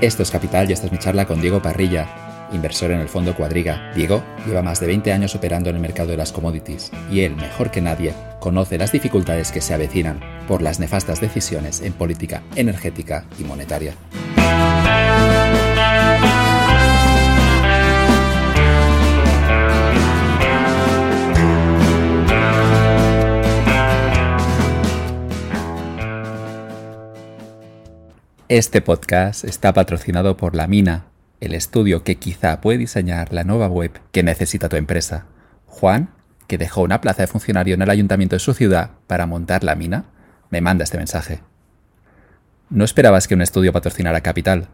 Esto es Capital y esta es mi charla con Diego Parrilla, inversor en el fondo Cuadriga. Diego lleva más de 20 años operando en el mercado de las commodities y él, mejor que nadie, conoce las dificultades que se avecinan por las nefastas decisiones en política energética y monetaria. Este podcast está patrocinado por La Mina, el estudio que quizá puede diseñar la nueva web que necesita tu empresa. Juan, que dejó una plaza de funcionario en el ayuntamiento de su ciudad para montar La Mina, me manda este mensaje. No esperabas que un estudio patrocinara Capital.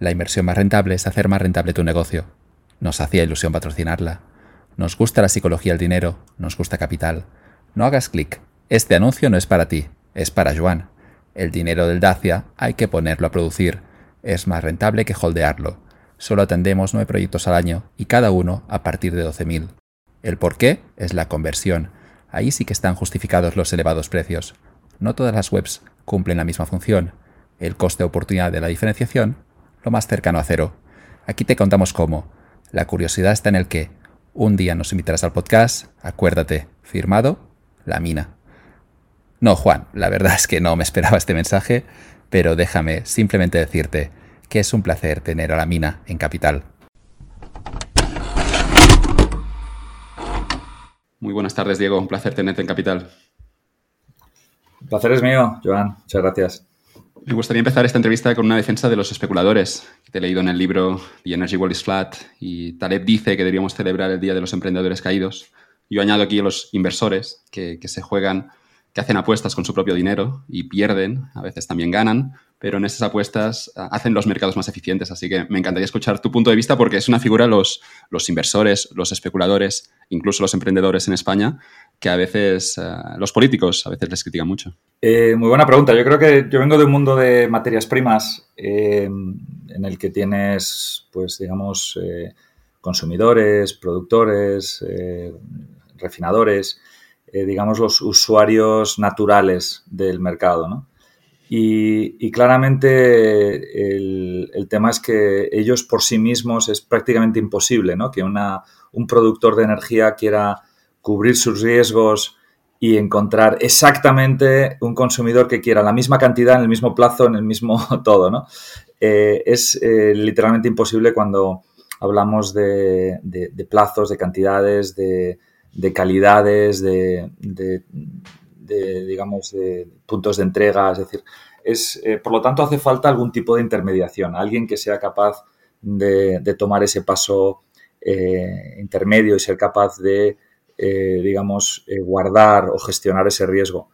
La inversión más rentable es hacer más rentable tu negocio. Nos hacía ilusión patrocinarla. Nos gusta la psicología del dinero, nos gusta Capital. No hagas clic. Este anuncio no es para ti, es para Juan el dinero del Dacia hay que ponerlo a producir. Es más rentable que holdearlo. Solo atendemos nueve proyectos al año y cada uno a partir de 12.000. El por qué es la conversión. Ahí sí que están justificados los elevados precios. No todas las webs cumplen la misma función. El coste oportunidad de la diferenciación, lo más cercano a cero. Aquí te contamos cómo. La curiosidad está en el que. Un día nos invitarás al podcast, acuérdate, firmado, la mina. No, Juan, la verdad es que no me esperaba este mensaje, pero déjame simplemente decirte que es un placer tener a la mina en Capital. Muy buenas tardes, Diego. Un placer tenerte en Capital. El placer es mío, Joan. Muchas gracias. Me gustaría empezar esta entrevista con una defensa de los especuladores. Te he leído en el libro The Energy Wall is Flat y Taleb dice que deberíamos celebrar el Día de los Emprendedores Caídos. Yo añado aquí a los inversores que, que se juegan que hacen apuestas con su propio dinero y pierden, a veces también ganan, pero en esas apuestas ah, hacen los mercados más eficientes. Así que me encantaría escuchar tu punto de vista porque es una figura los, los inversores, los especuladores, incluso los emprendedores en España, que a veces ah, los políticos a veces les critican mucho. Eh, muy buena pregunta. Yo creo que yo vengo de un mundo de materias primas eh, en el que tienes, pues digamos, eh, consumidores, productores, refinadores eh, digamos, los usuarios naturales del mercado, ¿no? Y, claramente el, tema es que ellos por sí mismos es prácticamente imposible, ¿no? Que una, un productor de energía quiera cubrir sus riesgos y encontrar exactamente un consumidor que quiera la misma cantidad en el mismo plazo, en el mismo todo, ¿no? Eh, es eh, literalmente imposible cuando hablamos de plazos, de cantidades, de, de calidades, de, digamos, de puntos de entrega, es decir, es, eh, por lo tanto hace falta algún tipo de intermediación, alguien que sea capaz de, tomar ese paso eh, intermedio y ser capaz de, eh, digamos, guardar o gestionar ese riesgo.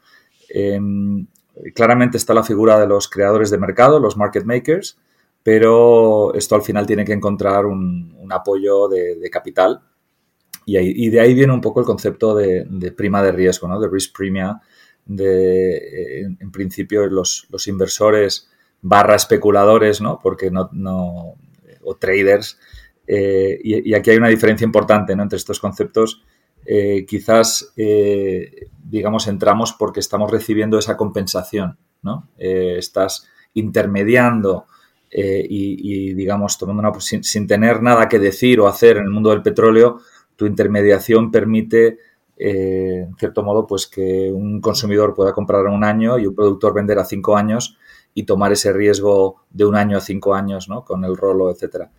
Em, claramente está la figura de los creadores de mercado, los market makers, pero esto al final tiene que encontrar un, apoyo de capital y, de ahí viene un poco el concepto de, prima de riesgo, ¿no? de risk premia, de, eh, en, principio los, inversores barra especuladores, ¿no? porque no, o traders, eh, y, aquí hay una diferencia importante ¿no? entre estos conceptos. Eh, quizás, digamos, entramos porque estamos recibiendo esa compensación, ¿no? estás intermediando y, digamos, tomando una, sin, sin, tener nada que decir o hacer en el mundo del petróleo, tu intermediación permite, eh, en cierto modo, pues que un consumidor pueda comprar a un año y un productor vender a cinco años y tomar ese riesgo de un año a cinco años, ¿no? Con el rolo, etcétera.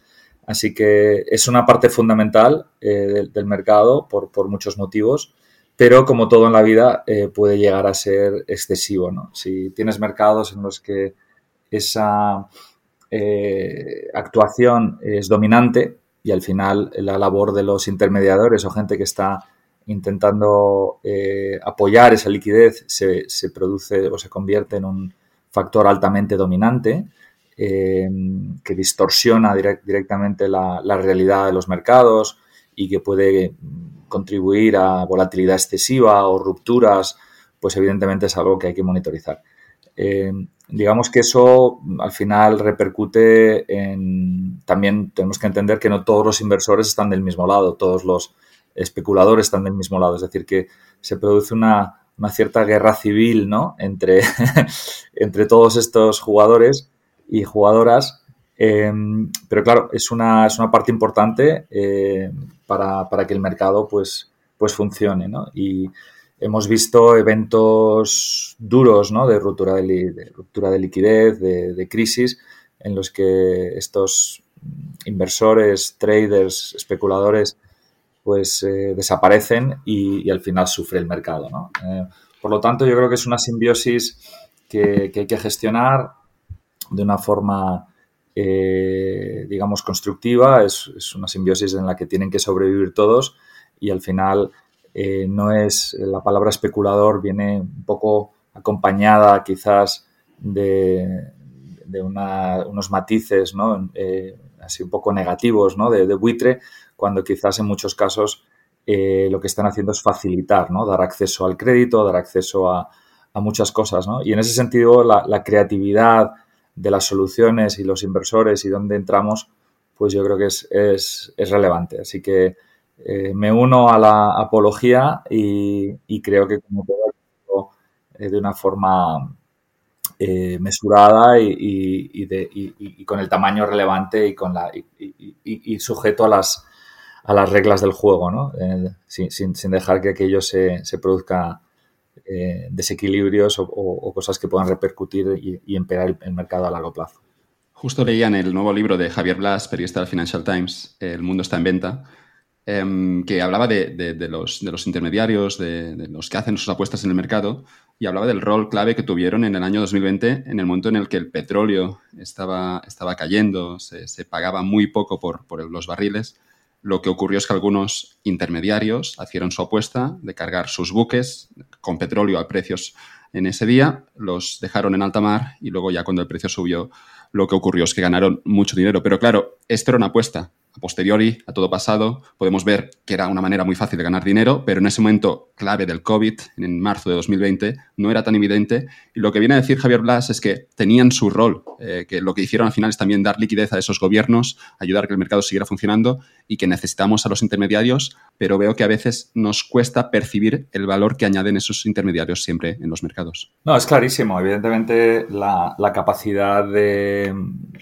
Así que es una parte fundamental eh, del, mercado por, muchos motivos, pero como todo en la vida eh, puede llegar a ser excesivo, ¿no? Si tienes mercados en los que esa actuación es dominante, y al final la labor de los intermediadores o gente que está intentando eh, apoyar esa liquidez se, produce o se convierte en un factor altamente dominante eh, que distorsiona directamente la, realidad de los mercados y que puede contribuir a volatilidad excesiva o rupturas, pues evidentemente es algo que hay que monitorizar. Eh, digamos que eso al final repercute en... También tenemos que entender que no todos los inversores están del mismo lado, todos los especuladores están del mismo lado, es decir, que se produce una, cierta guerra civil ¿no? entre, entre todos estos jugadores y jugadoras Em, pero claro, es una, es una parte importante eh, para, para, que el mercado pues, pues funcione. ¿no? Y hemos visto eventos duros ¿no? de, ruptura de, ruptura de liquidez, de, crisis, en los que estos inversores, traders, especuladores, pues eh, desaparecen y, al final sufre el mercado. Eh, por lo tanto, yo creo que es una simbiosis que, que hay que gestionar de una forma eh, digamos, constructiva, es, una simbiosis en la que tienen que sobrevivir todos y al final eh, no es, la palabra especulador viene un poco acompañada quizás de, unos matices, ¿no? Eh, así un poco negativos, ¿no? De, buitre, cuando quizás en muchos casos lo que están haciendo es facilitar. Dar acceso al crédito, dar acceso a, muchas cosas. Y en ese sentido la, creatividad, de las soluciones y los inversores y dónde entramos, pues yo creo que es, es, es relevante. Así que eh, me uno a la apología y, creo que como todo eh, de una forma eh, mesurada y, con el tamaño relevante y, con la, y, sujeto a las, a las reglas del juego, ¿no? sin, sin, dejar que aquello se, produzca desequilibrios o, cosas que puedan repercutir y, empeorar el, mercado a largo plazo. Justo leía en el nuevo libro de Javier Blas, periodista del Financial Times, El mundo está en venta, em, que hablaba de, los, intermediarios, de, los que hacen sus apuestas en el mercado, y hablaba del rol clave que tuvieron en el año 2020, en el momento en el que el petróleo estaba, cayendo, se, pagaba muy poco por, por los barriles lo que ocurrió es que algunos intermediarios hicieron su apuesta de cargar sus buques con petróleo a precios en ese día, los dejaron en alta mar y luego ya cuando el precio subió, lo que ocurrió es que ganaron mucho dinero. Pero claro, esto era una apuesta a posteriori, a todo pasado, podemos ver que era una manera muy fácil de ganar dinero, pero en ese momento clave del COVID, en marzo de 2020, no era tan evidente. Y lo que viene a decir Javier Blas es que tenían su rol, eh, que lo que hicieron al final es también dar liquidez a esos gobiernos, ayudar a que el mercado siguiera funcionando y que necesitamos a los intermediarios, pero veo que a veces nos cuesta percibir el valor que añaden esos intermediarios siempre en los mercados. No, es clarísimo. Evidentemente, la, capacidad de,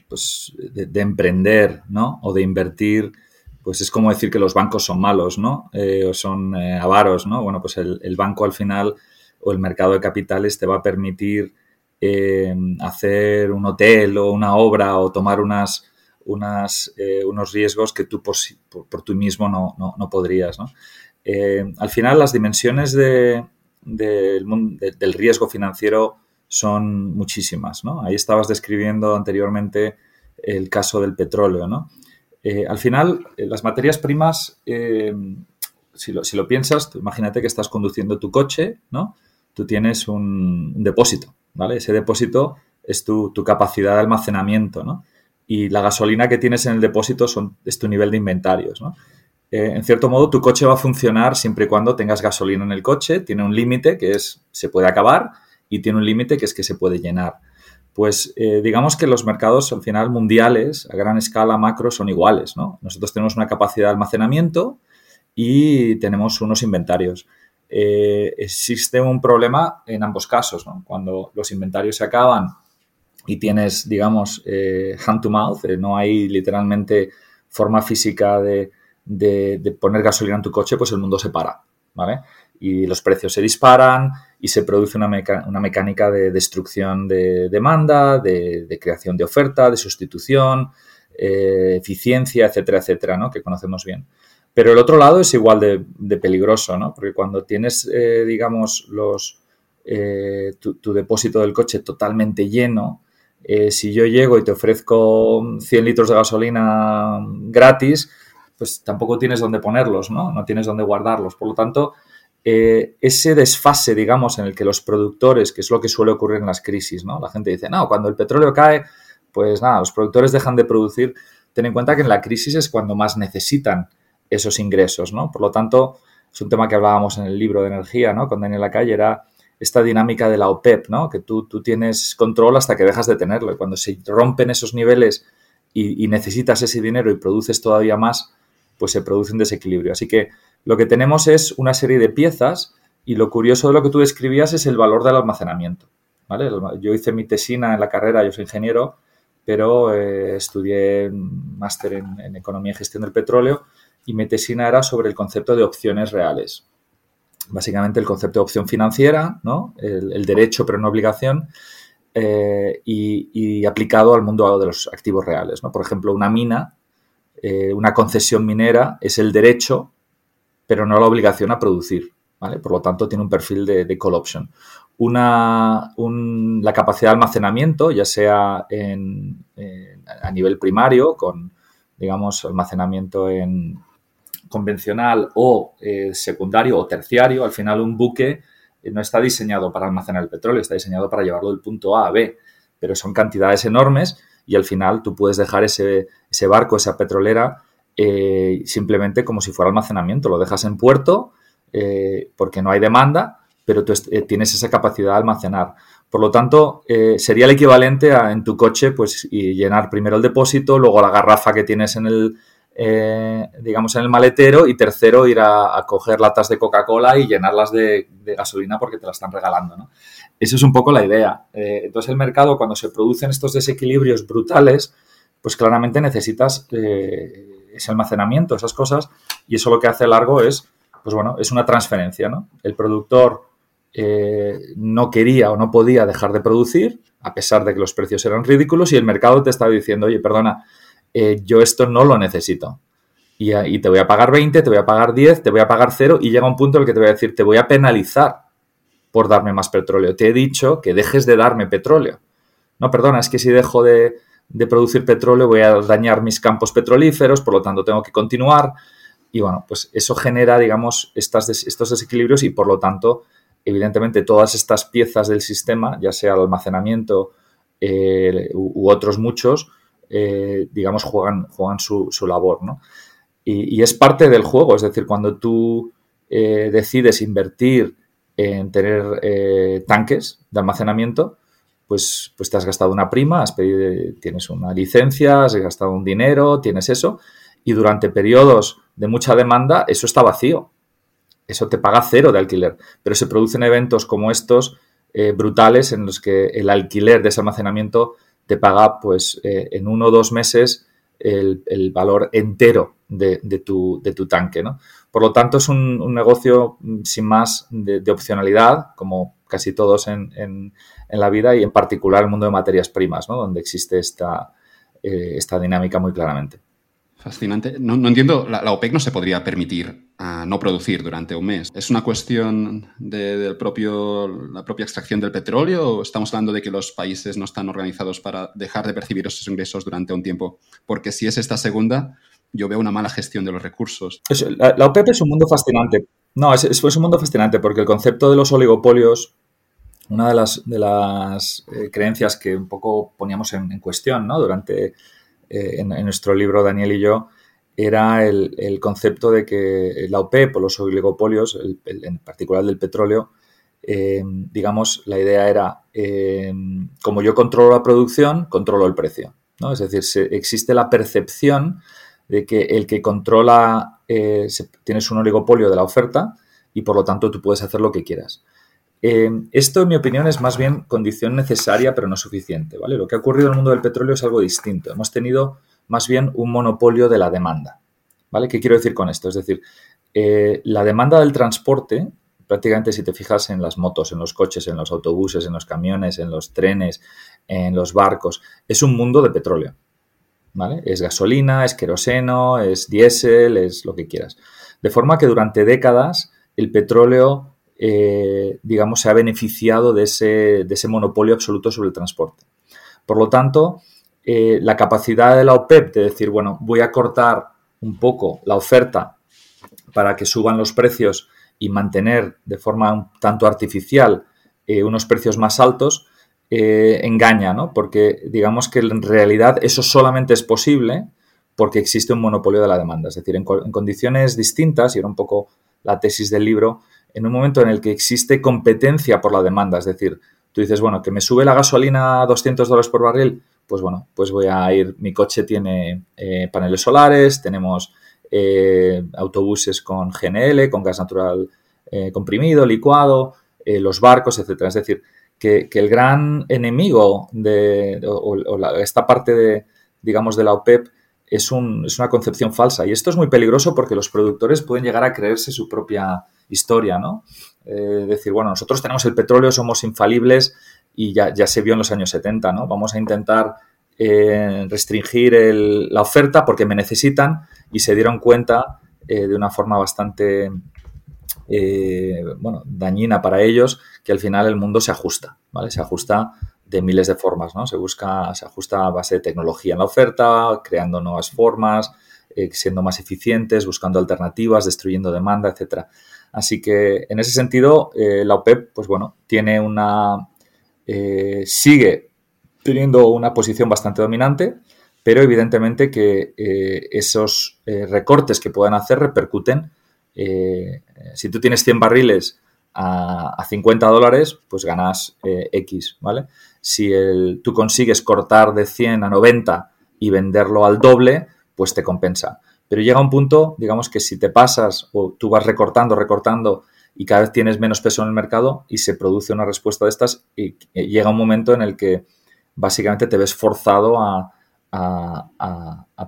pues, de emprender ¿no? o de invertir pues es como decir que los bancos son malos, ¿no? Eh, o son eh, avaros, ¿no? Bueno, pues el, banco al final o el mercado de capitales te va a permitir eh, hacer un hotel o una obra o tomar unas, unas, unos riesgos que tú por, por, tú mismo no, no, podrías, ¿no? al final las dimensiones de, del riesgo financiero son muchísimas, ¿no? Ahí estabas describiendo anteriormente el caso del petróleo, ¿no? Eh, al final, eh, las materias primas, eh, si, lo, piensas, imagínate que estás conduciendo tu coche, ¿no? Tú tienes un, depósito, ¿vale? Ese depósito es tu, capacidad de almacenamiento, ¿no? Y la gasolina que tienes en el depósito es tu nivel de inventarios, ¿no? en cierto modo, tu coche va a funcionar siempre y cuando tengas gasolina en el coche. Tiene un límite que es se puede acabar y tiene un límite que es que se puede llenar pues eh, digamos que los mercados al final mundiales a gran escala macro son iguales, ¿no? Nosotros tenemos una capacidad de almacenamiento y tenemos unos inventarios. Eh, existe un problema en ambos casos, ¿no? Cuando los inventarios se acaban y tienes, digamos, eh, hand to mouth, no hay literalmente forma física de, de, poner gasolina en tu coche, pues el mundo se para, ¿vale? Y los precios se disparan, y se produce una, una mecánica de destrucción de demanda, de, creación de oferta, de sustitución, eh, eficiencia, etcétera, etcétera, ¿no? que conocemos bien. Pero el otro lado es igual de, peligroso, ¿no? porque cuando tienes, eh, digamos, los, eh, tu, depósito del coche totalmente lleno, si yo llego y te ofrezco 100 litros de gasolina gratis, pues tampoco tienes dónde ponerlos, ¿no? No tienes dónde guardarlos. Por lo tanto, eh, ese desfase, digamos, en el que los productores, que es lo que suele ocurrir en las crisis, ¿no? La gente dice, no, cuando el petróleo cae, pues nada, los productores dejan de producir. Ten en cuenta que en la crisis es cuando más necesitan esos ingresos, ¿no? Por lo tanto, es un tema que hablábamos en el libro de energía, ¿no? Con Daniel Lacalle, era esta dinámica de la OPEP, ¿no? Que tú, tú tienes control hasta que dejas de tenerlo. Y cuando se rompen esos niveles y necesitas ese dinero y produces todavía más, pues se produce un desequilibrio. Así que lo que tenemos es una serie de piezas y lo curioso de lo que tú describías es el valor del almacenamiento. ¿vale? Yo hice mi tesina en la carrera, yo soy ingeniero, pero eh, estudié máster en, Economía y Gestión del Petróleo y mi tesina era sobre el concepto de opciones reales. Básicamente el concepto de opción financiera, ¿no? el, derecho pero no obligación, eh, y, aplicado al mundo de los activos reales. ¿no? Por ejemplo, una mina, eh, una concesión minera es el derecho, pero no la obligación a producir. ¿vale? Por lo tanto, tiene un perfil de, call option una, la capacidad de almacenamiento, ya sea a nivel primario, con, digamos, almacenamiento en convencional o eh, secundario o terciario. Al final, un buque eh, no está diseñado para almacenar el petróleo, está diseñado para llevarlo del punto A a B, pero son cantidades enormes y al final tú puedes dejar ese, ese barco, esa petrolera, eh, simplemente como si fuera almacenamiento. Lo dejas en puerto porque no hay demanda pero tú eh, tienes esa capacidad de almacenar. Por lo tanto, eh, sería el equivalente a en tu coche, pues, y llenar primero el depósito, luego la garrafa que tienes en el, eh, digamos, en el maletero y tercero ir a, coger latas de Coca-Cola y llenarlas de, gasolina porque te la están regalando, ¿no? Eso es un poco la idea. entonces, el mercado, cuando se producen estos desequilibrios brutales, pues claramente necesitas ese almacenamiento, esas cosas, y eso lo que hace largo es, pues bueno, es una transferencia, ¿no? El productor eh, no quería o no podía dejar de producir, a pesar de que los precios eran ridículos, y el mercado te estaba diciendo, oye, perdona, eh, yo esto no lo necesito. Y, te voy a pagar 20, te voy a pagar 10, te voy a pagar 0, y llega un punto en el que te voy a decir, te voy a penalizar por darme más petróleo. Te he dicho que dejes de darme petróleo. No, perdona, es que si dejo de, producir petróleo voy a dañar mis campos petrolíferos, por lo tanto tengo que continuar. Y bueno, pues eso genera, digamos, estos desequilibrios y por lo tanto evidentemente todas estas piezas del sistema, ya sea el almacenamiento eh, u, otros muchos, eh, digamos, juegan, juegan su, labor, ¿no? Y, es parte del juego, es decir, cuando tú eh, decides invertir en tener tanques de almacenamiento, pues, pues te has gastado una prima, has pedido, tienes una licencia, has gastado un dinero, tienes eso, y durante periodos de mucha demanda eso está vacío eso te paga cero de alquiler. Pero se producen eventos como estos eh, brutales en los que el alquiler de ese almacenamiento te paga pues eh, en uno o dos meses el, valor entero de, tu, de, tu, tanque. ¿no? Por lo tanto, es un, negocio mm, sin más de, opcionalidad, como casi todos en, en, la vida y en particular el mundo de materias primas, ¿no? donde existe esta, eh, esta dinámica muy claramente. Fascinante. No, entiendo, la, OPEC no se podría permitir a no producir durante un mes. ¿Es una cuestión de, del propio, la propia extracción del petróleo o estamos hablando de que los países no están organizados para dejar de percibir esos ingresos durante un tiempo? Porque si es esta segunda, yo veo una mala gestión de los recursos. la, OPEP es un mundo fascinante. No, es, es, un mundo fascinante porque el concepto de los oligopolios, una de las, de las eh, creencias que un poco poníamos en, cuestión ¿no? durante eh, en, nuestro libro, Daniel y yo, era el, concepto de que la OPEP o los oligopolios, en particular del petróleo, eh, digamos, la idea era, como yo controlo la producción, controlo el precio. ¿no? Es decir, existe la percepción de que el que controla, tienes un oligopolio de la oferta y por lo tanto tú puedes hacer lo que quieras. Esto, en mi opinión, es más bien condición necesaria, pero no suficiente. ¿vale? Lo que ha ocurrido en el mundo del petróleo es algo distinto. Hemos tenido más bien un monopolio de la demanda. ¿Vale? ¿Qué quiero decir con esto? Es decir, eh, la demanda del transporte, prácticamente si te fijas en las motos, en los coches, en los autobuses, en los camiones, en los trenes, en los barcos, es un mundo de petróleo. ¿Vale? Es gasolina, es queroseno, es diésel, es lo que quieras. De forma que durante décadas el petróleo, eh, digamos, se ha beneficiado de ese, de ese monopolio absoluto sobre el transporte. Por lo tanto, eh, la capacidad de la OPEP de decir, bueno, voy a cortar un poco la oferta para que suban los precios y mantener de forma un tanto artificial eh, unos precios más altos, eh, engaña, ¿no? Porque digamos que en realidad eso solamente es posible porque existe un monopolio de la demanda. Es decir, en, en condiciones distintas, y era un poco la tesis del libro, en un momento en el que existe competencia por la demanda, es decir, tú dices, bueno, que me sube la gasolina a 200 dólares por barril, pues bueno, pues voy a ir, mi coche tiene eh, paneles solares, tenemos eh, autobuses con GNL, con gas natural eh, comprimido, licuado, los barcos, etcétera. Es decir, que, el gran enemigo de esta parte de, digamos, de la OPEP es, un, es, una concepción falsa. Y esto es muy peligroso porque los productores pueden llegar a creerse su propia historia, ¿no? Eh, decir, bueno, nosotros tenemos el petróleo, somos infalibles y ya, ya se vio en los años 70, ¿no? Vamos a intentar eh, restringir la oferta porque me necesitan y se dieron cuenta eh, de una forma bastante bueno, dañina para ellos que al final el mundo se ajusta, ¿vale? Se ajusta de miles de formas, ¿no? Se busca, se ajusta a base de tecnología en la oferta, creando nuevas formas, siendo más eficientes, buscando alternativas, destruyendo demanda, etcétera. Así que en ese sentido, eh, la OPEP, pues bueno, tiene una. Eh, sigue teniendo una posición bastante dominante, pero evidentemente que esos recortes que puedan hacer repercuten. si tú tienes 100 barriles a, a 50 dólares, pues ganas X, ¿vale? Si el, tú consigues cortar de 100 a 90 y venderlo al doble, pues te compensa. Pero llega un punto, digamos que si te pasas o tú vas recortando, recortando y cada vez tienes menos peso en el mercado y se produce una respuesta de estas y, llega un momento en el que básicamente te ves forzado a,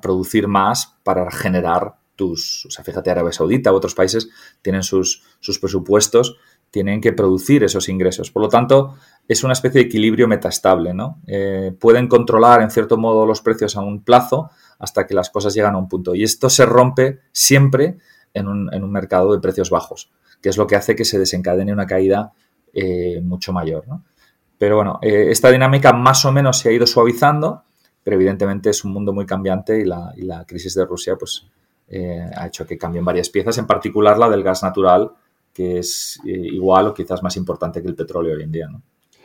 producir más para generar tus, o sea, fíjate, Arabia Saudita u otros países tienen sus, sus presupuestos, tienen que producir esos ingresos. Por lo tanto, es una especie de equilibrio metastable, ¿no? Eh, pueden controlar en cierto modo los precios a un plazo hasta que las cosas llegan a un punto. Y esto se rompe siempre en un, mercado de precios bajos, que es lo que hace que se desencadene una caída eh, mucho mayor, Pero bueno, eh, esta dinámica más o menos se ha ido suavizando, pero evidentemente es un mundo muy cambiante y la, y la crisis de Rusia pues, ha hecho que cambien varias piezas, en particular la del gas natural, que es igual o quizás más importante que el petróleo hoy en día.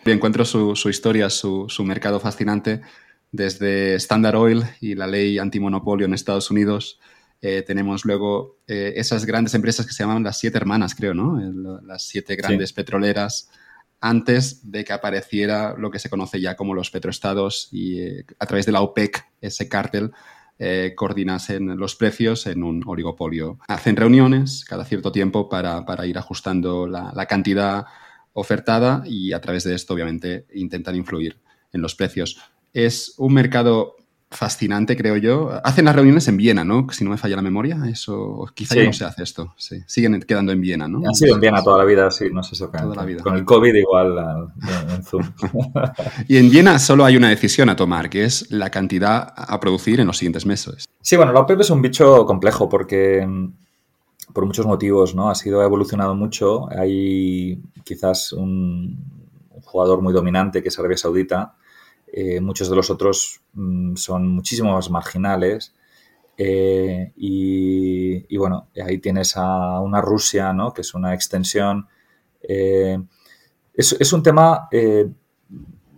encuentro su, historia, su, mercado fascinante, desde Standard Oil y la ley antimonopolio en Estados Unidos. Eh, tenemos luego eh, esas grandes empresas que se llaman las siete hermanas, creo, ¿no? las siete grandes petroleras antes de que apareciera lo que se conoce ya como los petroestados y eh, a través de la OPEC, ese cártel, coordinasen los precios en un oligopolio. Hacen reuniones cada cierto tiempo para, ir ajustando la, la cantidad ofertada y a través de esto, obviamente, intentan influir en los precios. Es un mercado fascinante, creo yo. Hacen las reuniones en Viena, ¿no? Si no me falla la memoria, eso quizá ya no se hace esto. Sí. Siguen quedando en Viena, ¿no? Han sido en Viena toda la vida, sí, no sé exactamente. Toda la vida. Con el COVID igual en Zoom. y en Viena solo hay una decisión a tomar, que es la cantidad a producir en los siguientes meses. Sí, bueno, la OPEP es un bicho complejo porque por muchos motivos, ¿no? Ha sido evolucionado mucho. Hay quizás un, jugador muy dominante que es Arabia Saudita. Eh, muchos de los otros mm, son muchísimo más marginales. Eh, y, bueno, ahí tienes a una Rusia, ¿no? Que es una extensión. Eh, es, un tema,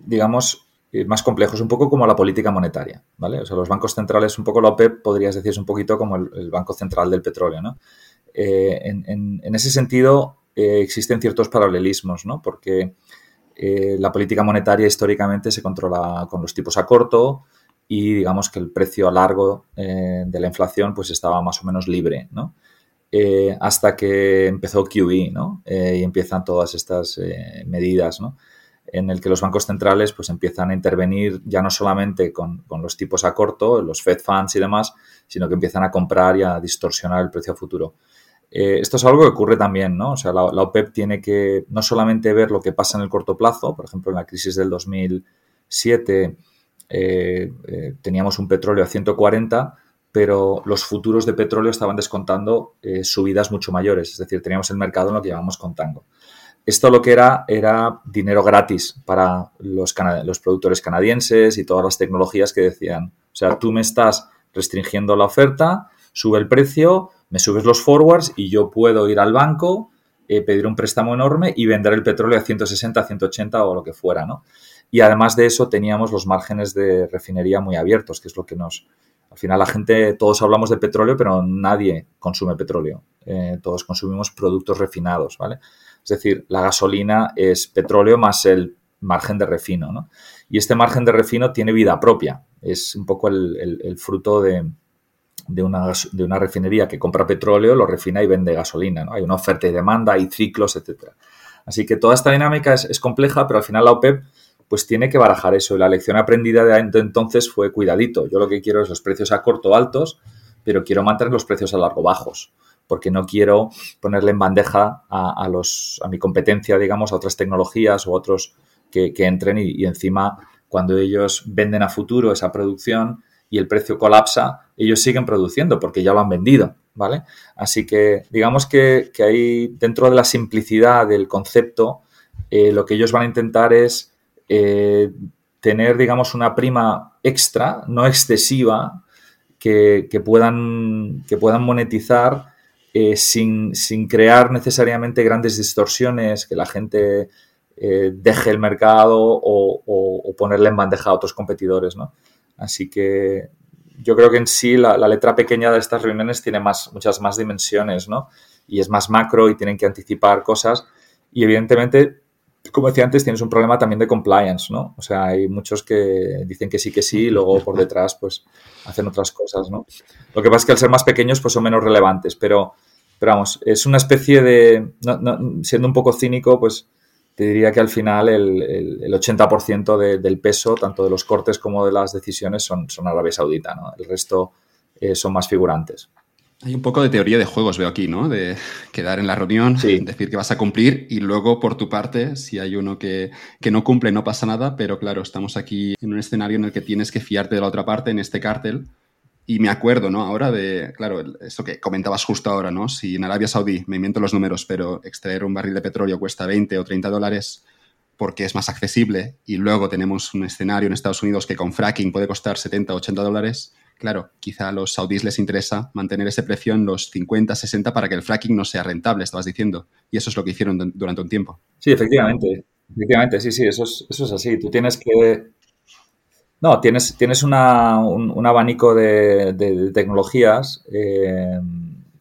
digamos, más complejo. Es un poco como la política monetaria, ¿vale? O sea, los bancos centrales, un poco la OPEP, podrías decir, es un poquito como el, Banco Central del Petróleo, ¿no? Eh, en, ese sentido existen ciertos paralelismos, ¿no? Porque eh, la política monetaria históricamente se controla con los tipos a corto y digamos que el precio a largo de la inflación pues estaba más o menos libre, ¿no? hasta que empezó QE, ¿no? y empiezan todas estas medidas, ¿no? en el que los bancos centrales pues empiezan a intervenir ya no solamente con, con, los tipos a corto, los Fed Funds y demás, sino que empiezan a comprar y a distorsionar el precio futuro. Eh, esto es algo que ocurre también, ¿no? O sea, la, OPEP tiene que no solamente ver lo que pasa en el corto plazo, por ejemplo, en la crisis del 2007 eh, eh, teníamos un petróleo a 140, pero los futuros de petróleo estaban descontando subidas mucho mayores, es decir, teníamos el mercado en lo que llamamos contango. Esto lo que era era dinero gratis para los, los productores canadienses y todas las tecnologías que decían, o sea, tú me estás restringiendo la oferta, sube el precio, me subes los forwards y yo puedo ir al banco, eh, pedir un préstamo enorme y vender el petróleo a 160, 180 o lo que fuera, ¿no? Y además de eso teníamos los márgenes de refinería muy abiertos, que es lo que nos... Al final la gente, todos hablamos de petróleo, pero nadie consume petróleo. Eh, todos consumimos productos refinados, ¿vale? Es decir, la gasolina es petróleo más el margen de refino, ¿no? Y este margen de refino tiene vida propia. Es un poco el fruto de, de una, de una refinería que compra petróleo, lo refina y vende gasolina. ¿no? Hay una oferta y demanda, hay ciclos, etc. Así que toda esta dinámica es, compleja, pero al final la OPEP pues tiene que barajar eso. Y la lección aprendida de entonces fue cuidadito. Yo lo que quiero es los precios a corto altos, pero quiero mantener los precios a largo bajos, porque no quiero ponerle en bandeja a, los, a mi competencia, digamos, a otras tecnologías o otros que, entren y, encima cuando ellos venden a futuro esa producción y el precio colapsa, ellos siguen produciendo porque ya lo han vendido, ¿vale? Así que digamos que, que ahí dentro de la simplicidad del concepto, eh, lo que ellos van a intentar es eh, tener, digamos, una prima extra, no excesiva, que, puedan, que puedan monetizar eh, sin, crear necesariamente grandes distorsiones, que la gente deje el mercado o, ponerle en bandeja a otros competidores, ¿no? Así que yo creo que en sí la, letra pequeña de estas reuniones tiene más, muchas más dimensiones, ¿no? Y es más macro y tienen que anticipar cosas. Y evidentemente como decía antes, tienes un problema también de compliance, ¿no? O sea, hay muchos que dicen que sí, que sí, y luego por detrás, pues, hacen otras cosas, ¿no? Lo que pasa es que al ser más pequeños, pues son menos relevantes, pero, pero vamos, es una especie de, siendo un poco cínico, pues, te diría que al final el, el, 80% del peso, tanto de los cortes como de las decisiones, son, son Arabia Saudita, ¿no? El resto eh, son más figurantes. Hay un poco de teoría de juegos, veo aquí, ¿no? De quedar en la reunión, decir que vas a cumplir y luego, por tu parte, si hay uno que, no cumple, no pasa nada, pero claro, estamos aquí en un escenario en el que tienes que fiarte de la otra parte, en este cártel. Y me acuerdo, ¿no? Ahora de, claro, esto que comentabas justo ahora, ¿no? Si en Arabia Saudí, me invento los números, pero extraer un barril de petróleo cuesta 20 o 30 dólares porque es más accesible y luego tenemos un escenario en Estados Unidos que con fracking puede costar 70 o 80 dólares, Claro, quizá a los saudíes les interesa mantener ese precio en los 50, 60 para que el fracking no sea rentable, estabas diciendo. Y eso es lo que hicieron durante un tiempo. Sí, efectivamente. Efectivamente, sí, sí, eso es, eso es así. Tú tienes que... No, tienes, tienes una, un, abanico de, tecnologías eh,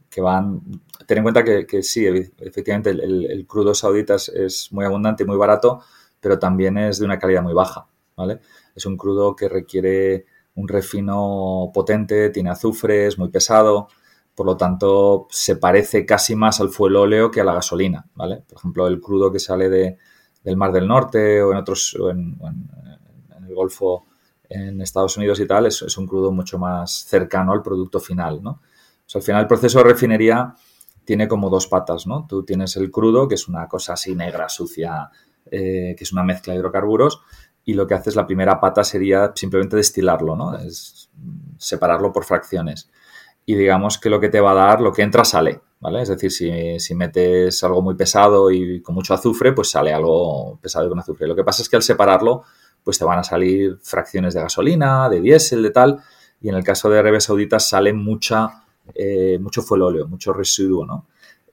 que van... Ten en cuenta que, sí, efectivamente el, crudo saudita es, muy abundante y muy barato, pero también es de una calidad muy baja, ¿vale? Es un crudo que requiere un refino potente, tiene azufre, es muy pesado, por lo tanto se parece casi más al fuel óleo que a la gasolina, ¿vale? Por ejemplo, el crudo que sale de, del Mar del Norte o en otros, en, el Golfo, en Estados Unidos y tal, es, un crudo mucho más cercano al producto final, ¿no? Al final el proceso de refinería tiene como dos patas, ¿no? Tú tienes el crudo, que es una cosa así negra, sucia, eh, que es una mezcla de hidrocarburos, y lo que haces la primera pata sería simplemente destilarlo, ¿no? Es separarlo por fracciones. Y digamos que lo que te va a dar, lo que entra sale, ¿vale? Es decir, si, metes algo muy pesado y con mucho azufre, pues sale algo pesado y con azufre. Lo que pasa es que al separarlo, pues te van a salir fracciones de gasolina, de diésel, de tal, y en el caso de Arabia Saudita sale mucha, eh, mucho fuel óleo, mucho residuo, ¿no?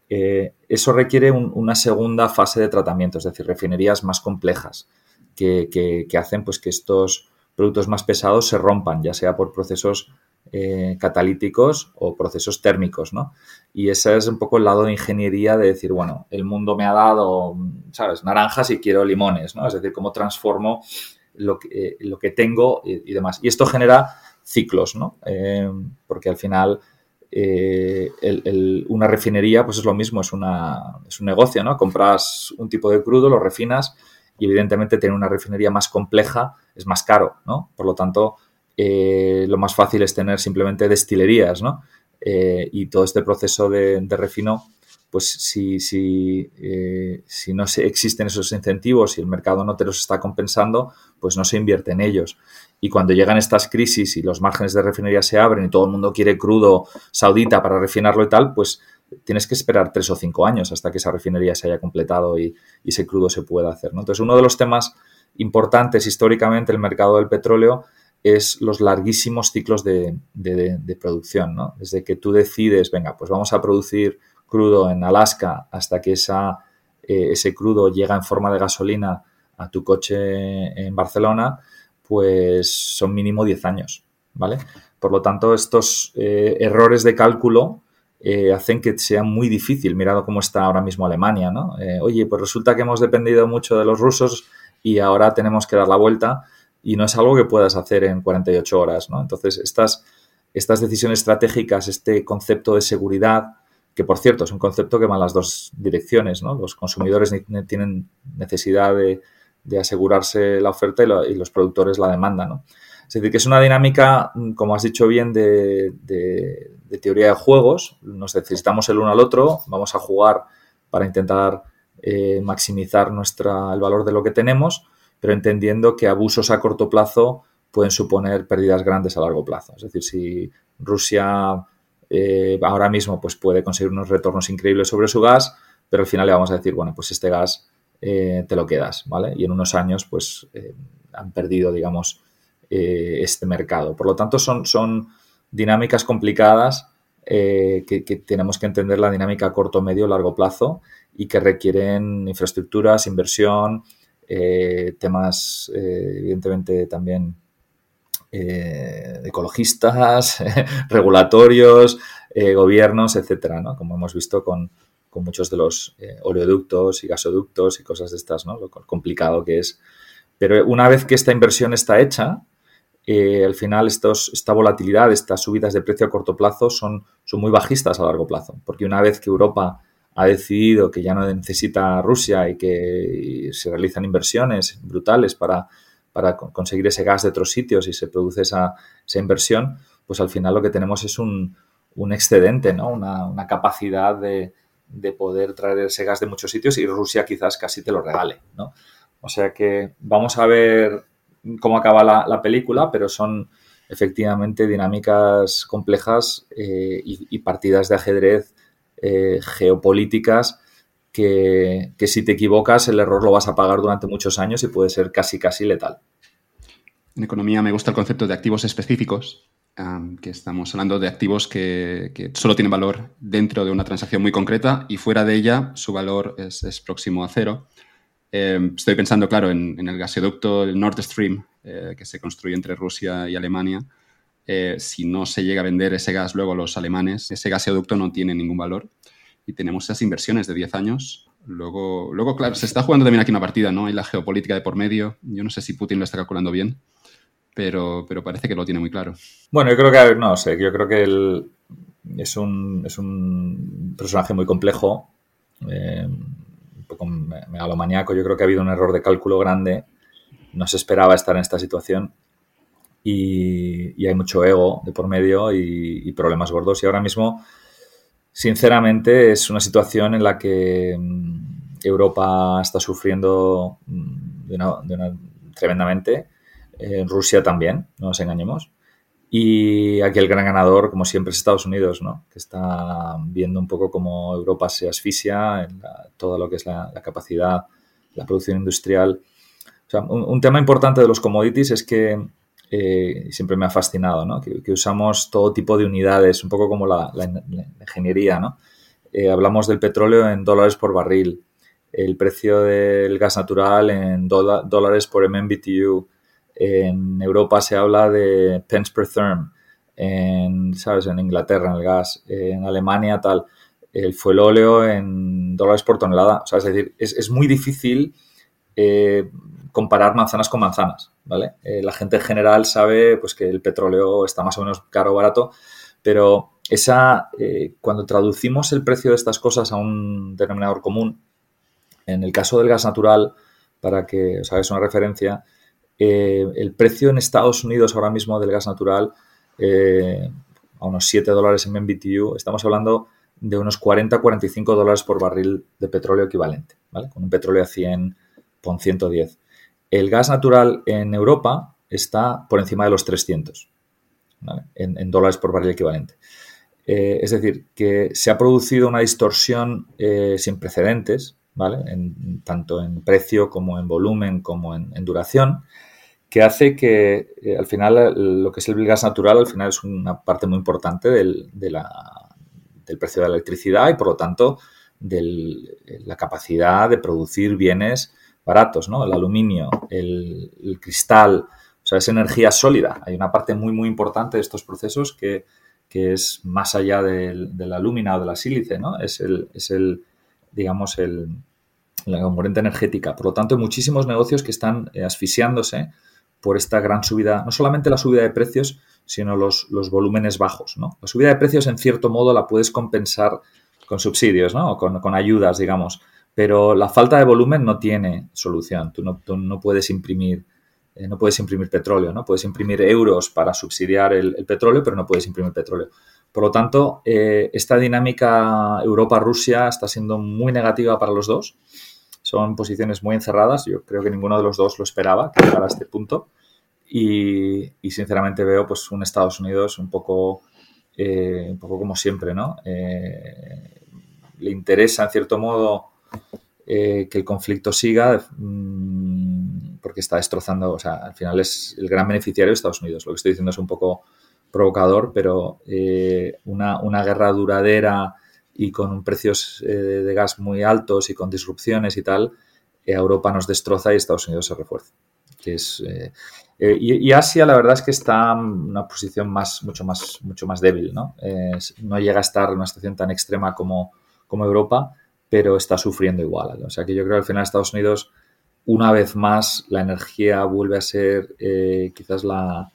Eh, eso requiere una segunda fase de tratamiento, es decir, refinerías más complejas que, hacen pues, que estos productos más pesados se rompan, ya sea por procesos eh, catalíticos o procesos térmicos, ¿no? Y ese es un poco el lado de ingeniería de decir, bueno, el mundo me ha dado, ¿sabes?, naranjas y quiero limones, ¿no? Es decir, cómo transformo lo que, eh, lo que tengo y, demás. Y esto genera ciclos, ¿no? Eh, porque al final una refinería, pues es lo mismo, es, una, es un negocio, ¿no? Compras un tipo de crudo, lo refinas y evidentemente tener una refinería más compleja es más caro, ¿no? Por lo tanto, eh, lo más fácil es tener simplemente destilerías, ¿no? Eh, y todo este proceso de, refino, pues si, si, eh, si no se, existen esos incentivos y el mercado no te los está compensando, pues no se invierte en ellos. Y cuando llegan estas crisis y los márgenes de refinería se abren y todo el mundo quiere crudo saudita para refinarlo y tal, pues tienes que esperar tres o cinco años hasta que esa refinería se haya completado y, ese crudo se pueda hacer. Entonces, uno de los temas importantes históricamente en el mercado del petróleo es los larguísimos ciclos de, producción. Desde que tú decides, venga, pues vamos a producir crudo en Alaska hasta que eh, ese crudo llega en forma de gasolina a tu coche en Barcelona, pues son mínimo 10 años. ¿vale? Por lo tanto, estos eh, errores de cálculo eh, hacen que sea muy difícil, mirado cómo está ahora mismo Alemania, ¿no? Oye, pues resulta que hemos dependido mucho de los rusos y ahora tenemos que dar la vuelta y no es algo que puedas hacer en 48 horas, ¿no? Entonces, estas decisiones estratégicas, este concepto de seguridad que por cierto es un concepto que va en las dos direcciones, ¿no? Los consumidores tienen necesidad de, asegurarse la oferta y, los productores la demanda, ¿no? Es decir, que es una dinámica, como has dicho bien, de, teoría de juegos. Nos necesitamos el uno al otro, vamos a jugar para intentar eh, maximizar nuestra, el valor de lo que tenemos, pero entendiendo que abusos a corto plazo pueden suponer pérdidas grandes a largo plazo. Es decir, si Rusia eh, ahora mismo pues puede conseguir unos retornos increíbles sobre su gas, pero al final le vamos a decir, bueno, pues este gas eh, te lo quedas, ¿vale? Y en unos años pues eh, han perdido, digamos, este mercado. Por lo tanto, son, son dinámicas complicadas que, tenemos que entender la dinámica a corto, medio, largo plazo y que requieren infraestructuras, inversión, temas, evidentemente, también eh, ecologistas, regulatorios, eh, gobiernos, etcétera, ¿no? Como hemos visto con, muchos de los eh, oleoductos y gasoductos y cosas de estas, ¿no? Lo complicado que es. Pero una vez que esta inversión está hecha, al final esta volatilidad, estas subidas de precio a corto plazo son, son muy bajistas a largo plazo, porque una vez que Europa ha decidido que ya no necesita Rusia y que se realizan inversiones brutales para para conseguir ese gas de otros sitios y se produce esa, inversión, pues al final lo que tenemos es un, excedente, ¿no? una, capacidad de, poder traer ese gas de muchos sitios y Rusia quizás casi te lo regale. ¿no? O sea que vamos a ver cómo acaba la, película, pero son efectivamente dinámicas complejas eh, y, partidas de ajedrez eh, geopolíticas que, si te equivocas el error lo vas a pagar durante muchos años y puede ser casi, casi letal. En economía me gusta el concepto de activos específicos, que estamos hablando de activos que, solo tienen valor dentro de una transacción muy concreta y fuera de ella su valor es, próximo a cero. Em, estoy pensando, claro, en, el gasoducto, el Nord Stream, eh, que se construye entre Rusia y Alemania. Eh, si no se llega a vender ese gas luego a los alemanes, ese gasoducto no tiene ningún valor y tenemos esas inversiones de 10 años. Luego, luego, claro, se está jugando también aquí una partida, ¿no? Hay la geopolítica de por medio. Yo no sé si Putin lo está calculando bien, pero, pero parece que lo tiene muy claro. Bueno, yo creo que, no sé, yo creo que él es un, es un personaje muy complejo, eh, un poco megalomaniaco. Yo creo que ha habido un error de cálculo grande. No se esperaba estar en esta situación y, y hay mucho ego de por medio y, y problemas gordos. Y ahora mismo Sinceramente, es una situación en la que mm, Europa está sufriendo mm, tremendamente. En Rusia también, no nos engañemos. Y aquí el gran ganador, como siempre, es Estados Unidos, ¿no? que está viendo un poco cómo Europa se asfixia en todo lo que es la, capacidad, la producción industrial. un, tema importante de los commodities es que eh, siempre me ha fascinado, ¿no? que, usamos todo tipo de unidades, un poco como la, ingeniería. ¿no? Eh, hablamos del petróleo en dólares por barril, el precio del gas natural en dólares por MMBTU. En Europa se habla de pence per therm, en, ¿sabes? en Inglaterra en el gas, en Alemania tal, el fuel óleo en dólares por tonelada. O sea, es decir, es, muy difícil eh, comparar manzanas con manzanas, ¿vale? Eh, la gente en general sabe pues, que el petróleo está más o menos caro o barato, pero esa, eh, cuando traducimos el precio de estas cosas a un denominador común, en el caso del gas natural, para que os hagáis una referencia, eh, el precio en Estados Unidos ahora mismo del gas natural a unos 7 dólares en MMBTU, estamos hablando de unos 40-45 dólares por barril de petróleo equivalente, ¿vale? Con un petróleo a 100, pon 110. El gas natural en Europa está por encima de los 300 en, dólares por barril equivalente. Eh, es decir, que se ha producido una distorsión eh, sin precedentes, ¿vale? tanto en precio como en volumen como en, duración, que hace que eh, al final lo que es el gas natural al final es una parte muy importante del, del precio de la electricidad y por lo tanto de la capacidad de producir bienes baratos, ¿no? El aluminio, el, cristal, o sea, es energía sólida. Hay una parte muy, muy importante de estos procesos que, es más allá del, de la lúmina o de la sílice, ¿no? Es el, es el digamos, el, la componente energética. Por lo tanto, hay muchísimos negocios que están eh, asfixiándose por esta gran subida, no solamente la subida de precios, sino los, los volúmenes bajos, ¿no? La subida de precios, en cierto modo, la puedes compensar con subsidios, ¿no? Con, con, ayudas, digamos. Pero la falta de volumen no tiene solución. Tú no, puedes imprimir eh, no puedes imprimir petróleo, ¿no? Puedes imprimir euros para subsidiar el, petróleo, pero no puedes imprimir petróleo. Por lo tanto, eh, esta dinámica Europa-Rusia está siendo muy negativa para los dos. Son posiciones muy encerradas. Yo creo que ninguno de los dos lo esperaba que llegara a este punto. Y, sinceramente veo pues un Estados Unidos un poco, eh, un poco como siempre, ¿no? le interesa en cierto modo que el conflicto siga. Mm, porque está destrozando, o sea, al final es el gran beneficiario de Estados Unidos. Lo que estoy diciendo es un poco provocador, pero eh, una, una, guerra duradera y con precios eh, de gas muy altos y con disrupciones y tal, eh, Europa nos destroza y Estados Unidos se refuerza. Que es, y, Asia, la verdad es que está en una posición más, mucho, más, mucho más débil, ¿no? no llega a estar en una situación tan extrema como, como Europa, pero está sufriendo igual. O sea que yo creo que al final Estados Unidos una vez más la energía vuelve a ser eh, quizás la,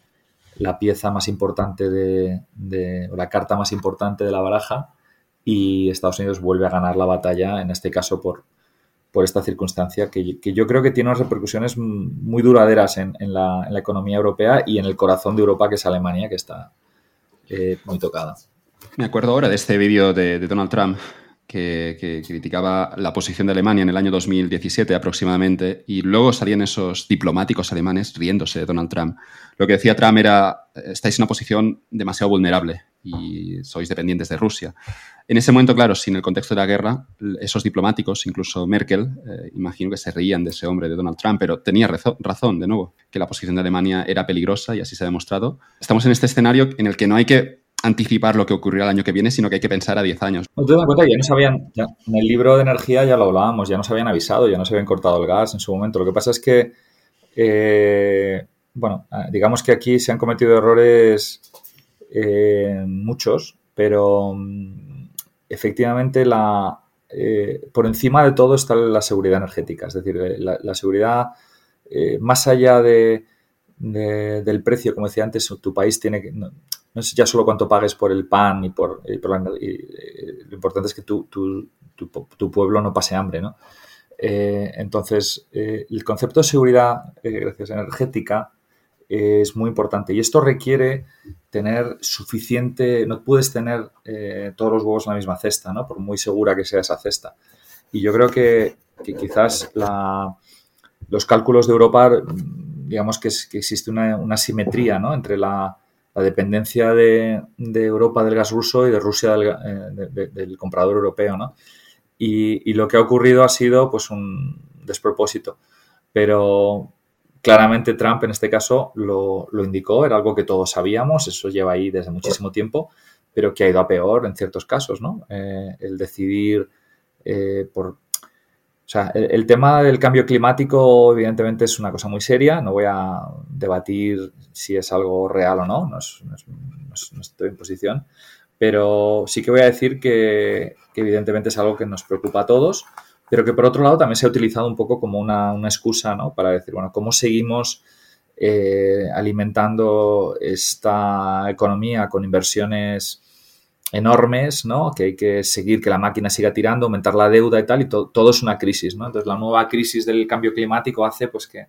pieza más importante de, o la carta más importante de la baraja y Estados Unidos vuelve a ganar la batalla, en este caso por, por esta circunstancia que, yo creo que tiene unas repercusiones muy duraderas en, la, economía europea y en el corazón de Europa, que es Alemania, que está eh, muy tocada. Me acuerdo ahora de este vídeo de Donald Trump que, criticaba la posición de Alemania en el año 2017 aproximadamente, y luego salían esos diplomáticos alemanes riéndose de Donald Trump. Lo que decía Trump era, estáis en una posición demasiado vulnerable y sois dependientes de Rusia. En ese momento, claro, sin el contexto de la guerra, esos diplomáticos, incluso Merkel, eh, imagino que se reían de ese hombre, de Donald Trump, pero tenía razón, de nuevo, que la posición de Alemania era peligrosa y así se ha demostrado. Estamos en este escenario en el que no hay que anticipar lo que ocurrirá el año que viene, sino que hay que pensar a 10 años. No te das cuenta, ya no sabían, en el libro de energía ya lo hablábamos, ya nos habían avisado, ya nos habían cortado el gas en su momento. Lo que pasa es que, eh, bueno, ah, digamos que aquí se han cometido errores eh, muchos, pero mm, efectivamente la, eh, por encima de todo está la seguridad energética, es decir, la, seguridad más allá de, del precio, como decía antes, tu país tiene que es ya solo cuánto pagues por el pan y por, y eh, lo importante es que tu, tu, pueblo no pase hambre, ¿no? Eh, entonces, eh, el concepto de seguridad energética es muy importante y esto requiere tener suficiente, no puedes tener todos los huevos en la misma cesta, ¿no? Por muy segura que sea esa cesta. Y yo creo que, quizás la, los cálculos de Europa, digamos que, que existe una, una simetría, ¿no? Entre la, la dependencia de, Europa del gas ruso y de Rusia del, eh, comprador europeo, ¿no? Y, lo que ha ocurrido ha sido pues un despropósito. Pero claramente Trump en este caso lo, indicó, era algo que todos sabíamos, eso lleva ahí desde muchísimo tiempo, pero que ha ido a peor en ciertos casos, ¿no? Eh, el decidir eh, por, o sea, el, tema del cambio climático evidentemente es una cosa muy seria, no voy a debatir si es algo real o no, no, estoy en posición, pero sí que voy a decir que, evidentemente es algo que nos preocupa a todos, pero que por otro lado también se ha utilizado un poco como una, excusa ¿no? para decir, bueno, ¿cómo seguimos eh, alimentando esta economía con inversiones enormes, ¿no? Que hay que seguir, que la máquina siga tirando, aumentar la deuda y tal, y todo es una crisis, ¿no? Entonces la nueva crisis del cambio climático hace pues que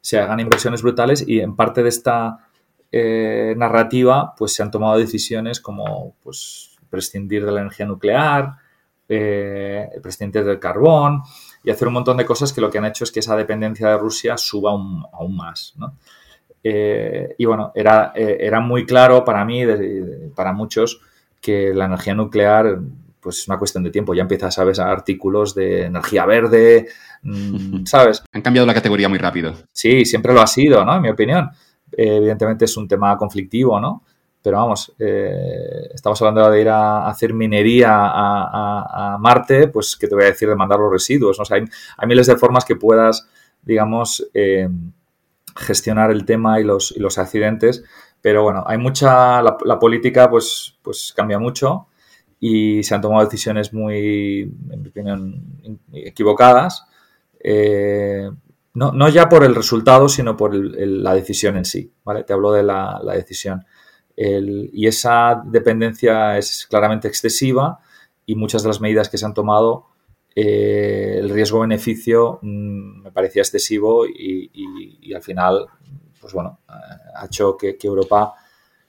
se hagan inversiones brutales y en parte de esta eh, narrativa pues se han tomado decisiones como pues prescindir de la energía nuclear, eh, prescindir del carbón y hacer un montón de cosas que lo que han hecho es que esa dependencia de Rusia suba aún, más, ¿no? Eh, y bueno, era, era muy claro para mí, para muchos, que la energía nuclear pues es una cuestión de tiempo. Ya empiezas a ver artículos de energía verde, mm, ¿sabes? Han cambiado la categoría muy rápido. Sí, siempre lo ha sido, ¿no? En mi opinión. evidentemente es un tema conflictivo, ¿no? Pero vamos, eh, estamos hablando de ir a hacer minería a, Marte, pues, ¿qué te voy a decir de mandar los residuos? ¿no? hay, miles de formas que puedas, digamos, eh, gestionar el tema y los, y los accidentes pero bueno, hay mucha, la, política pues, pues cambia mucho y se han tomado decisiones muy, en mi opinión, equivocadas. Eh, no, no, ya por el resultado, sino por la decisión en sí, ¿vale? Te hablo de la, decisión. y esa dependencia es claramente excesiva y muchas de las medidas que se han tomado, eh, el riesgo-beneficio mm, me parecía excesivo y, al final, pues bueno, ha hecho que, Europa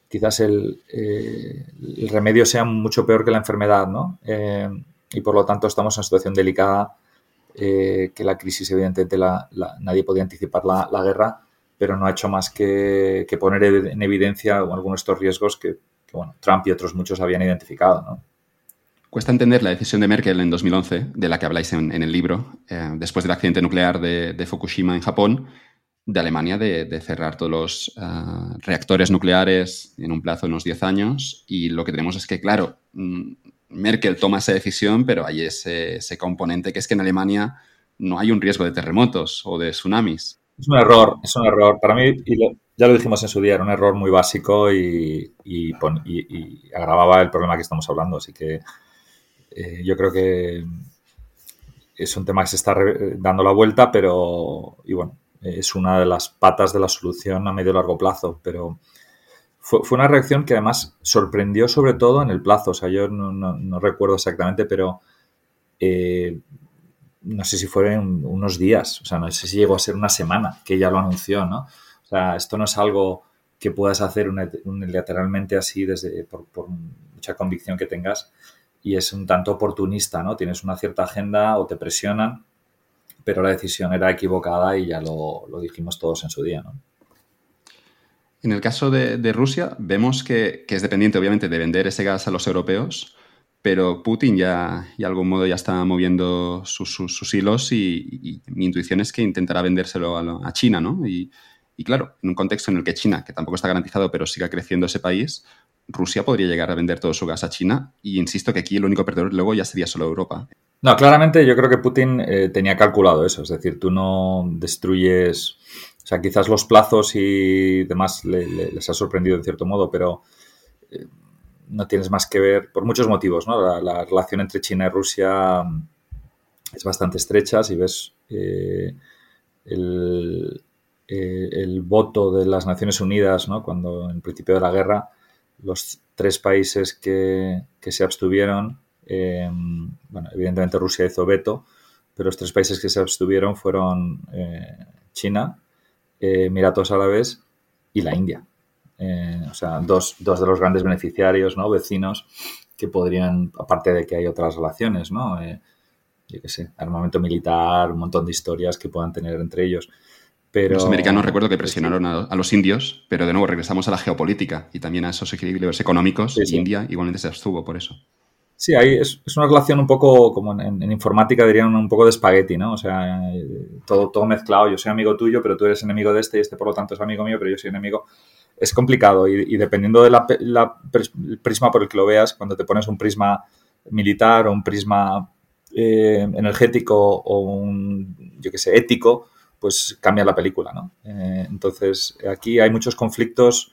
quizás el, el, remedio sea mucho peor que la enfermedad, ¿no? y por lo tanto estamos en una situación delicada que la crisis evidentemente la, nadie podía anticipar la, la guerra pero no ha hecho más que, poner en evidencia algunos de estos riesgos que, bueno, Trump y otros muchos habían identificado. Cuesta entender la decisión de Merkel en 2011, de la que habláis en, el libro, eh, después del accidente nuclear de, Fukushima en Japón, de Alemania de, cerrar todos los eh, reactores nucleares en un plazo de unos 10 años. Y lo que tenemos es que, claro, mm, Merkel toma esa decisión, pero hay ese, componente que es que en Alemania no hay un riesgo de terremotos o de tsunamis. Es un error, es un error. Para mí, y ya lo dijimos en su día, era un error muy básico y, agravaba el problema que estamos hablando. Así que eh, yo creo que es un tema que se está dando la vuelta, pero, y bueno, es una de las patas de la solución a medio y largo plazo. Pero fue, una reacción que además sorprendió sobre todo en el plazo. O sea, yo no, recuerdo exactamente, pero eh, no sé si fueron unos días, o sea, no sé si llegó a ser una semana que ya lo anunció, ¿no? O sea, esto no es algo que puedas hacer unilateralmente así desde por, mucha convicción que tengas y es un tanto oportunista, ¿no? Tienes una cierta agenda o te presionan, pero la decisión era equivocada y ya lo, dijimos todos en su día, ¿no? En el caso de, Rusia, vemos que, que, es dependiente, obviamente, de vender ese gas a los europeos, pero Putin ya, de algún modo, ya está moviendo sus, hilos y, mi intuición es que intentará vendérselo a, China, ¿no? Y, claro, en un contexto en el que China, que tampoco está garantizado, pero siga creciendo ese país, Rusia podría llegar a vender todo su gas a China y insisto que aquí el único perdedor luego ya sería solo Europa. No, claramente yo creo que Putin eh, tenía calculado eso, es decir, tú no destruyes, o sea, quizás los plazos y demás les ha sorprendido en cierto modo, pero eh, no tienes más que ver, por muchos motivos, ¿no? La, relación entre China y Rusia mm, es bastante estrecha. Si ves eh, eh, el, voto de las Naciones Unidas, ¿no? Cuando en principio de la guerra, los tres países que, se abstuvieron, eh, bueno, evidentemente Rusia hizo veto, pero los tres países que se abstuvieron fueron China, Emiratos Árabes y la India. Eh, o sea, dos, dos, de los grandes beneficiarios, ¿no? Vecinos que podrían, aparte de que hay otras relaciones, ¿no? Eh, yo qué sé, armamento militar, un montón de historias que puedan tener entre ellos. Pero, los americanos recuerdo que presionaron a, los indios, pero de nuevo regresamos a la geopolítica y también a esos equilibrios económicos. India igualmente se abstuvo por eso. Sí, ahí es, una relación un poco, como en, informática dirían, un poco de espagueti, ¿no? O sea, todo, todo mezclado. Yo soy amigo tuyo, pero tú eres enemigo de este y este por lo tanto es amigo mío, pero yo soy enemigo es complicado y, dependiendo del prisma por el que lo veas, cuando te pones un prisma militar o un prisma eh, energético o un, yo qué sé, ético, pues cambia la película, ¿no? Eh, entonces, aquí hay muchos conflictos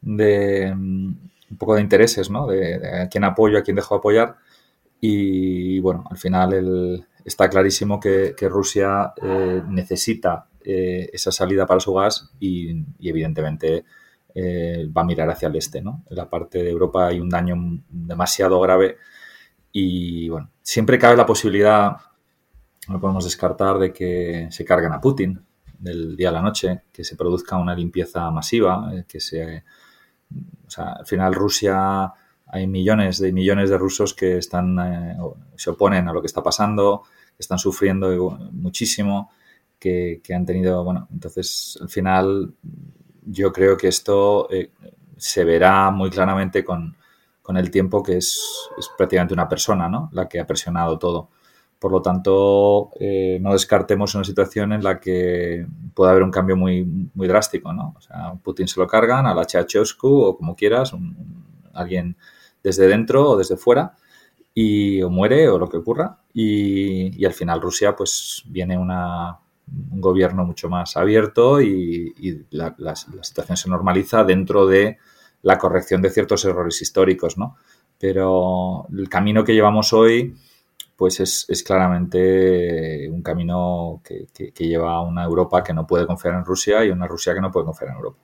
de un poco de intereses, ¿no? De, a quién apoyo, a quién dejo de apoyar y, bueno, al final está clarísimo que, Rusia eh, necesita esa salida para su gas y evidentemente eh, va a mirar hacia el este. ¿no? En la parte de Europa hay un daño demasiado grave y bueno, siempre cabe la posibilidad, no podemos descartar, de que se carguen a Putin del día a la noche, que se produzca una limpieza masiva, eh, que se... O sea, al final Rusia hay millones de millones de rusos que están eh, se oponen a lo que está pasando, que están sufriendo muchísimo, que, que, han tenido, bueno, entonces al final yo creo que esto eh, se verá muy claramente con, el tiempo que es, prácticamente una persona ¿no? la que ha presionado todo. Por lo tanto, eh, no descartemos una situación en la que pueda haber un cambio muy, muy drástico. ¿no? O sea, Putin se lo cargan, a la o como quieras, alguien desde dentro o desde fuera, y o muere o lo que ocurra. Y, y al final Rusia pues viene una, un gobierno mucho más abierto y, la, situación se normaliza dentro de la corrección de ciertos errores históricos, ¿no? Pero el camino que llevamos hoy, pues es, claramente un camino que, lleva a una Europa que no puede confiar en Rusia y una Rusia que no puede confiar en Europa.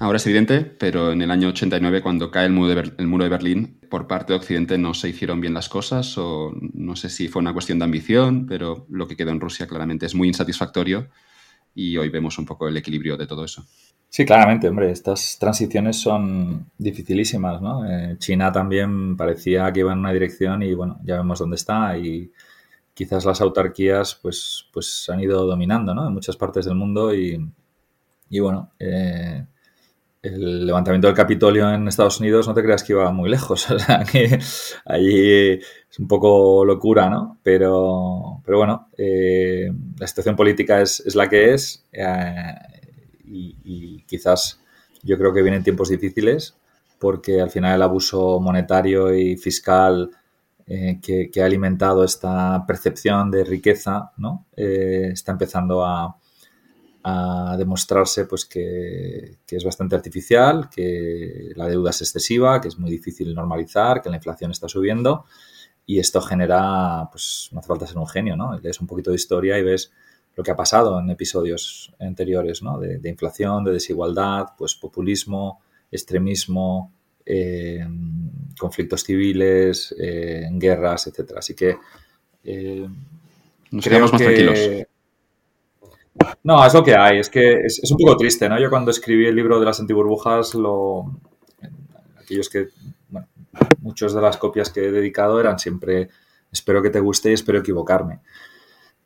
Ahora es evidente, pero en el año 89, cuando cae el muro, de el muro de Berlín, por parte de Occidente no se hicieron bien las cosas o no sé si fue una cuestión de ambición, pero lo que quedó en Rusia claramente es muy insatisfactorio y hoy vemos un poco el equilibrio de todo eso. Sí, claramente, hombre, estas transiciones son dificilísimas, ¿no? Eh, China también parecía que iba en una dirección y bueno, ya vemos dónde está y quizás las autarquías pues, pues han ido dominando, ¿no? En muchas partes del mundo y, y bueno, eh, el levantamiento del Capitolio en Estados Unidos no te creas que iba muy lejos, o sea, que allí es un poco locura, ¿no? Pero, pero bueno, eh, la situación política es, es la que es y, quizás yo creo que vienen tiempos difíciles porque al final el abuso monetario y fiscal eh, que, ha alimentado esta percepción de riqueza ¿no? Eh, está empezando a, demostrarse pues que, es bastante artificial, que la deuda es excesiva, que es muy difícil normalizar, que la inflación está subiendo y esto genera, pues no hace falta ser un genio, ¿no? Lees un poquito de historia y ves lo que ha pasado en episodios anteriores, ¿no? De, inflación, de desigualdad, pues populismo, extremismo, eh, conflictos civiles, eh, guerras, etcétera. Así que eh, nos quedamos más tranquilos. No, es lo que hay. Es que es, un poco triste, ¿no? Yo cuando escribí el libro de las antiburbujas, lo... aquellos que, bueno, muchas de las copias que he dedicado eran siempre espero que te guste y espero equivocarme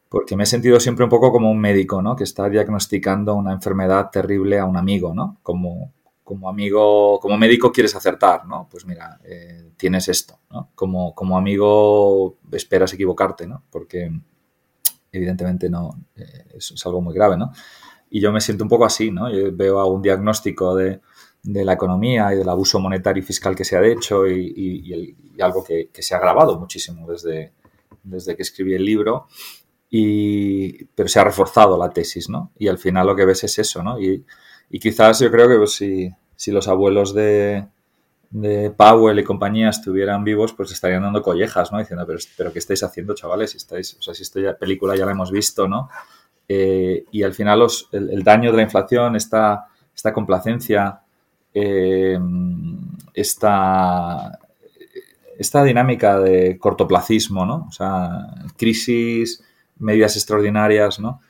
porque me he sentido siempre un poco como un médico, ¿no? Que está diagnosticando una enfermedad terrible a un amigo, ¿no? Como, como amigo, como médico quieres acertar, ¿no? Pues mira, eh, tienes esto, ¿no? Como, como amigo esperas equivocarte, ¿no? Porque evidentemente no, eh, es, algo muy grave, ¿no? Y yo me siento un poco así, ¿no? Yo veo a un diagnóstico de, de la economía y del abuso monetario y fiscal que se ha hecho y, algo que, que, se ha agravado muchísimo desde, desde que escribí el libro y, pero se ha reforzado la tesis, ¿no? Y al final lo que ves es eso, ¿no? Y, y quizás yo creo que pues, si, si, los abuelos de, de, Powell y compañía estuvieran vivos, pues estarían dando collejas, ¿no? Diciendo, pero, pero ¿qué estáis haciendo, chavales? Estáis, o sea, si esta película ya la hemos visto, ¿no? Eh, y al final los, el, daño de la inflación, esta, esta complacencia, eh, esta, esta dinámica de cortoplacismo, ¿no? O sea, crisis medidas extraordinarias, ¿no?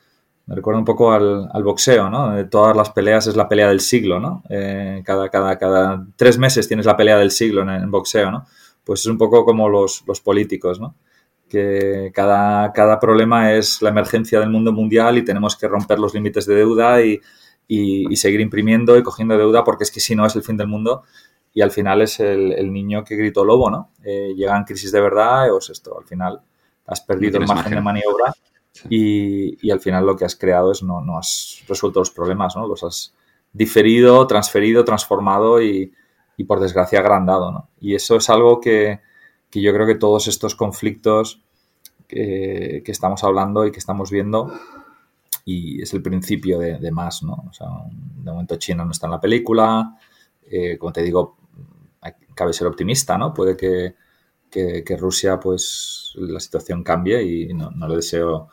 Me recuerda un poco al, boxeo, ¿no? Todas las peleas es la pelea del siglo, ¿no? Eh, cada, cada, cada tres meses tienes la pelea del siglo en, el boxeo, ¿no? Pues es un poco como los, políticos, ¿no? Que cada, cada problema es la emergencia del mundo mundial y tenemos que romper los límites de deuda y, seguir imprimiendo y cogiendo deuda porque es que si no es el fin del mundo y al final es el, niño que gritó lobo, ¿no? Eh, llegan crisis de verdad, o es esto, al final has perdido el margen, de maniobra y, al final lo que has creado es no, no has resuelto los problemas, ¿no? Los has diferido, transferido, transformado y, por desgracia agrandado, ¿no? Y eso es algo que, yo creo que todos estos conflictos que, estamos hablando y que estamos viendo y es el principio de, más, ¿no? O sea, de momento China no está en la película, eh, como te digo, cabe ser optimista, ¿no? Puede que, que, Rusia, pues, la situación cambie y no, le deseo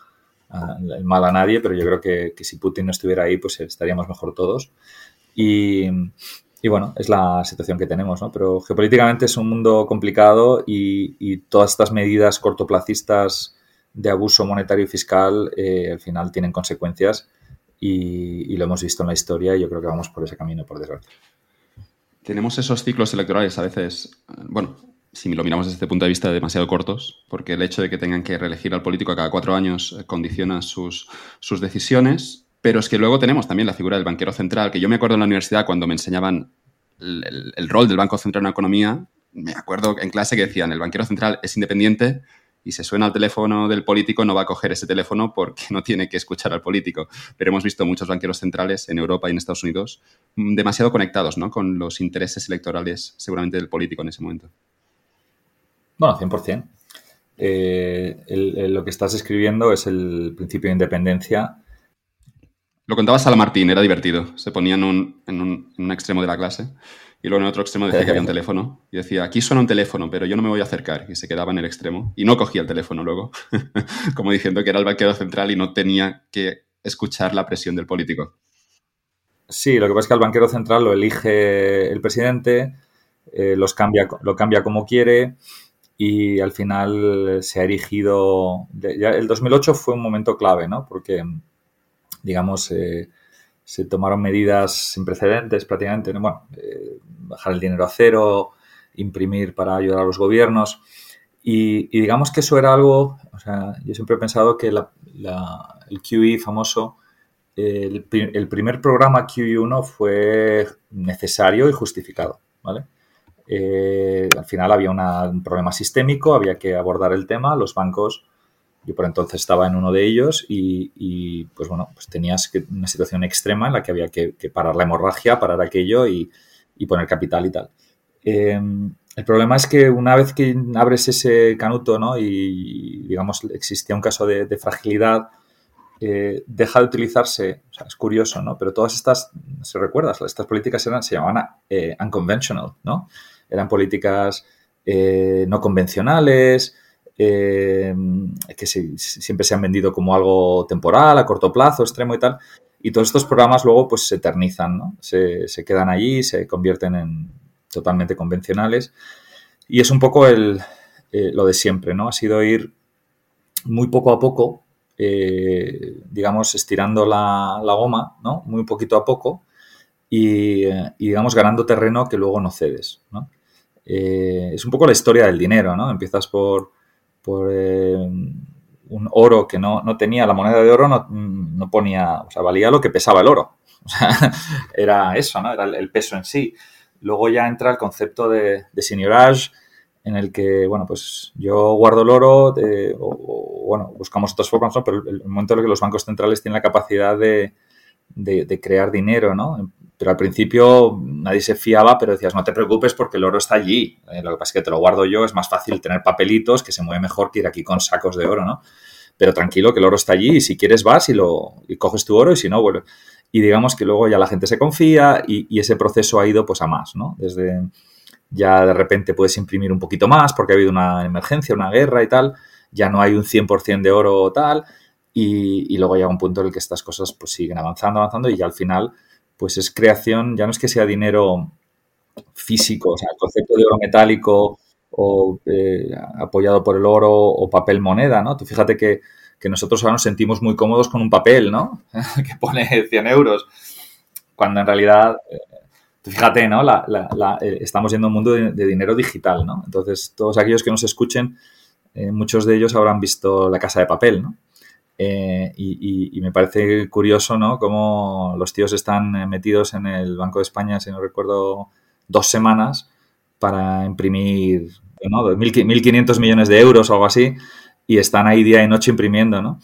el mal a nadie, pero yo creo que, si Putin no estuviera ahí, pues estaríamos mejor todos. Y, bueno, es la situación que tenemos, ¿no? Pero geopolíticamente es un mundo complicado y, todas estas medidas cortoplacistas de abuso monetario y fiscal eh, al final tienen consecuencias y, y, lo hemos visto en la historia y yo creo que vamos por ese camino, por desgracia. Tenemos esos ciclos electorales a veces, bueno, si lo miramos desde este punto de vista, demasiado cortos, porque el hecho de que tengan que reelegir al político cada cuatro años eh, condiciona sus, sus decisiones. Pero es que luego tenemos también la figura del banquero central, que yo me acuerdo en la universidad cuando me enseñaban el, el, rol del Banco Central en la economía, me acuerdo en clase que decían, el banquero central es independiente y se suena al teléfono del político, no va a coger ese teléfono porque no tiene que escuchar al político. Pero hemos visto muchos banqueros centrales en Europa y en Estados Unidos mm, demasiado conectados ¿no? con los intereses electorales seguramente del político en ese momento. Bueno, 100%. Eh, lo que estás escribiendo es el principio de independencia. Lo contaba Sala Martín, era divertido. Se ponía en un, en, un, extremo de la clase y luego en otro extremo decía que había un teléfono y decía, aquí suena un teléfono, pero yo no me voy a acercar. Y se quedaba en el extremo y no cogía el teléfono luego, como diciendo que era el banquero central y no tenía que escuchar la presión del político. Sí, lo que pasa es que al banquero central lo elige el presidente, eh, los cambia, lo cambia como quiere y al final se ha erigido. Ya el 2008 fue un momento clave, ¿no? Porque, digamos, eh, se tomaron medidas sin precedentes prácticamente, bueno, eh, bajar el dinero a cero, imprimir para ayudar a los gobiernos. Y, digamos que eso era algo, o sea, yo siempre he pensado que el QE famoso, el, primer programa QE1 fue necesario y justificado, ¿vale? Eh, al final había un problema sistémico, había que abordar el tema, los bancos, yo por entonces estaba en uno de ellos y, pues bueno, pues tenías que, una situación extrema en la que había que, parar la hemorragia, parar aquello y, poner capital y tal. Eh, el problema es que una vez que abres ese canuto, ¿no? Y, digamos, existía un caso de, fragilidad, eh, deja de utilizarse, o sea, es curioso, ¿no? Pero todas estas, si recuerdas, estas políticas eran, se llamaban eh, unconventional, ¿no? Eran políticas eh, no convencionales, que siempre se han vendido como algo temporal, a corto plazo, extremo y tal. Y todos estos programas luego pues se eternizan, ¿no? Se, quedan allí, se convierten en, totalmente convencionales. Y es un poco el, eh, lo de siempre, ¿no? Ha sido ir muy poco a poco, eh, digamos, estirando la, goma, ¿no? Muy poquito a poco y, digamos, ganando terreno que luego no cedes, ¿no? Eh, es un poco la historia del dinero, ¿no? Empiezas por, por un oro que no, tenía, la moneda de oro no, no, ponía, o sea, valía lo que pesaba el oro. O sea, era eso, ¿no? Era el peso en sí. Luego ya entra el concepto de, de en el que, bueno, pues yo guardo el oro, o, bueno, buscamos otras formas, Pero el, momento en el que los bancos centrales tienen la capacidad de, crear dinero, ¿no? Pero al principio nadie se fiaba, pero decías, no te preocupes porque el oro está allí. Eh, lo que pasa es que te lo guardo yo, es más fácil tener papelitos que se mueve mejor que ir aquí con sacos de oro, ¿no? Pero tranquilo, que el oro está allí y si quieres vas y, lo, y coges tu oro y si no, vuelve y digamos que luego ya la gente se confía y, ese proceso ha ido pues a más, ¿no? Desde ya de repente puedes imprimir un poquito más porque ha habido una emergencia, una guerra y tal, ya no hay un 100% de oro o tal y, luego llega un punto en el que estas cosas pues siguen avanzando, avanzando y ya al final pues es creación, ya no es que sea dinero físico, o sea, el concepto de oro metálico o eh, apoyado por el oro o papel moneda, ¿no? Tú fíjate que que nosotros ahora nos sentimos muy cómodos con un papel, ¿no? que pone 100 euros, cuando en realidad, eh, fíjate, ¿no? Eh, estamos yendo a un mundo de, dinero digital, ¿no? Entonces, todos aquellos que nos escuchen, muchos de ellos habrán visto La Casa de Papel, ¿no? Y, me parece curioso, ¿no? Cómo los tíos están metidos en el Banco de España, si no recuerdo, dos semanas para imprimir, ¿no? 1.500 millones de euros o algo así y están ahí día y noche imprimiendo, ¿no?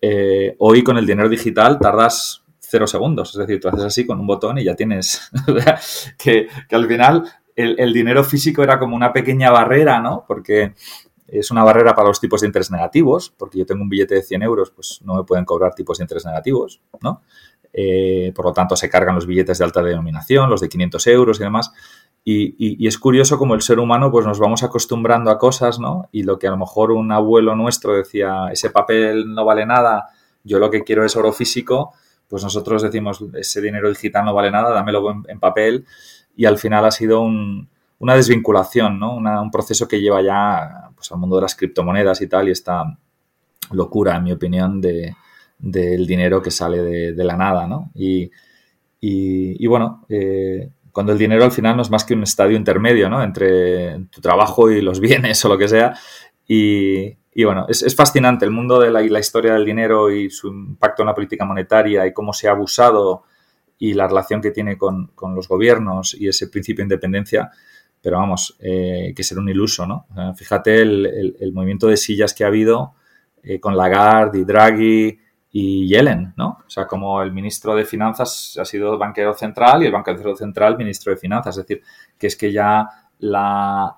Eh, hoy con el dinero digital tardas cero segundos, es decir, tú haces así con un botón y ya tienes, que, al final el, dinero físico era como una pequeña barrera, ¿no? Porque es una barrera para los tipos de interés negativos, porque yo tengo un billete de 100 euros, pues no me pueden cobrar tipos de interés negativos, ¿no? Eh, por lo tanto, se cargan los billetes de alta denominación, los de 500 euros y demás. Y, es curioso como el ser humano pues nos vamos acostumbrando a cosas, ¿no? Y lo que a lo mejor un abuelo nuestro decía, ese papel no vale nada, yo lo que quiero es oro físico, pues nosotros decimos, ese dinero digital no vale nada, dámelo en, papel. Y al final ha sido una desvinculación, ¿no? un proceso que lleva ya pues, al mundo de las criptomonedas y tal, y esta locura, en mi opinión, de, del dinero que sale de, la nada, ¿no? Y, y, bueno, eh, cuando el dinero al final no es más que un estadio intermedio, ¿no? Entre tu trabajo y los bienes o lo que sea. Y, bueno, es, fascinante el mundo de la, la, historia del dinero y su impacto en la política monetaria y cómo se ha abusado y la relación que tiene con, los gobiernos y ese principio de independencia. Pero vamos, eh, que ser un iluso, ¿no? fíjate el, movimiento de sillas que ha habido eh, con Lagarde y Draghi y Yellen, ¿no? O sea, como el ministro de Finanzas ha sido banquero central y el banquero central ministro de Finanzas. Es decir, que es que ya la,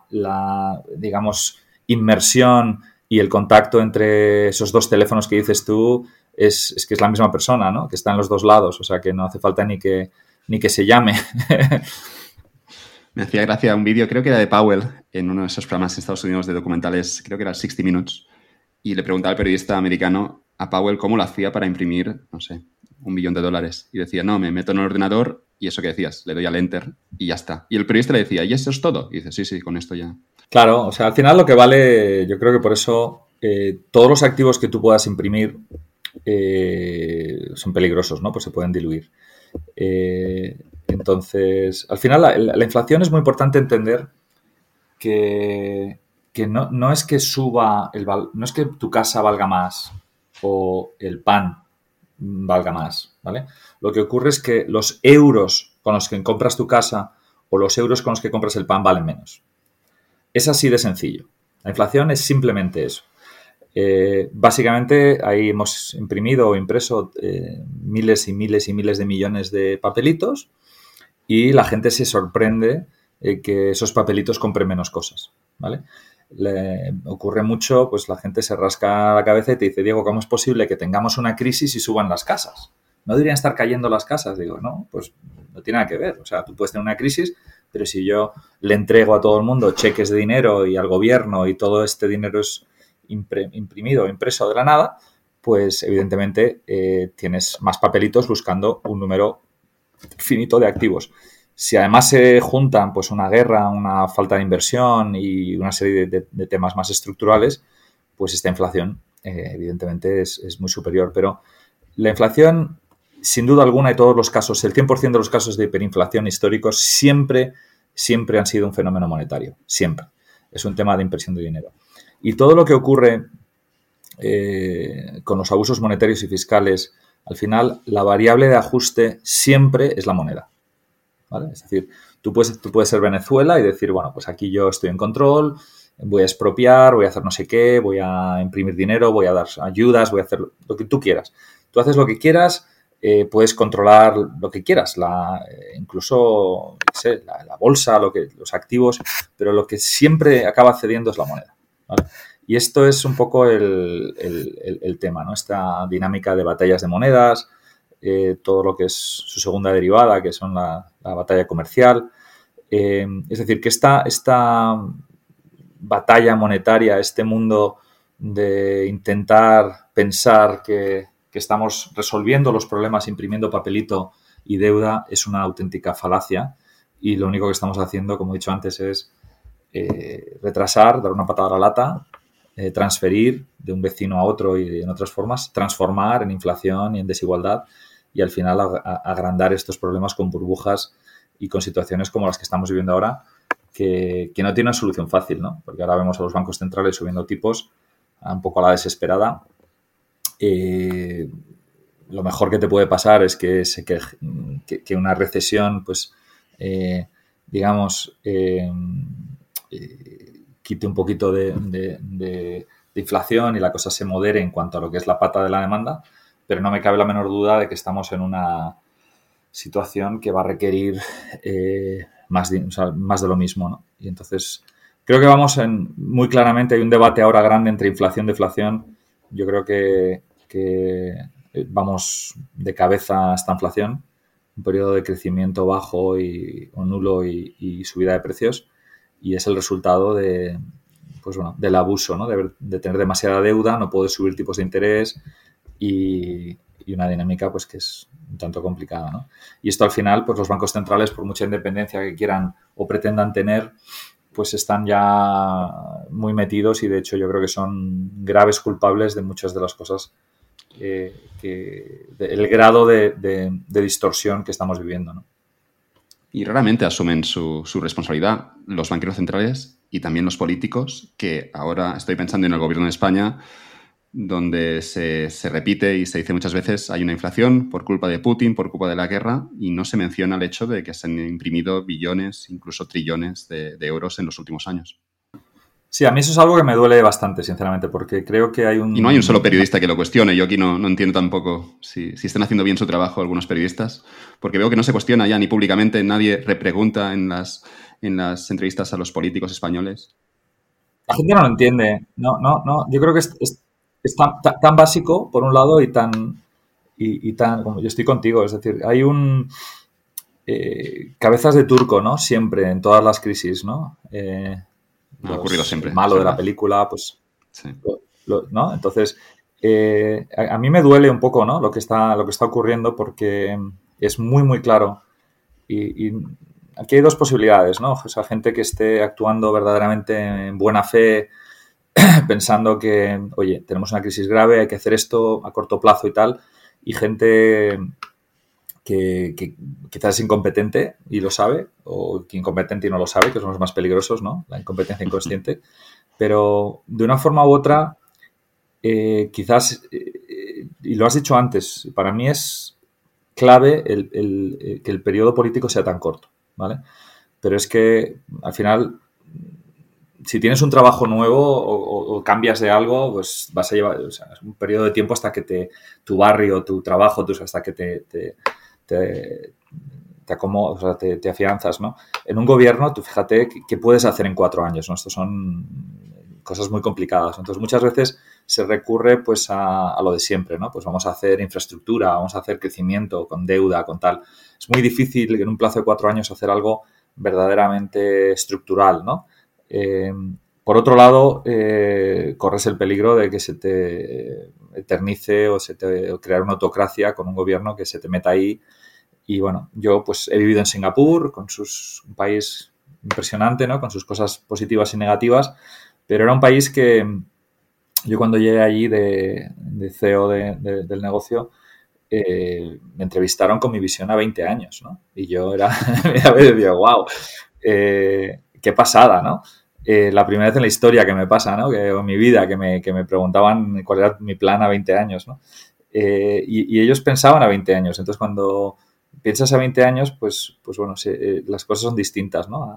digamos, inmersión y el contacto entre esos dos teléfonos que dices tú es, que es la misma persona, ¿no? Que está en los dos lados, o sea, que no hace falta ni que, ni que se llame. Me hacía gracia un vídeo, creo que era de Powell, en uno de esos programas en Estados Unidos de documentales, creo que era 60 Minutes, y le preguntaba al periodista americano a Powell cómo lo hacía para imprimir, no sé, un billón de dólares. Y decía, no, me meto en el ordenador y eso que decías, le doy al enter y ya está. Y el periodista le decía, ¿y eso es todo? Y dice, sí, sí, con esto ya. Claro, o sea, al final lo que vale, yo creo que por eso eh, todos los activos que tú puedas imprimir eh, son peligrosos, ¿no? Pues se pueden diluir. Eh, entonces, al final la, inflación es muy importante entender que, no, es que suba el no es que tu casa valga más o el pan valga más, ¿vale? Lo que ocurre es que los euros con los que compras tu casa o los euros con los que compras el pan valen menos. Es así de sencillo. La inflación es simplemente eso. Eh, básicamente ahí hemos imprimido o impreso eh, miles y miles y miles de millones de papelitos y la gente se sorprende eh, que esos papelitos compren menos cosas, ¿vale? Le ocurre mucho, pues la gente se rasca la cabeza y te dice, Diego, ¿cómo es posible que tengamos una crisis y suban las casas? ¿No deberían estar cayendo las casas? Digo, no, pues no tiene nada que ver. O sea, tú puedes tener una crisis, pero si yo le entrego a todo el mundo cheques de dinero y al gobierno y todo este dinero es imprimido impreso de la nada, pues evidentemente eh, tienes más papelitos buscando un número finito de activos. Si además se juntan pues una guerra, una falta de inversión y una serie de, temas más estructurales, pues esta inflación eh, evidentemente es, muy superior. Pero la inflación, sin duda alguna, y todos los casos, el 100% de los casos de hiperinflación históricos siempre, siempre han sido un fenómeno monetario. Siempre. Es un tema de impresión de dinero. Y todo lo que ocurre eh, con los abusos monetarios y fiscales, al final la variable de ajuste siempre es la moneda. Es decir, tú puedes, tú puedes ser Venezuela y decir, bueno, pues aquí yo estoy en control, voy a expropiar, voy a hacer no sé qué, voy a imprimir dinero, voy a dar ayudas, voy a hacer lo que tú quieras. Tú haces lo que quieras, eh, puedes controlar lo que quieras, la, eh, incluso la, bolsa, lo que, los activos, pero lo que siempre acaba cediendo es la moneda. Y esto es un poco el, tema, ¿no? Esta dinámica de batallas de monedas, eh, todo lo que es su segunda derivada, que son la, batalla comercial. Eh, es decir, que esta, batalla monetaria, este mundo de intentar pensar que, estamos resolviendo los problemas imprimiendo papelito y deuda es una auténtica falacia y lo único que estamos haciendo, como he dicho antes, es eh, retrasar, dar una patada a la lata, eh, transferir de un vecino a otro y en otras formas, transformar en inflación y en desigualdad y al final agrandar estos problemas con burbujas y con situaciones como las que estamos viviendo ahora, que, no tienen solución fácil, ¿no? Porque ahora vemos a los bancos centrales subiendo tipos un poco a la desesperada. Eh, lo mejor que te puede pasar es que, que, una recesión, pues, digamos, eh, quite un poquito de, inflación y la cosa se modere en cuanto a lo que es la pata de la demanda, pero no me cabe la menor duda de que estamos en una situación que va a requerir eh, más, de, lo mismo. Y entonces creo que vamos en, muy claramente, hay un debate ahora grande entre inflación y deflación. Yo creo que, eh, vamos de cabeza a esta inflación, un periodo de crecimiento bajo y, o nulo y subida de precios y es el resultado de, pues bueno, del abuso, ¿no? de, tener demasiada deuda, no poder subir tipos de interés y, una dinámica pues que es un tanto complicada. ¿no? Y esto al final, pues los bancos centrales, por mucha independencia que quieran o pretendan tener, pues están ya muy metidos y de hecho yo creo que son graves culpables de muchas de las cosas, que, el grado de, de distorsión que estamos viviendo. ¿no? Y raramente asumen su, responsabilidad los banqueros centrales y también los políticos, que ahora estoy pensando en el gobierno de España, donde se, repite y se dice muchas veces hay una inflación por culpa de Putin, por culpa de la guerra, y no se menciona el hecho de que se han imprimido billones, incluso trillones de euros en los últimos años. Sí, a mí eso es algo que me duele bastante, sinceramente, porque creo que hay un... Y no hay un solo periodista que lo cuestione. Yo aquí no, no entiendo tampoco si, si, están haciendo bien su trabajo algunos periodistas, porque veo que no se cuestiona ya ni públicamente, nadie repregunta en las, en las entrevistas a los políticos españoles. La gente no lo entiende. No, no, no. Yo creo que es, es, tan, básico, por un lado, y tan... Y, tan... Como yo estoy contigo, es decir, hay un... Eh, cabezas de turco, ¿no? Siempre, en todas las crisis, ¿no? Eh, ha ocurrido siempre. malo de la película, pues. ¿no? Entonces, a, mí me duele un poco, ¿no? Lo que está, lo que está ocurriendo porque es muy, muy claro. Y, y aquí hay dos posibilidades, ¿no? O sea, gente que esté actuando verdaderamente en buena fe, pensando que, oye, tenemos una crisis grave, hay que hacer esto a corto plazo y tal, y gente que, quizás es incompetente y lo sabe, o que incompetente y no lo sabe, que son los más peligrosos, ¿no? La incompetencia inconsciente. Pero de una forma u otra, eh, quizás, eh, y lo has dicho antes, para mí es clave el, que el periodo político sea tan corto, ¿vale? Pero es que al final si tienes un trabajo nuevo o, cambias de algo, pues vas a llevar un periodo de tiempo hasta que te, tu barrio, tu trabajo, hasta que te, te, te, te, afianzas, ¿no? En un gobierno, tú fíjate qué puedes hacer en cuatro años, ¿no? Estos son cosas muy complicadas. Entonces, muchas veces se recurre pues a, lo de siempre, ¿no? Pues vamos a hacer infraestructura, vamos a hacer crecimiento con deuda, con tal. Es muy difícil en un plazo de cuatro años hacer algo verdaderamente estructural, ¿no? Eh, por otro lado, eh, corres el peligro de que se te eternice o se te crear una autocracia con un gobierno que se te meta ahí. Y bueno, yo pues he vivido en Singapur, con sus, un país impresionante, ¿no? Con sus cosas positivas y negativas, pero era un país que yo cuando llegué allí de, CEO del negocio, eh, me entrevistaron con mi visión a 20 años, ¿no? Y yo era, me digo, wow, qué pasada, ¿no? Eh, la primera vez en la historia que me pasa, ¿no? Que, en mi vida, que me, que me, preguntaban cuál era mi plan a 20 años, ¿no? Eh, y, ellos pensaban a 20 años. Entonces, cuando piensas a 20 años, pues, pues bueno, eh, las cosas son distintas, ¿no?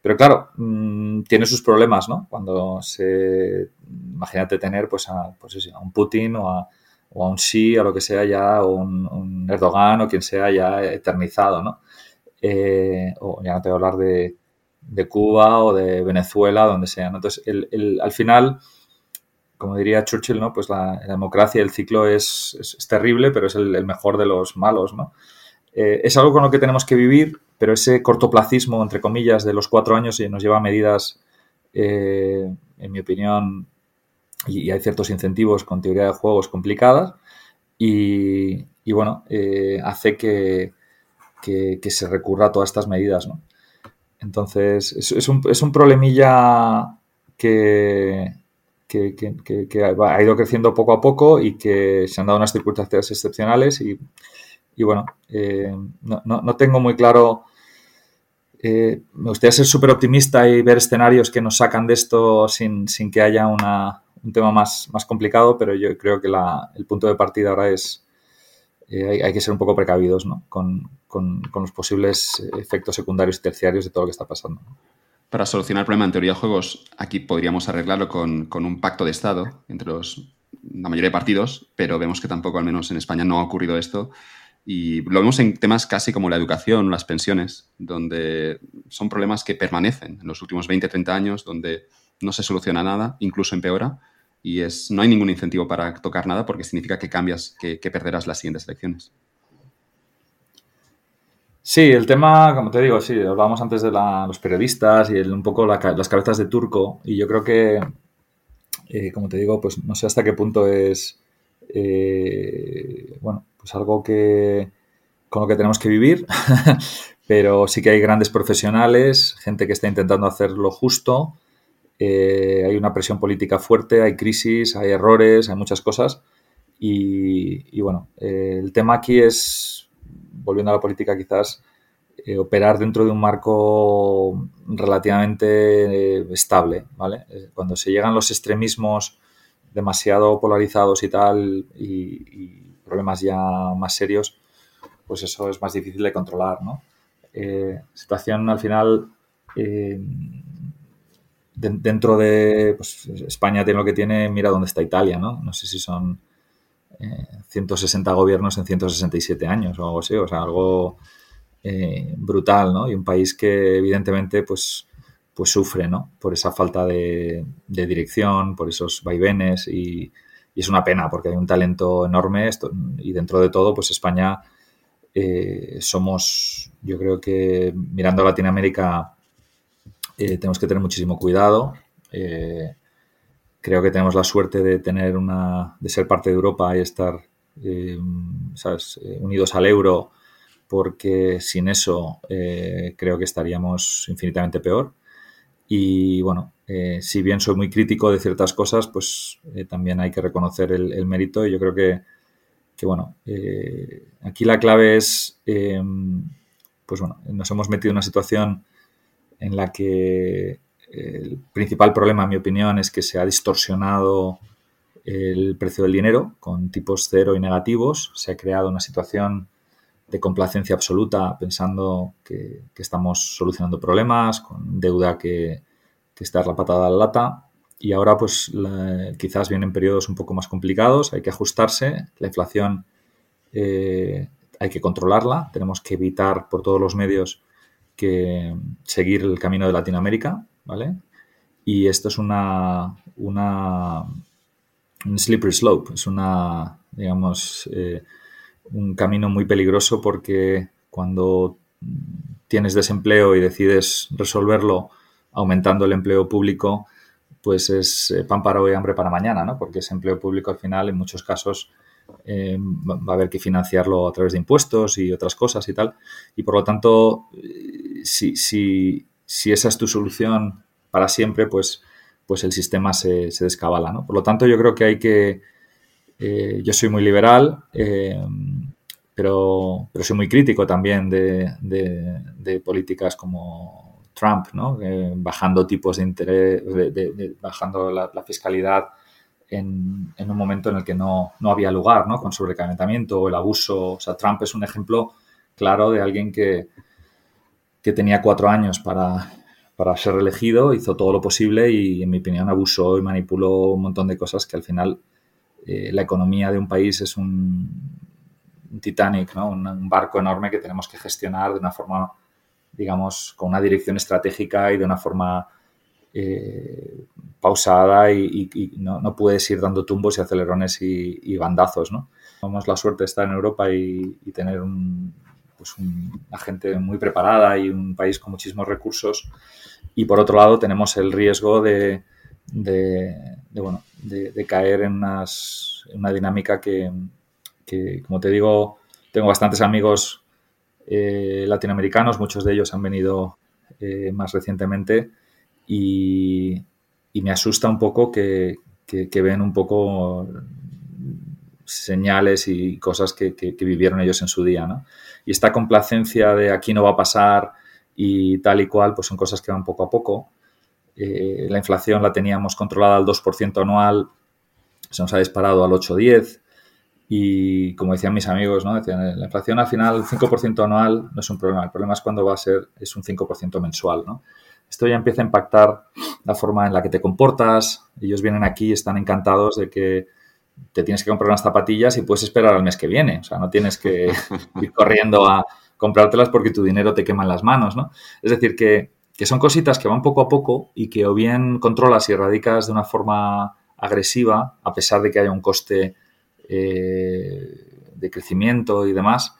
pero claro, mm, tiene sus problemas, ¿no? Cuando se... Imagínate tener, pues, a, pues a un Putin o a, o a un Xi o lo que sea ya, o un, Erdogan o quien sea ya eternizado, ¿no? o ya no te voy a hablar de de Cuba o de Venezuela, donde sea. Entonces, el, al final, como diría Churchill, ¿no? pues la, democracia, el ciclo es, es, terrible, pero es el, mejor de los malos. ¿no? Eh, es algo con lo que tenemos que vivir, pero ese cortoplacismo, entre comillas, de los cuatro años nos lleva a medidas, eh, en mi opinión, y, hay ciertos incentivos con teoría de juegos complicadas, y, bueno, eh, hace que, que, que, se recurra a todas estas medidas. ¿no? Entonces, es, un, es un, problemilla que, que, ha ido creciendo poco a poco y que se han dado unas circunstancias excepcionales y, bueno, eh, no, no, tengo muy claro... Eh, me gustaría ser súper optimista y ver escenarios que nos sacan de esto sin, sin que haya una, un tema más, más complicado, pero yo creo que la, el punto de partida ahora es, eh, hay, que ser un poco precavidos ¿no? con, con, los posibles efectos secundarios y terciarios de todo lo que está pasando. Para solucionar el problema en teoría de juegos, aquí podríamos arreglarlo con, con un pacto de Estado entre los, la mayoría de partidos, pero vemos que tampoco, al menos en España, no ha ocurrido esto. Y lo vemos en temas casi como la educación, las pensiones, donde son problemas que permanecen en los últimos 20, 30 años, donde no se soluciona nada, incluso empeora y es, no hay ningún incentivo para tocar nada porque significa que cambias, que, perderás las siguientes elecciones. Sí, el tema, como te digo, sí, hablábamos antes de los periodistas y un poco las cabezas de turco y yo creo que, eh, como te digo, pues no sé hasta qué punto es, eh, bueno, pues algo que con lo que tenemos que vivir, pero sí que hay grandes profesionales, gente que está intentando hacer lo justo eh, hay una presión política fuerte, hay crisis, hay errores, hay muchas cosas. Y, bueno, eh, el tema aquí es, volviendo a la política quizás, eh, operar dentro de un marco relativamente estable, ¿vale? Cuando se llegan los extremismos demasiado polarizados y tal, y, problemas ya más serios, pues eso es más difícil de controlar, ¿no? situación al final dentro de pues, España tiene lo que tiene, mira dónde está Italia, ¿no? No sé si son 160 eh, gobiernos en 167 años o algo así, o sea, algo eh, brutal, ¿no? Y un país que evidentemente pues, pues sufre, ¿no? Por esa falta de, dirección, por esos vaivenes y, es una pena porque hay un talento enorme esto, y dentro de todo pues España eh, somos, yo creo que mirando a Latinoamérica, eh, tenemos que tener muchísimo cuidado. Eh, creo que tenemos la suerte de tener una, de ser parte de Europa y estar unidos al euro, porque sin eso creo que estaríamos infinitamente peor. Y bueno, si bien soy muy crítico de ciertas cosas, pues también hay que reconocer el, mérito y yo creo que, que bueno, aquí la clave es, pues bueno, nos hemos metido en una situación en la que el principal problema, en mi opinión, es que se ha distorsionado el precio del dinero con tipos cero y negativos. Se ha creado una situación de complacencia absoluta pensando que, estamos solucionando problemas, con deuda que, está la patada a la lata. Y ahora pues quizás vienen periodos un poco más complicados, hay que ajustarse, la inflación eh, hay que controlarla, tenemos que evitar por todos los medios que seguir el camino de Latinoamérica, ¿vale? Y esto es una, una un slippery slope, es una, digamos, eh, un camino muy peligroso porque cuando tienes desempleo y decides resolverlo aumentando el empleo público, pues es eh, pan para hoy, hambre para mañana, ¿no? Porque ese empleo público al final, en muchos casos, eh, va a haber que financiarlo a través de impuestos y otras cosas y tal. Y por lo tanto, si, si, si esa es tu solución para siempre, pues pues el sistema se, descabala. ¿no? Por lo tanto, yo creo que hay que... Eh, yo soy muy liberal, eh, pero, pero soy muy crítico también de, de, políticas como Trump, ¿no? bajando tipos de interés, bajando la, fiscalidad en, en, un momento en el que no, no había lugar, ¿no? con sobrecalentamiento o el abuso. O sea, Trump es un ejemplo claro de alguien que, que tenía cuatro años para para ser elegido, hizo todo lo posible y, en mi opinión, abusó y manipuló un montón de cosas que al final eh, la economía de un país es un, Titanic, ¿no? Un, barco enorme que tenemos que gestionar de una forma, digamos, con una dirección estratégica y de una forma eh, pausada y, no, puedes ir dando tumbos y acelerones y, bandazos, ¿no? Tenemos la suerte de estar en Europa y, tener un, pues una gente muy preparada y un país con muchísimos recursos. Y por otro lado tenemos el riesgo de, bueno, de, caer en, una dinámica que, como te digo, tengo bastantes amigos eh, latinoamericanos, muchos de ellos han venido eh, más recientemente y, me asusta un poco que, ven un poco señales y cosas que, vivieron ellos en su día, ¿no? Y esta complacencia de aquí no va a pasar y tal y cual, pues son cosas que van poco a poco. Eh, la inflación la teníamos controlada al 2% anual, se nos ha disparado al 8-10 y como decían mis amigos, ¿no? Decían, la inflación al final 5% anual no es un problema, el problema es cuando va a ser, es un 5% mensual, ¿no? Esto ya empieza a impactar la forma en la que te comportas, ellos vienen aquí y están encantados de que te tienes que comprar unas zapatillas y puedes esperar al mes que viene. O sea, no tienes que ir corriendo a comprártelas porque tu dinero te quema en las manos, ¿no? Es decir, que, son cositas que van poco a poco y que o bien controlas y erradicas de una forma agresiva, a pesar de que haya un coste eh, de crecimiento y demás.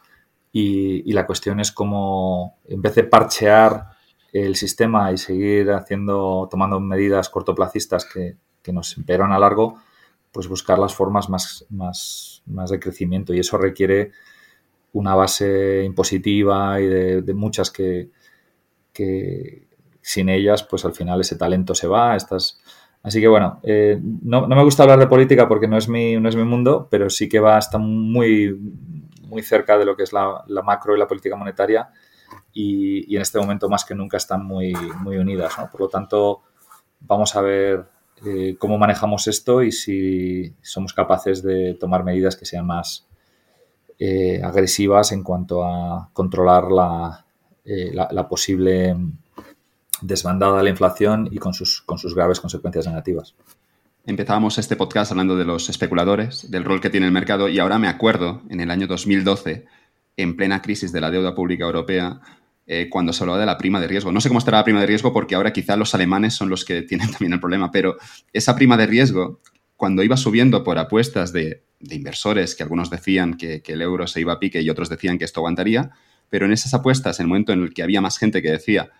Y, la cuestión es cómo, en vez de parchear el sistema y seguir haciendo, tomando medidas cortoplacistas que, que nos empeoran a largo, pues buscar las formas más, más, más de crecimiento y eso requiere una base impositiva y de, muchas que, que, sin ellas pues al final ese talento se va. Estas... Así que bueno, eh, no, me gusta hablar de política porque no es mi, no es mi mundo, pero sí que va, está muy, muy cerca de lo que es la, la macro y la política monetaria y, en este momento más que nunca están muy, muy unidas. ¿no? Por lo tanto, vamos a ver eh, cómo manejamos esto y si somos capaces de tomar medidas que sean más eh, agresivas en cuanto a controlar eh, la, posible desbandada de la inflación y con sus, con sus graves consecuencias negativas. Empezábamos este podcast hablando de los especuladores, del rol que tiene el mercado y ahora me acuerdo, en el año 2012, en plena crisis de la deuda pública europea, eh, cuando se hablaba de la prima de riesgo. No sé cómo estará la prima de riesgo porque ahora quizá los alemanes son los que tienen también el problema, pero esa prima de riesgo, cuando iba subiendo por apuestas de, inversores, que algunos decían que, el euro se iba a pique y otros decían que esto aguantaría, pero en esas apuestas, en el momento en el que había más gente que decía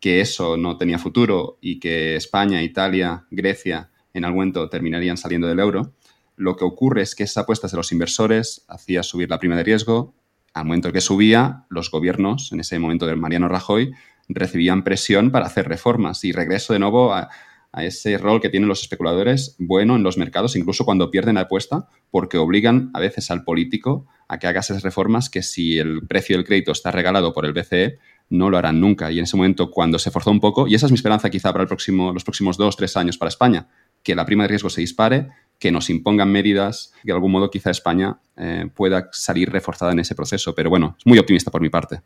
que eso no tenía futuro y que España, Italia, Grecia en algún momento terminarían saliendo del euro, lo que ocurre es que esas apuestas de los inversores hacía subir la prima de riesgo. Al momento en que subía, los gobiernos, en ese momento del Mariano Rajoy, recibían presión para hacer reformas. Y regreso de nuevo a, a ese rol que tienen los especuladores bueno en los mercados, incluso cuando pierden la apuesta, porque obligan a veces al político a que haga esas reformas que si el precio del crédito está regalado por el BCE, no lo harán nunca. Y en ese momento, cuando se forzó un poco, y esa es mi esperanza quizá para el próximo, los próximos dos, tres años para España, que la prima de riesgo se dispare, que nos impongan medidas, que de algún modo quizá España eh, pueda salir reforzada en ese proceso. Pero bueno, es muy optimista por mi parte.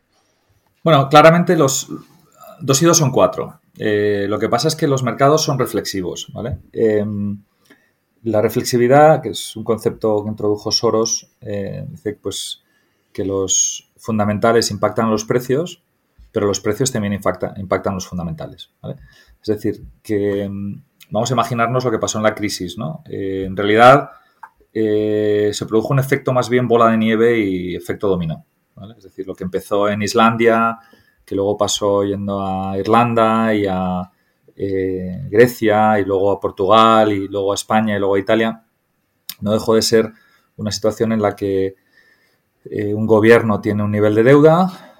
Bueno, claramente los dos y dos son cuatro. Eh, lo que pasa es que los mercados son reflexivos, ¿vale? Em, la reflexividad, que es un concepto que introdujo Soros, eh, dice pues, que los fundamentales impactan los precios, pero los precios también impactan, los fundamentales. Es decir, que em, vamos a imaginarnos lo que pasó en la crisis. ¿no? Eh, en realidad se produjo un efecto más bien bola de nieve y efecto dominó. Es decir, lo que empezó en Islandia, que luego pasó yendo a Irlanda y a eh, Grecia y luego a Portugal y luego a España y luego a Italia, no dejó de ser una situación en la que eh, un gobierno tiene un nivel de deuda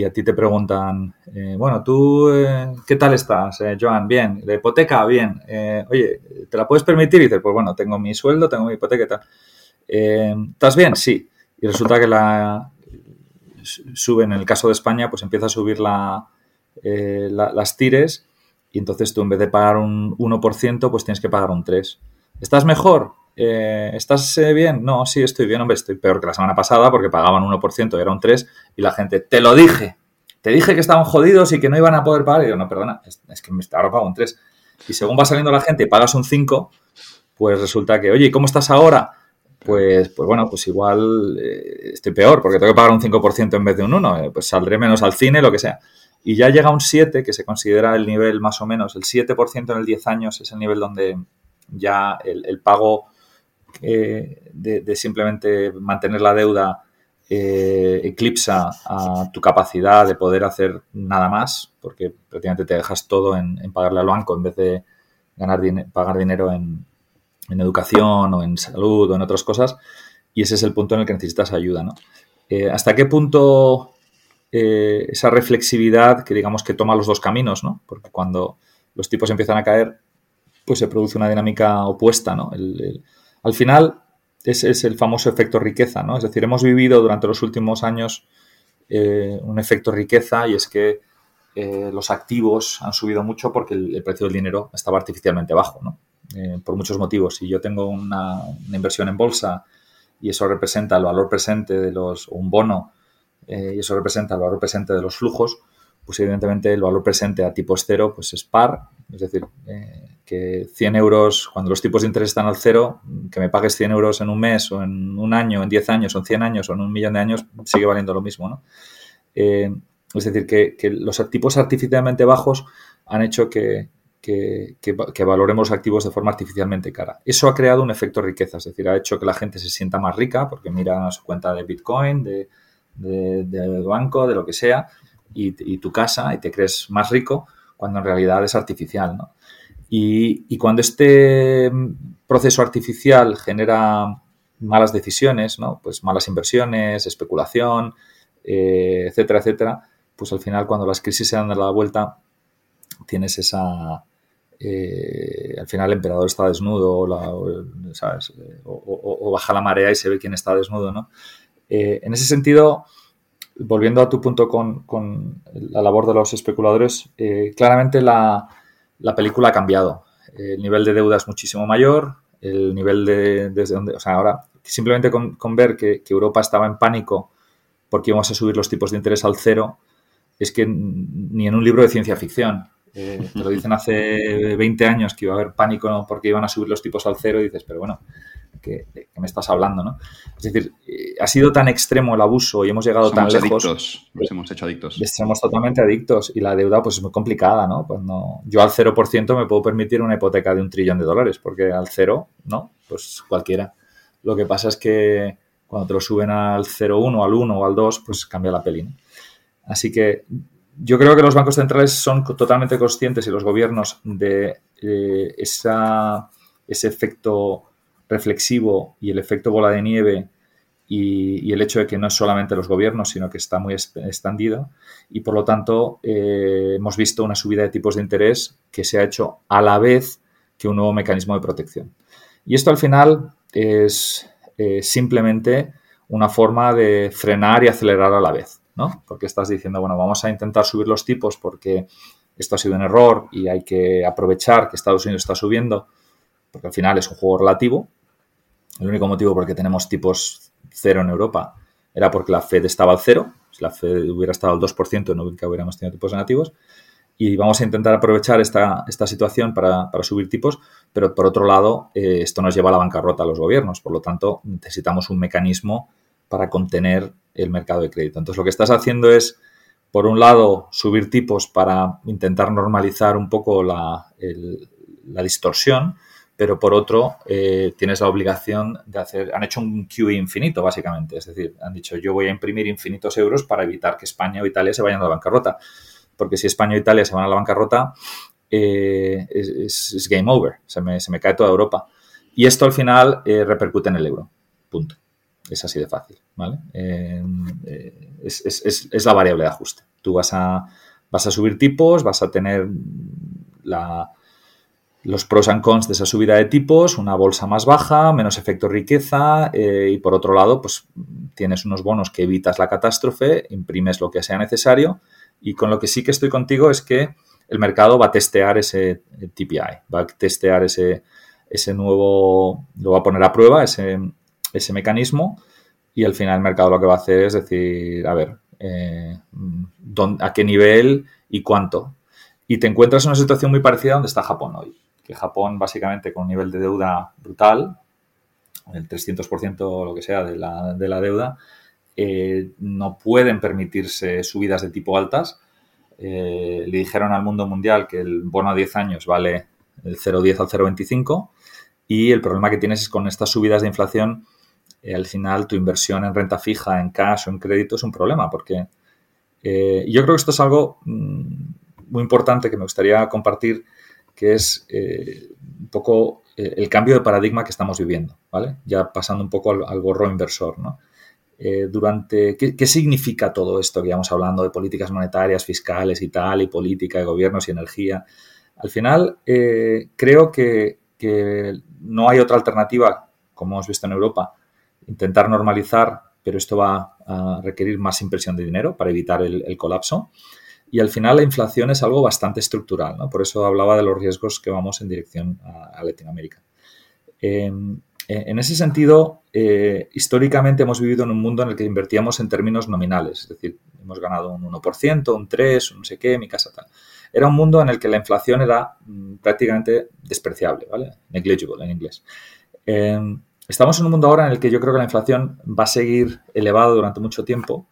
y a ti te preguntan, eh, bueno, tú, ¿qué tal estás, Joan? Bien, la hipoteca, bien. oye, ¿te la puedes permitir? Y dices, pues bueno, tengo mi sueldo, tengo mi hipoteca y tal. ¿Estás bien? Sí. Y resulta que la, sube, en el caso de España, pues empieza a subir eh, la, las tires y entonces tú en vez de pagar un 1%, pues tienes que pagar un 3%. ¿Estás mejor? Eh, ¿Estás eh, bien? No, sí, estoy bien, hombre, estoy peor que la semana pasada porque pagaban 1% y era un 3% y la gente, te lo dije, te dije que estaban jodidos y que no iban a poder pagar. Y yo, no, perdona, es, que ahora pago un 3. Y según va saliendo la gente y pagas un 5, pues resulta que, oye, ¿y cómo estás ahora? pues, pues bueno, pues igual eh, estoy peor porque tengo que pagar un 5% en vez de un 1, eh, pues saldré menos al cine, lo que sea. Y ya llega un 7, que se considera el nivel más o menos, el 7% en el 10 años es el nivel donde ya el, pago eh, de, simplemente mantener la deuda eclipsa a tu capacidad de poder hacer nada más, porque prácticamente te dejas todo en, pagarle al banco en vez de ganar pagar dinero en, en educación o en salud o en otras cosas, y ese es el punto en el que necesitas ayuda, ¿no? Eh, ¿Hasta qué punto eh, esa reflexividad que digamos que toma los dos caminos, ¿no? Porque cuando los tipos empiezan a caer, pues se produce una dinámica opuesta, ¿no? Al final es, es, el famoso efecto riqueza, ¿no? Es decir, hemos vivido durante los últimos años eh, un efecto riqueza y es que los activos han subido mucho porque el, precio del dinero estaba artificialmente bajo, ¿no? Eh, por muchos motivos. Si yo tengo una, inversión en bolsa y eso representa el valor presente de los, un bono, eh, y eso representa el valor presente de los flujos, pues evidentemente el valor presente a tipos cero pues es par, es decir, eh, que 100 euros, cuando los tipos de interés están al cero, que me pagues 100 euros en un mes o en un año, en 10 años o en 100 años o en un millón de años, sigue valiendo lo mismo, ¿no? es decir, que, que, los tipos artificialmente bajos han hecho que, que, valoremos activos de forma artificialmente cara. Eso ha creado un efecto riqueza, es decir, ha hecho que la gente se sienta más rica porque mira su cuenta de Bitcoin, de, banco, de lo que sea, y, tu casa y te crees más rico cuando en realidad es artificial. Y, cuando este proceso artificial genera malas decisiones, ¿no? pues malas inversiones, especulación, eh, etcétera, etcétera, pues al final cuando las crisis se dan la vuelta, tienes esa, eh, al final el emperador está desnudo o, baja la marea y se ve quién está desnudo, ¿no? Eh, en ese sentido, volviendo a tu punto con, la labor de los especuladores, eh, claramente la, película ha cambiado. El nivel de deuda es muchísimo mayor, el nivel de... Desde donde, o sea, ahora, simplemente con, ver que, Europa estaba en pánico porque íbamos a subir los tipos de interés al cero, es que ni en un libro de ciencia ficción te lo dicen hace 20 años que iba a haber pánico porque iban a subir los tipos al cero y dices, pero bueno, ¿qué, me estás hablando? ¿no? Es decir, eh, ha sido tan extremo el abuso y hemos llegado tan lejos. Adictos, nos hemos hecho adictos. Somos totalmente adictos y la deuda pues es muy complicada, ¿no? Cuando yo al 0% me puedo permitir una hipoteca de un trillón de dólares porque al cero, ¿no? Pues cualquiera. Lo que pasa es que cuando te lo suben al 0,1, al 1 o al 2, pues cambia la peli. Así que yo creo que los bancos centrales son totalmente conscientes y los gobiernos de eh, esa ese efecto reflexivo y el efecto bola de nieve y, el hecho de que no es solamente los gobiernos, sino que está muy extendido y por lo tanto eh, hemos visto una subida de tipos de interés que se ha hecho a la vez que un nuevo mecanismo de protección. Y esto al final es eh, simplemente una forma de frenar y acelerar a la vez, ¿no? Porque estás diciendo, bueno, vamos a intentar subir los tipos porque esto ha sido un error y hay que aprovechar que Estados Unidos está subiendo, porque al final es un juego relativo. El único motivo por el que tenemos tipos cero en Europa era porque la Fed estaba al cero. Si la Fed hubiera estado al 2%, no hubiéramos tenido tipos negativos. Y vamos a intentar aprovechar esta, esta situación para, subir tipos, pero por otro lado, eh, esto nos lleva a la bancarrota a los gobiernos. Por lo tanto, necesitamos un mecanismo para contener el mercado de crédito. Entonces, lo que estás haciendo es, por un lado, subir tipos para intentar normalizar un poco la, la distorsión, pero por otro, eh, tienes la obligación de hacer, han hecho un QE infinito, básicamente. Es decir, han dicho, yo voy a imprimir infinitos euros para evitar que España o Italia se vayan a la bancarrota. Porque si España o Italia se van a la bancarrota, eh, es, game over, se me, se me, cae toda Europa. Y esto al final eh, repercute en el euro. Punto. Es así de fácil, ¿vale? Es, es, es, la variable de ajuste. Tú vas a, vas a subir tipos, vas a tener la, los pros and cons de esa subida de tipos, una bolsa más baja, menos efecto riqueza eh, y por otro lado, pues tienes unos bonos que evitas la catástrofe, imprimes lo que sea necesario y con lo que sí que estoy contigo es que el mercado va a testear ese TPI, va a testear ese, ese nuevo, lo va a poner a prueba, ese, ese mecanismo y al final el mercado lo que va a hacer es decir, a ver, eh, a qué nivel y cuánto. Y te encuentras en una situación muy parecida a donde está Japón hoy que Japón básicamente con un nivel de deuda brutal, el 300% o lo que sea de la, deuda, eh, no pueden permitirse subidas de tipo altas. Eh, le dijeron al mundo mundial que el bono a 10 años vale el 0,10 al 0,25 y el problema que tienes es con estas subidas de inflación, eh, al final tu inversión en renta fija, en cash o en crédito es un problema porque yo creo que esto es algo mm, muy importante que me gustaría compartir que es eh, un poco eh, el cambio de paradigma que estamos viviendo, ¿vale? Ya pasando un poco al, gorro inversor, ¿no? Eh, durante, ¿qué, significa todo esto que íbamos hablando de políticas monetarias, fiscales y tal, y política de gobiernos y energía? Al final, creo que, no hay otra alternativa, como hemos visto en Europa, intentar normalizar, pero esto va a requerir más impresión de dinero para evitar el colapso. Y al final la inflación es algo bastante estructural, ¿no? Por eso hablaba de los riesgos que vamos en dirección a, Latinoamérica. Em, en ese sentido, eh, históricamente hemos vivido en un mundo en el que invertíamos en términos nominales, es decir, hemos ganado un 1%, un 3%, un no sé qué, mi casa tal. Era un mundo en el que la inflación era mm, prácticamente despreciable, ¿vale? Negligible en inglés. Em, estamos en un mundo ahora en el que yo creo que la inflación va a seguir elevada durante mucho tiempo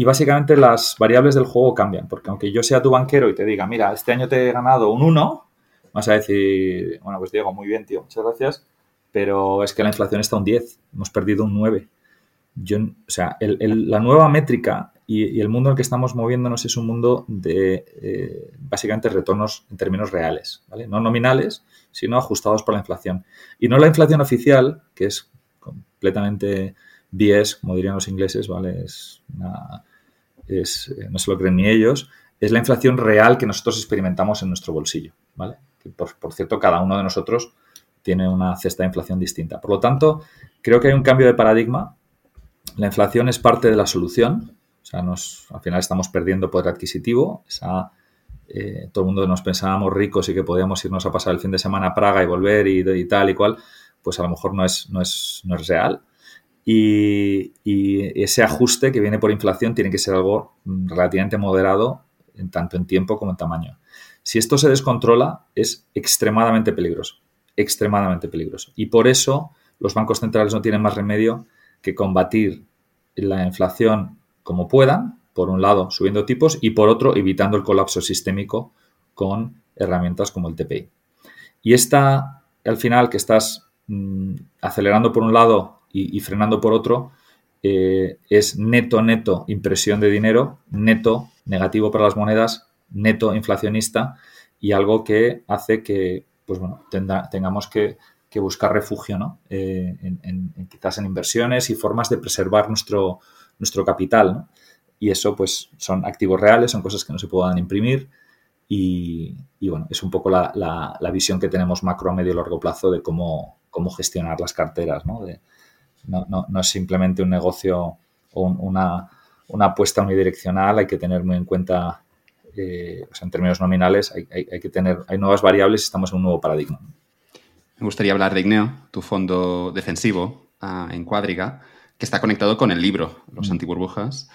y básicamente las variables del juego cambian, porque aunque yo sea tu banquero y te diga, mira, este año te he ganado un 1, vas a decir, bueno, pues Diego, muy bien, tío, muchas gracias, pero es que la inflación está un 10, hemos perdido un 9. Yo, o sea, la nueva métrica y, el mundo en el que estamos moviéndonos es un mundo de eh, básicamente retornos en términos reales. No nominales, sino ajustados por la inflación. Y no la inflación oficial, que es completamente BS, como dirían los ingleses, ¿vale? Es una, eh, no se lo creen ni ellos, es la inflación real que nosotros experimentamos en nuestro bolsillo, ¿vale? por, cierto, cada uno de nosotros tiene una cesta de inflación distinta. Por lo tanto, creo que hay un cambio de paradigma. La inflación es parte de la solución. O sea, nos, al final estamos perdiendo poder adquisitivo. Eh, todo el mundo nos pensábamos ricos y que podíamos irnos a pasar el fin de semana a Praga y volver y, y tal y cual. Pues a lo mejor no es, no es, no es real y, ese ajuste que viene por inflación tiene que ser algo mm, relativamente moderado en tanto en tiempo como en tamaño. Si esto se descontrola es extremadamente peligroso, extremadamente peligroso. Y por eso los bancos centrales no tienen más remedio que combatir la inflación como puedan, por un lado subiendo tipos y por otro evitando el colapso sistémico con herramientas como el TPI. Y esta, al final, que estás mm, acelerando por un lado y, frenando por otro, eh, es neto, neto impresión de dinero, neto negativo para las monedas, neto inflacionista y algo que hace que pues bueno, tengamos que buscar refugio, ¿no? Eh, en, quizás en inversiones y formas de preservar nuestro, nuestro capital, ¿no? Y eso, pues, son activos reales, son cosas que no se puedan imprimir y, bueno, es un poco la, visión que tenemos macro a medio y largo plazo de cómo, cómo gestionar las carteras, ¿no? No, no, no, es simplemente un negocio o una, una apuesta unidireccional, hay que tener muy en cuenta eh, en términos nominales hay, que tener, hay nuevas variables y estamos en un nuevo paradigma. Me gustaría hablar de Igneo, tu fondo defensivo ah, en Cuadriga, que está conectado con el libro, Los mm. antiburbujas.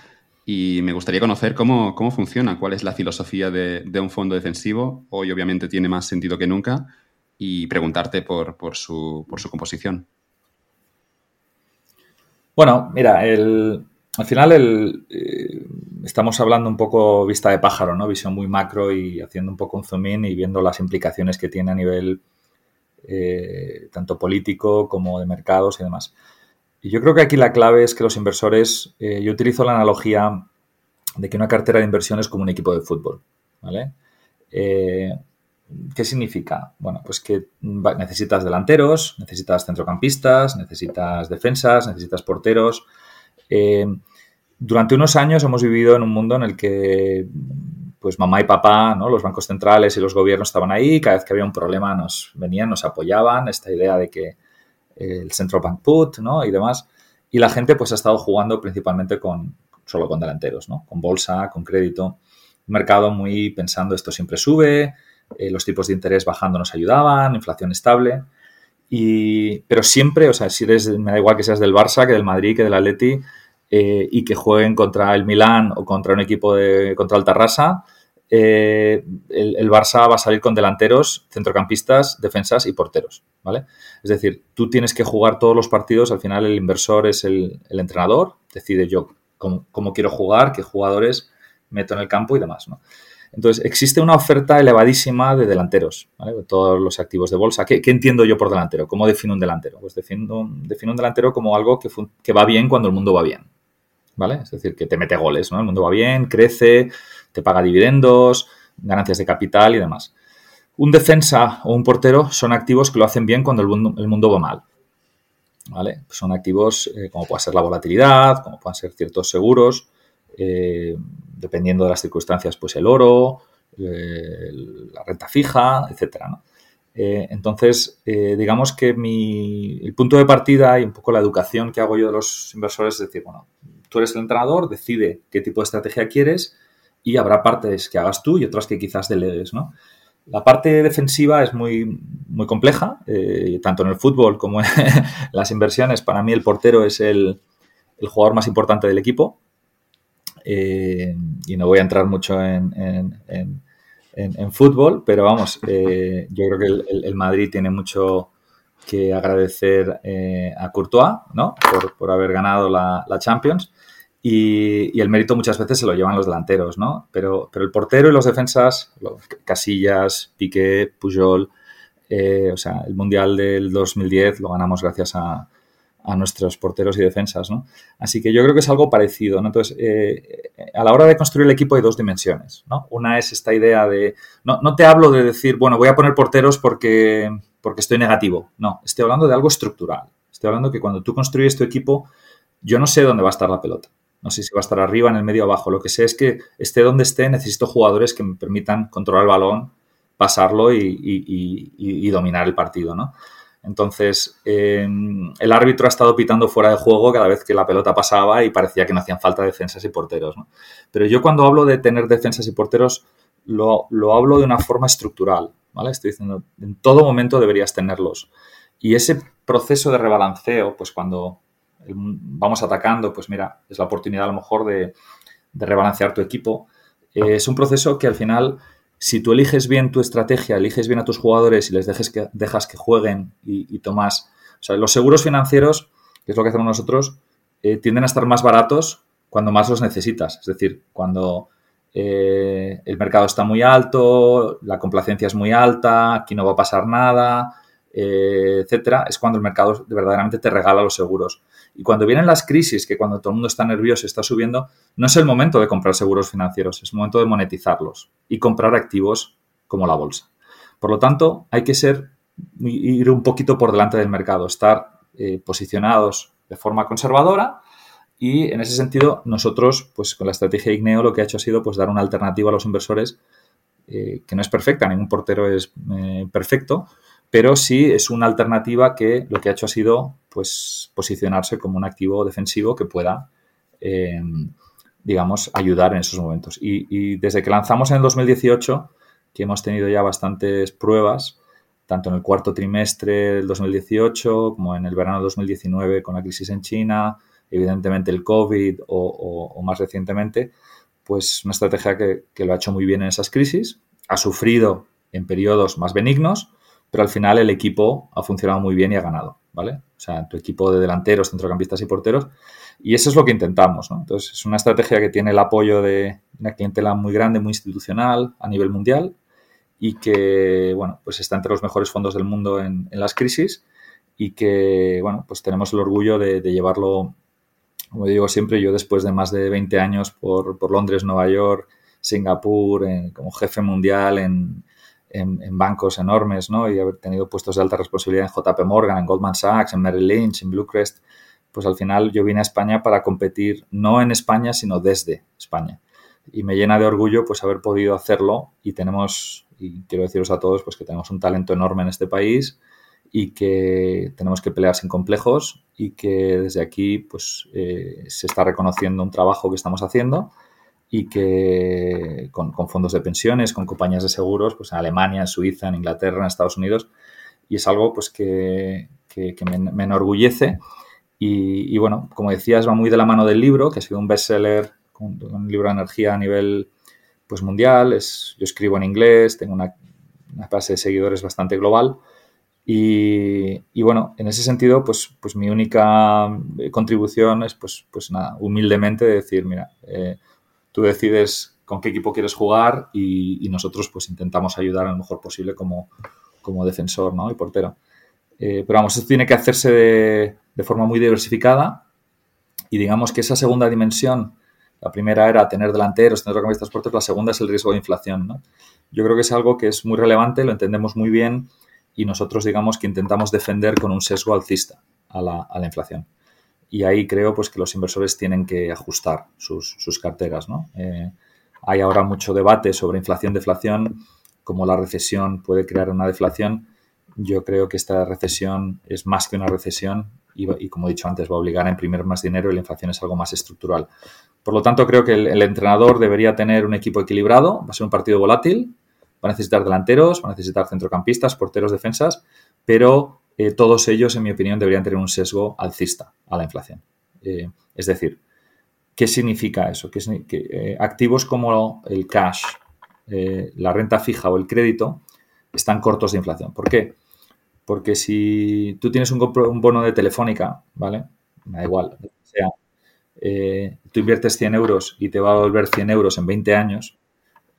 Y me gustaría conocer cómo, cómo funciona, cuál es la filosofía de, un fondo defensivo. Hoy obviamente tiene más sentido que nunca. Y preguntarte por, por, su, por su composición. Bueno, mira, el, al final el, eh, estamos hablando un poco vista de pájaro, ¿no? Visión muy macro y haciendo un poco un zoom in y viendo las implicaciones que tiene a nivel eh, tanto político como de mercados y demás. Y yo creo que aquí la clave es que los inversores, eh, yo utilizo la analogía de que una cartera de inversión es como un equipo de fútbol, ¿vale? ¿Qué significa? Bueno, pues que necesitas delanteros, necesitas centrocampistas, necesitas defensas, necesitas porteros, eh, durante unos años hemos vivido en un mundo en el que pues mamá y papá, ¿no? los bancos centrales y los gobiernos estaban ahí, cada vez que había un problema nos venían, nos apoyaban, esta idea de que el central bank put ¿no? y demás. Y la gente pues ha estado jugando principalmente con, solo con delanteros, ¿no? con bolsa, con crédito. Mercado muy pensando esto siempre sube, eh, los tipos de interés bajando nos ayudaban, inflación estable. Y, pero siempre, o sea, si eres, me da igual que seas del Barça, que del Madrid, que del Atleti, eh, y que jueguen contra el Milán o contra un equipo de, contra el Tarrasa, eh, el, Barça va a salir con delanteros, centrocampistas, defensas y porteros, ¿vale? Es decir, tú tienes que jugar todos los partidos, al final el inversor es el, entrenador, decide yo cómo, cómo, quiero jugar, qué jugadores meto en el campo y demás, ¿no? Entonces, existe una oferta elevadísima de delanteros, ¿vale? todos los activos de bolsa. ¿Qué, entiendo yo por delantero? ¿Cómo defino un delantero? Pues defino, un delantero como algo que, que, va bien cuando el mundo va bien, ¿vale? Es decir, que te mete goles, ¿no? El mundo va bien, crece, te paga dividendos, ganancias de capital y demás. Un defensa o un portero son activos que lo hacen bien cuando el mundo, el mundo va mal, ¿vale? Son activos eh, como puede ser la volatilidad, como pueden ser ciertos seguros, eh, dependiendo de las circunstancias, pues el oro, eh, la renta fija, etcétera. Eh, entonces, digamos que mi, el punto de partida y un poco la educación que hago yo de los inversores es decir, bueno, tú eres el entrenador, decide qué tipo de estrategia quieres y habrá partes que hagas tú y otras que quizás delegues, ¿no? La parte defensiva es muy, muy compleja, tanto en el fútbol como en las inversiones. Para mí el portero es el, el jugador más importante del equipo. Eh, y no voy a entrar mucho en, fútbol, pero vamos, eh, yo creo que el, Madrid tiene mucho que agradecer eh, a Courtois, ¿no? Por, haber ganado la, Champions. Y, el mérito muchas veces se lo llevan los delanteros, ¿no? Pero, pero el portero y los defensas, Casillas, Piqué, Pujol, o sea, el Mundial del 2010 lo ganamos gracias a, a nuestros porteros y defensas, ¿no? Así que yo creo que es algo parecido. Entonces, eh, a la hora de construir el equipo hay dos dimensiones, ¿no? Una es esta idea de, no, no, te hablo de decir, bueno, voy a poner porteros porque, porque estoy negativo, no, estoy hablando de algo estructural, estoy hablando que cuando tú construyes tu equipo, yo no sé dónde va a estar la pelota, no sé si va a estar arriba, en el medio o abajo, lo que sé es que esté donde esté, necesito jugadores que me permitan controlar el balón, pasarlo y, y, y dominar el partido, ¿no? Entonces, em, el árbitro ha estado pitando fuera de juego cada vez que la pelota pasaba y parecía que no hacían falta defensas y porteros. Pero yo cuando hablo de tener defensas y porteros, lo, hablo de una forma estructural. ¿vale? Estoy diciendo, en todo momento deberías tenerlos. Y ese proceso de rebalanceo, pues cuando vamos atacando, pues mira, es la oportunidad a lo mejor de, rebalancear tu equipo. Eh, es un proceso que al final si tú eliges bien tu estrategia, eliges bien a tus jugadores y les dejes que, dejas que jueguen y, tomas... O sea, los seguros financieros, que es lo que hacemos nosotros, eh, tienden a estar más baratos cuando más los necesitas. Es decir, cuando eh, el mercado está muy alto, la complacencia es muy alta, aquí no va a pasar nada, eh, etcétera, es cuando el mercado verdaderamente te regala los seguros. Y cuando vienen las crisis, que cuando todo el mundo está nervioso está subiendo, no es el momento de comprar seguros financieros, es el momento de monetizarlos y comprar activos como la bolsa. Por lo tanto, hay que ser ir un poquito por delante del mercado, estar eh, posicionados de forma conservadora y en ese sentido nosotros, pues con la estrategia Igneo lo que ha hecho ha sido pues dar una alternativa a los inversores eh, que no es perfecta, ningún portero es eh, perfecto, pero sí es una alternativa que lo que ha hecho ha sido pues posicionarse como un activo defensivo que pueda digamos, ayudar en esos momentos. Y, desde que lanzamos en el 2018, que hemos tenido ya bastantes pruebas, tanto en el cuarto trimestre del 2018 como en el verano del 2019 con la crisis en China, evidentemente el COVID o, más recientemente, pues una estrategia que, lo ha hecho muy bien en esas crisis, ha sufrido en periodos más benignos, pero al final el equipo ha funcionado muy bien y ha ganado, ¿vale? O sea, tu equipo de delanteros, centrocampistas y porteros y eso es lo que intentamos, ¿no? Entonces, es una estrategia que tiene el apoyo de una clientela muy grande, muy institucional a nivel mundial y que, bueno, pues está entre los mejores fondos del mundo en, las crisis y que, bueno, pues tenemos el orgullo de, llevarlo, como digo siempre, yo después de más de 20 años por, Londres, Nueva York, Singapur, como jefe mundial en, en, bancos enormes, ¿no? Y haber tenido puestos de alta responsabilidad en JP Morgan, en Goldman Sachs, en Merrill Lynch, en Bluecrest, pues al final yo vine a España para competir no en España, sino desde España. Y me llena de orgullo pues haber podido hacerlo y tenemos, y quiero deciros a todos, pues que tenemos un talento enorme en este país y que tenemos que pelear sin complejos y que desde aquí pues eh, se está reconociendo un trabajo que estamos haciendo y que con, fondos de pensiones, con compañías de seguros, pues en Alemania, en Suiza, en Inglaterra, en Estados Unidos, y es algo pues que, me, enorgullece y, bueno, como decías, va muy de la mano del libro, que ha sido un bestseller, un, un libro de energía a nivel pues, mundial. Es, yo escribo en inglés, tengo una, base de seguidores bastante global. Y, bueno, en ese sentido, pues, pues mi única contribución es, pues, pues nada, humildemente decir, mira, eh, tú decides con qué equipo quieres jugar y, nosotros pues intentamos ayudar a lo mejor posible como, como defensor ¿no? y portero. Eh, pero vamos, esto tiene que hacerse de, forma muy diversificada y digamos que esa segunda dimensión, la primera era tener delanteros, tener recambistas fuertes, la segunda es el riesgo de inflación. ¿no? Yo creo que es algo que es muy relevante, lo entendemos muy bien y nosotros digamos que intentamos defender con un sesgo alcista a la, a la inflación. Y ahí creo pues, que los inversores tienen que ajustar sus, sus carteras. ¿no? Eh, hay ahora mucho debate sobre inflación-deflación, cómo la recesión puede crear una deflación. Yo creo que esta recesión es más que una recesión, y, como he dicho antes, va a obligar a imprimir más dinero y la inflación es algo más estructural. Por lo tanto, creo que el, entrenador debería tener un equipo equilibrado, va a ser un partido volátil, va a necesitar delanteros, va a necesitar centrocampistas, porteros, defensas, pero eh, todos ellos, en mi opinión, deberían tener un sesgo alcista a la inflación. Eh, es decir, ¿qué significa eso? Eh, activos como el cash, la renta fija o el crédito están cortos de inflación. ¿Por qué? Porque si tú tienes un, bono de telefónica, ¿vale? Me da igual, o sea, tú inviertes 100 euros y te va a volver 100 euros en 20 años,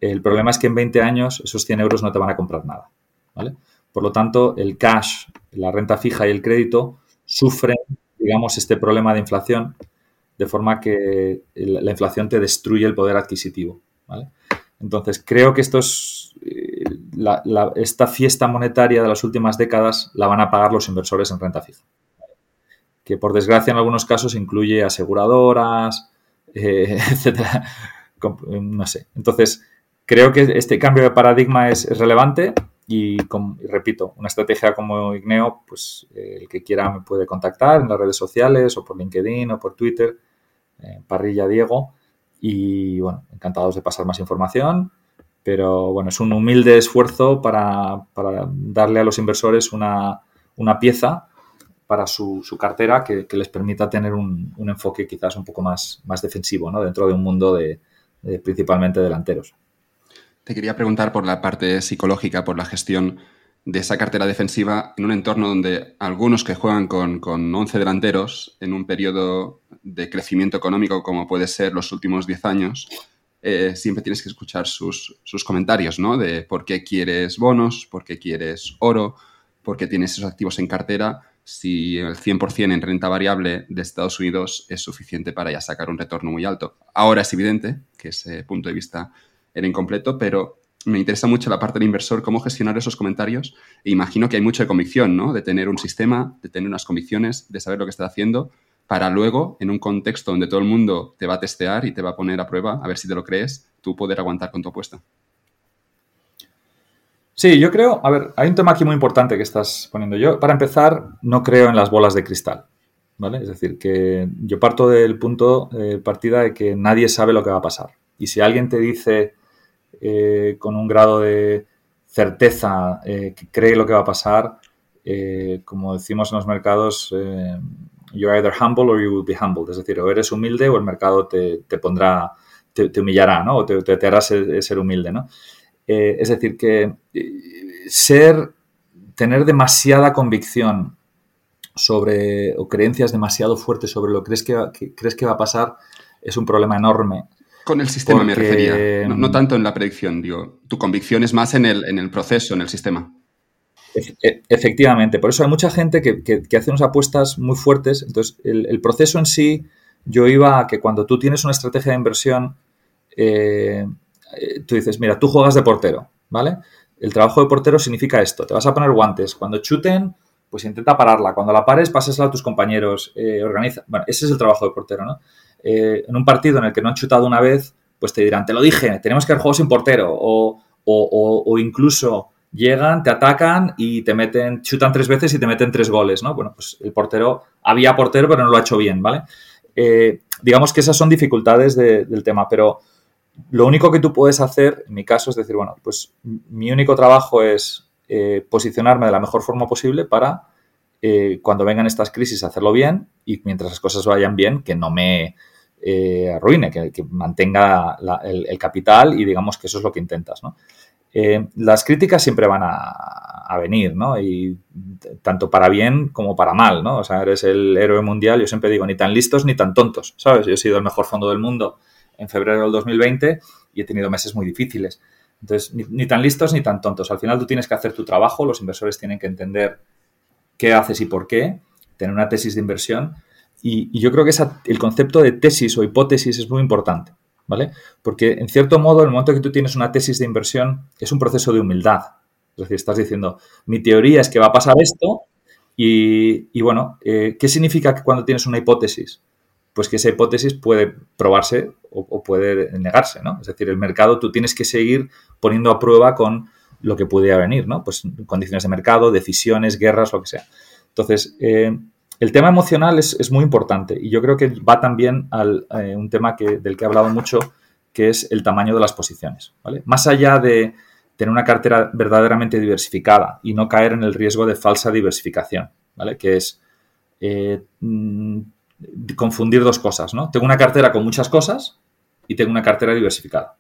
el problema es que en 20 años esos 100 euros no te van a comprar nada, ¿vale? Por lo tanto, el cash, la renta fija y el crédito sufren, digamos, este problema de inflación, de forma que la inflación te destruye el poder adquisitivo. Entonces, creo que esto es esta fiesta monetaria de las últimas décadas la van a pagar los inversores en renta fija. Que por desgracia en algunos casos incluye aseguradoras, eh, etcétera. No sé. Entonces, creo que este cambio de paradigma es, relevante y, repito, una estrategia como Igneo, pues eh, el que quiera me puede contactar en las redes sociales o por LinkedIn o por Twitter, eh, Parrilla Diego. Y bueno, encantados de pasar más información pero bueno, es un humilde esfuerzo para, darle a los inversores una, pieza para su, cartera que, les permita tener un, enfoque quizás un poco más, más defensivo ¿no? dentro de un mundo de, principalmente delanteros. Te quería preguntar por la parte psicológica, por la gestión de esa cartera defensiva en un entorno donde algunos que juegan con, con 11 delanteros en un periodo de crecimiento económico como puede ser los últimos 10 años, eh, siempre tienes que escuchar sus, comentarios, ¿no? De por qué quieres bonos, por qué quieres oro, por qué tienes esos activos en cartera, si el 100% en renta variable de Estados Unidos es suficiente para ya sacar un retorno muy alto. Ahora es evidente que ese punto de vista era incompleto, pero me interesa mucho la parte del inversor, cómo gestionar esos comentarios. E imagino que hay mucha convicción, ¿no? De tener un sistema, de tener unas convicciones, de saber lo que está haciendo, para luego, en un contexto donde todo el mundo te va a testear y te va a poner a prueba, a ver si te lo crees, tú poder aguantar con tu apuesta. Sí, yo creo, a ver, hay un tema aquí muy importante que estás poniendo. Yo, para empezar, no creo en las bolas de cristal, ¿vale? Es decir, que yo parto del punto de partida de que nadie sabe lo que va a pasar. Y si alguien te dice eh, con un grado de certeza eh, que cree lo que va a pasar, eh, como decimos en los mercados, you're either humble or you will be humbled. Es decir, o eres humilde o el mercado te, pondrá, te, humillará, ¿no? O te, te, hará ser humilde, ¿no? Es decir, que ser, tener demasiada convicción sobre, o creencias demasiado fuertes sobre lo crees que, crees que va a pasar, es un problema enorme. Con el sistema me refería, no, tanto en la predicción, digo, tu convicción es más en el, en el proceso, en el sistema. E, efectivamente, por eso hay mucha gente que, hace unas apuestas muy fuertes. Entonces, el, proceso en sí, yo iba a que cuando tú tienes una estrategia de inversión, eh, tú dices, mira, tú juegas de portero, ¿vale? El trabajo de portero significa esto, te vas a poner guantes, cuando chuten, pues intenta pararla, cuando la pares, pásasela a tus compañeros, eh, organiza. Bueno, ese es el trabajo de portero, ¿no? Eh, en un partido en el que no han chutado una vez, pues te dirán, te lo dije, tenemos que haber juego sin portero, o, o, incluso llegan, te atacan y te meten, chutan tres veces y te meten tres goles, ¿no? Bueno, pues el portero, había portero, pero no lo ha hecho bien, ¿vale? digamos que esas son dificultades del tema, pero lo único que tú puedes hacer, en mi caso, es decir, bueno, pues mi único trabajo es eh, posicionarme de la mejor forma posible para eh, cuando vengan estas crisis hacerlo bien y mientras las cosas vayan bien, que no me eh, arruine, que, mantenga el, capital y digamos que eso es lo que intentas, ¿no? las críticas siempre van a, venir, ¿no? Y tanto para bien como para mal, ¿no? O sea, eres el héroe mundial, yo siempre digo, ni tan listos ni tan tontos, ¿sabes? Yo he sido el mejor fondo del mundo en febrero del 2020 y he tenido meses muy difíciles. Entonces, ni, tan listos ni tan tontos. Al final tú tienes que hacer tu trabajo, los inversores tienen que entender qué haces y por qué, tener una tesis de inversión. Y, yo creo que el concepto de tesis o hipótesis es muy importante, ¿vale? Porque en cierto modo, el momento que tú tienes una tesis de inversión, es un proceso de humildad. Es decir, estás diciendo, mi teoría es que va a pasar esto y, bueno, eh, ¿qué significa cuando tienes una hipótesis? pues que esa hipótesis puede probarse o, puede negarse, ¿no? Es decir, el mercado tú tienes que seguir poniendo a prueba con lo que pudiera venir, ¿no? Pues condiciones de mercado, decisiones, guerras, lo que sea. Entonces, eh, el tema emocional es, muy importante y yo creo que va también a eh, un tema que, del que he hablado mucho, que es el tamaño de las posiciones, ¿vale? Más allá de tener una cartera verdaderamente diversificada y no caer en el riesgo de falsa diversificación, ¿vale? Que es eh, mm, confundir dos cosas, ¿no? Tengo una cartera con muchas cosas y tengo una cartera diversificada.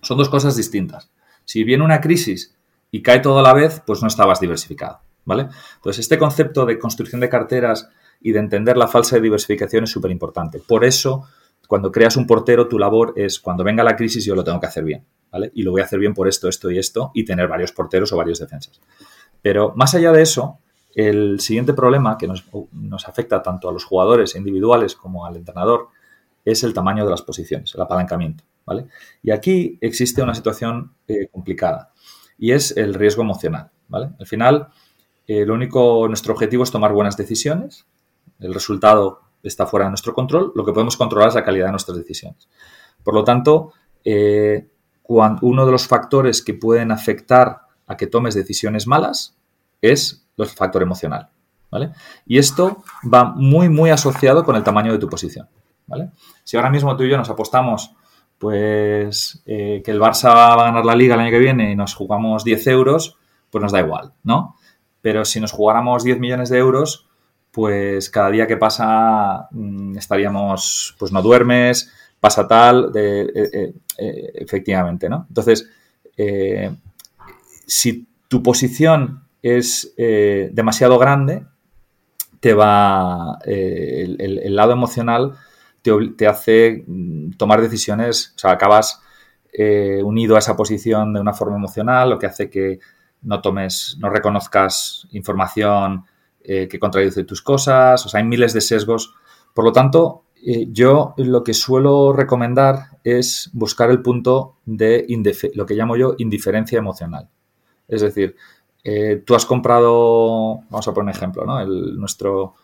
Son dos cosas distintas. Si viene una crisis y cae todo a la vez, pues no estabas diversificado, ¿vale? Entonces, este concepto de construcción de carteras y de entender la falsa diversificación es súper importante. Por eso, cuando creas un portero, tu labor es, cuando venga la crisis, yo lo tengo que hacer bien, ¿vale? Y lo voy a hacer bien por esto, esto y esto, y tener varios porteros o varios defensas. Pero más allá de eso, el siguiente problema que nos, afecta tanto a los jugadores individuales como al entrenador es el tamaño de las posiciones, el apalancamiento. ¿vale? Y aquí existe una situación eh, complicada y es el riesgo emocional. ¿vale? Al final, eh, lo único, nuestro objetivo es tomar buenas decisiones. El resultado está fuera de nuestro control. Lo que podemos controlar es la calidad de nuestras decisiones. Por lo tanto, eh, uno de los factores que pueden afectar a que tomes decisiones malas es el factor emocional. ¿vale? Y esto va muy, muy asociado con el tamaño de tu posición. ¿vale? Si ahora mismo tú y yo nos apostamos pues eh, que el Barça va a ganar la liga el año que viene y nos jugamos 10 euros, pues nos da igual, ¿no? Pero si nos jugáramos 10 millones de euros, pues cada día que pasa mm, estaríamos, pues no duermes, pasa tal, de, eh, eh, efectivamente, ¿no? Entonces, si tu posición es eh, demasiado grande, te va. Eh, el, lado emocional te, hace mm, tomar decisiones, o sea, acabas eh, unido a esa posición de una forma emocional, lo que hace que no tomes, no reconozcas información que contradice tus cosas, o sea, hay miles de sesgos. Por lo tanto, eh, yo lo que suelo recomendar es buscar el punto de lo que llamo yo indiferencia emocional. Es decir, eh, tú has comprado, vamos a poner un ejemplo, ¿no? El, nuestro,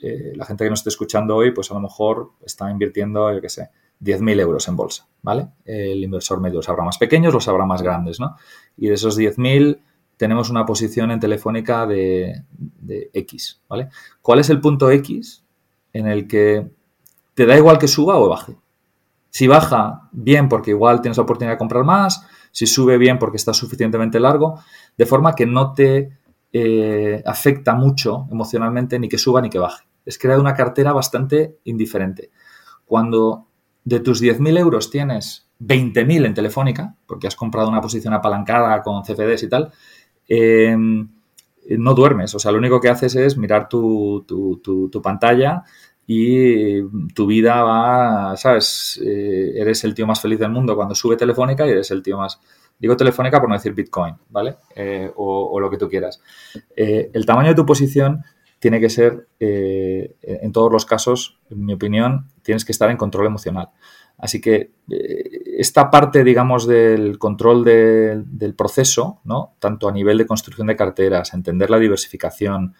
eh, la gente que nos esté escuchando hoy, pues a lo mejor está invirtiendo, yo qué sé, 10.000 euros en bolsa, ¿vale? El inversor medio los habrá más pequeños, los habrá más grandes, ¿no? Y de esos 10.000 tenemos una posición en Telefónica de, X, ¿vale? ¿Cuál es el punto X en el que te da igual que suba o baje? Si baja, bien, porque igual tienes la oportunidad de comprar más, si sube bien porque está suficientemente largo, de forma que no te eh, afecta mucho emocionalmente ni que suba ni que baje. Es crear una cartera bastante indiferente. Cuando de tus 10.000 euros tienes 20.000 en Telefónica, porque has comprado una posición apalancada con CFDs y tal, eh, no duermes. O sea, lo único que haces es mirar tu, pantalla y tu vida va, ¿sabes? Eh, eres el tío más feliz del mundo cuando sube Telefónica y eres el tío más... Digo Telefónica por no decir Bitcoin, ¿vale? Eh, o, lo que tú quieras. Eh, el tamaño de tu posición tiene que ser, en todos los casos, en mi opinión, tienes que estar en control emocional. Así que esta parte, digamos, del control del proceso, ¿no? Tanto a nivel de construcción de carteras, entender la diversificación,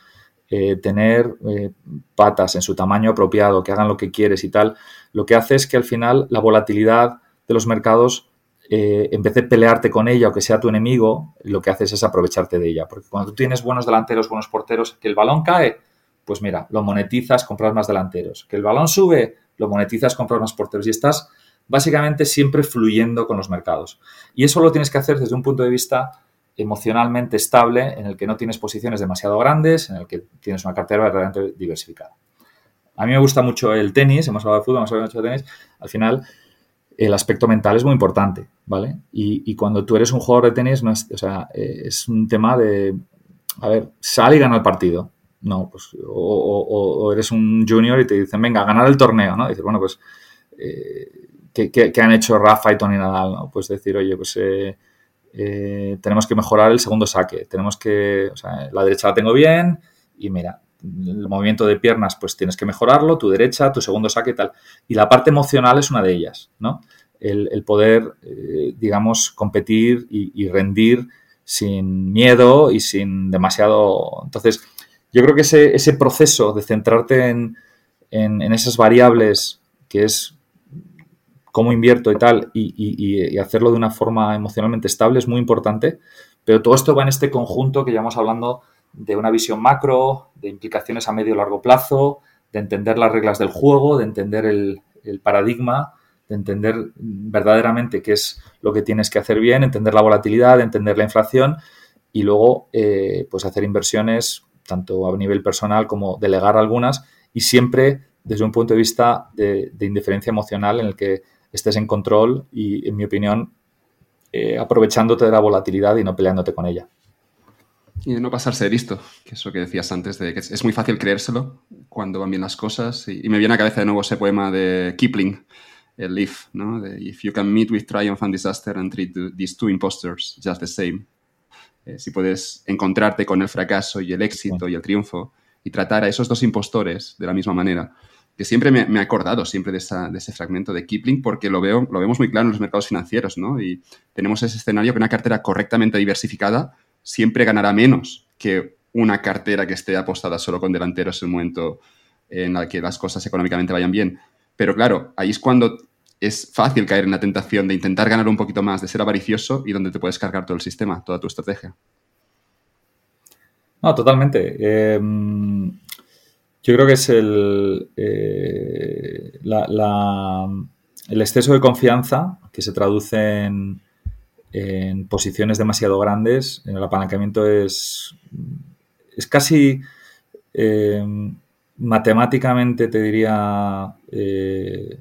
eh, tener eh, patas en su tamaño apropiado, que hagan lo que quieres y tal, lo que hace es que al final la volatilidad de los mercados, eh, en vez de pelearte con ella o que sea tu enemigo, lo que haces es aprovecharte de ella. Porque cuando tú tienes buenos delanteros, buenos porteros, que el balón cae, pues mira, lo monetizas, compras más delanteros. Que el balón sube, lo monetizas, compras más porteros. Y estás básicamente siempre fluyendo con los mercados. Y eso lo tienes que hacer desde un punto de vista emocionalmente estable, en el que no tienes posiciones demasiado grandes, en el que tienes una cartera verdaderamente diversificada. A mí me gusta mucho el tenis, hemos hablado de fútbol, hemos hablado mucho de tenis. Al final, el aspecto mental es muy importante, ¿vale? Y, cuando tú eres un jugador de tenis, no es, o sea, eh, es un tema de, a ver, sal y gana el partido. No, pues, o, eres un junior y te dicen, venga, ganar el torneo, ¿no? Dices, bueno, pues, eh, ¿qué, han hecho Rafa y Tony Nadal? Pues decir, oye, pues... Eh, eh, tenemos que mejorar el segundo saque, tenemos que, o sea, la derecha la tengo bien y mira, el movimiento de piernas pues tienes que mejorarlo, tu derecha, tu segundo saque y tal. Y la parte emocional es una de ellas, ¿no? El, poder, eh, digamos, competir y, rendir sin miedo y sin demasiado... Entonces, yo creo que ese, proceso de centrarte en, en, en esas variables que es cómo invierto y tal, y, hacerlo de una forma emocionalmente estable es muy importante. Pero todo esto va en este conjunto que llevamos hablando de una visión macro, de implicaciones a medio y largo plazo, de entender las reglas del juego, de entender el, paradigma, de entender verdaderamente qué es lo que tienes que hacer bien, entender la volatilidad, entender la inflación y luego eh, pues hacer inversiones tanto a nivel personal como delegar algunas y siempre desde un punto de vista de, indiferencia emocional en el que estés en control y, en mi opinión, eh, aprovechándote de la volatilidad y no peleándote con ella. Y de no pasarse de listo, que es lo que decías antes, de que es muy fácil creérselo cuando van bien las cosas. Y, me viene a la cabeza de nuevo ese poema de Kipling, el Leaf, ¿no? De If you can meet with triumph and disaster and treat these two imposters just the same. Eh, si puedes encontrarte con el fracaso y el éxito y el triunfo y tratar a esos dos impostores de la misma manera, que siempre me, me he acordado siempre de, ese fragmento de Kipling porque lo, veo, lo vemos muy claro en los mercados financieros, ¿no? Y tenemos ese escenario que una cartera correctamente diversificada siempre ganará menos que una cartera que esté apostada solo con delanteros en un momento en el que las cosas económicamente vayan bien. Pero claro, ahí es cuando es fácil caer en la tentación de intentar ganar un poquito más, de ser avaricioso y donde te puedes cargar todo el sistema, toda tu estrategia. No, totalmente. Eh, yo creo que es el, eh, el exceso de confianza que se traduce en, posiciones demasiado grandes. En el apalancamiento es, es casi eh, matemáticamente, te diría, eh,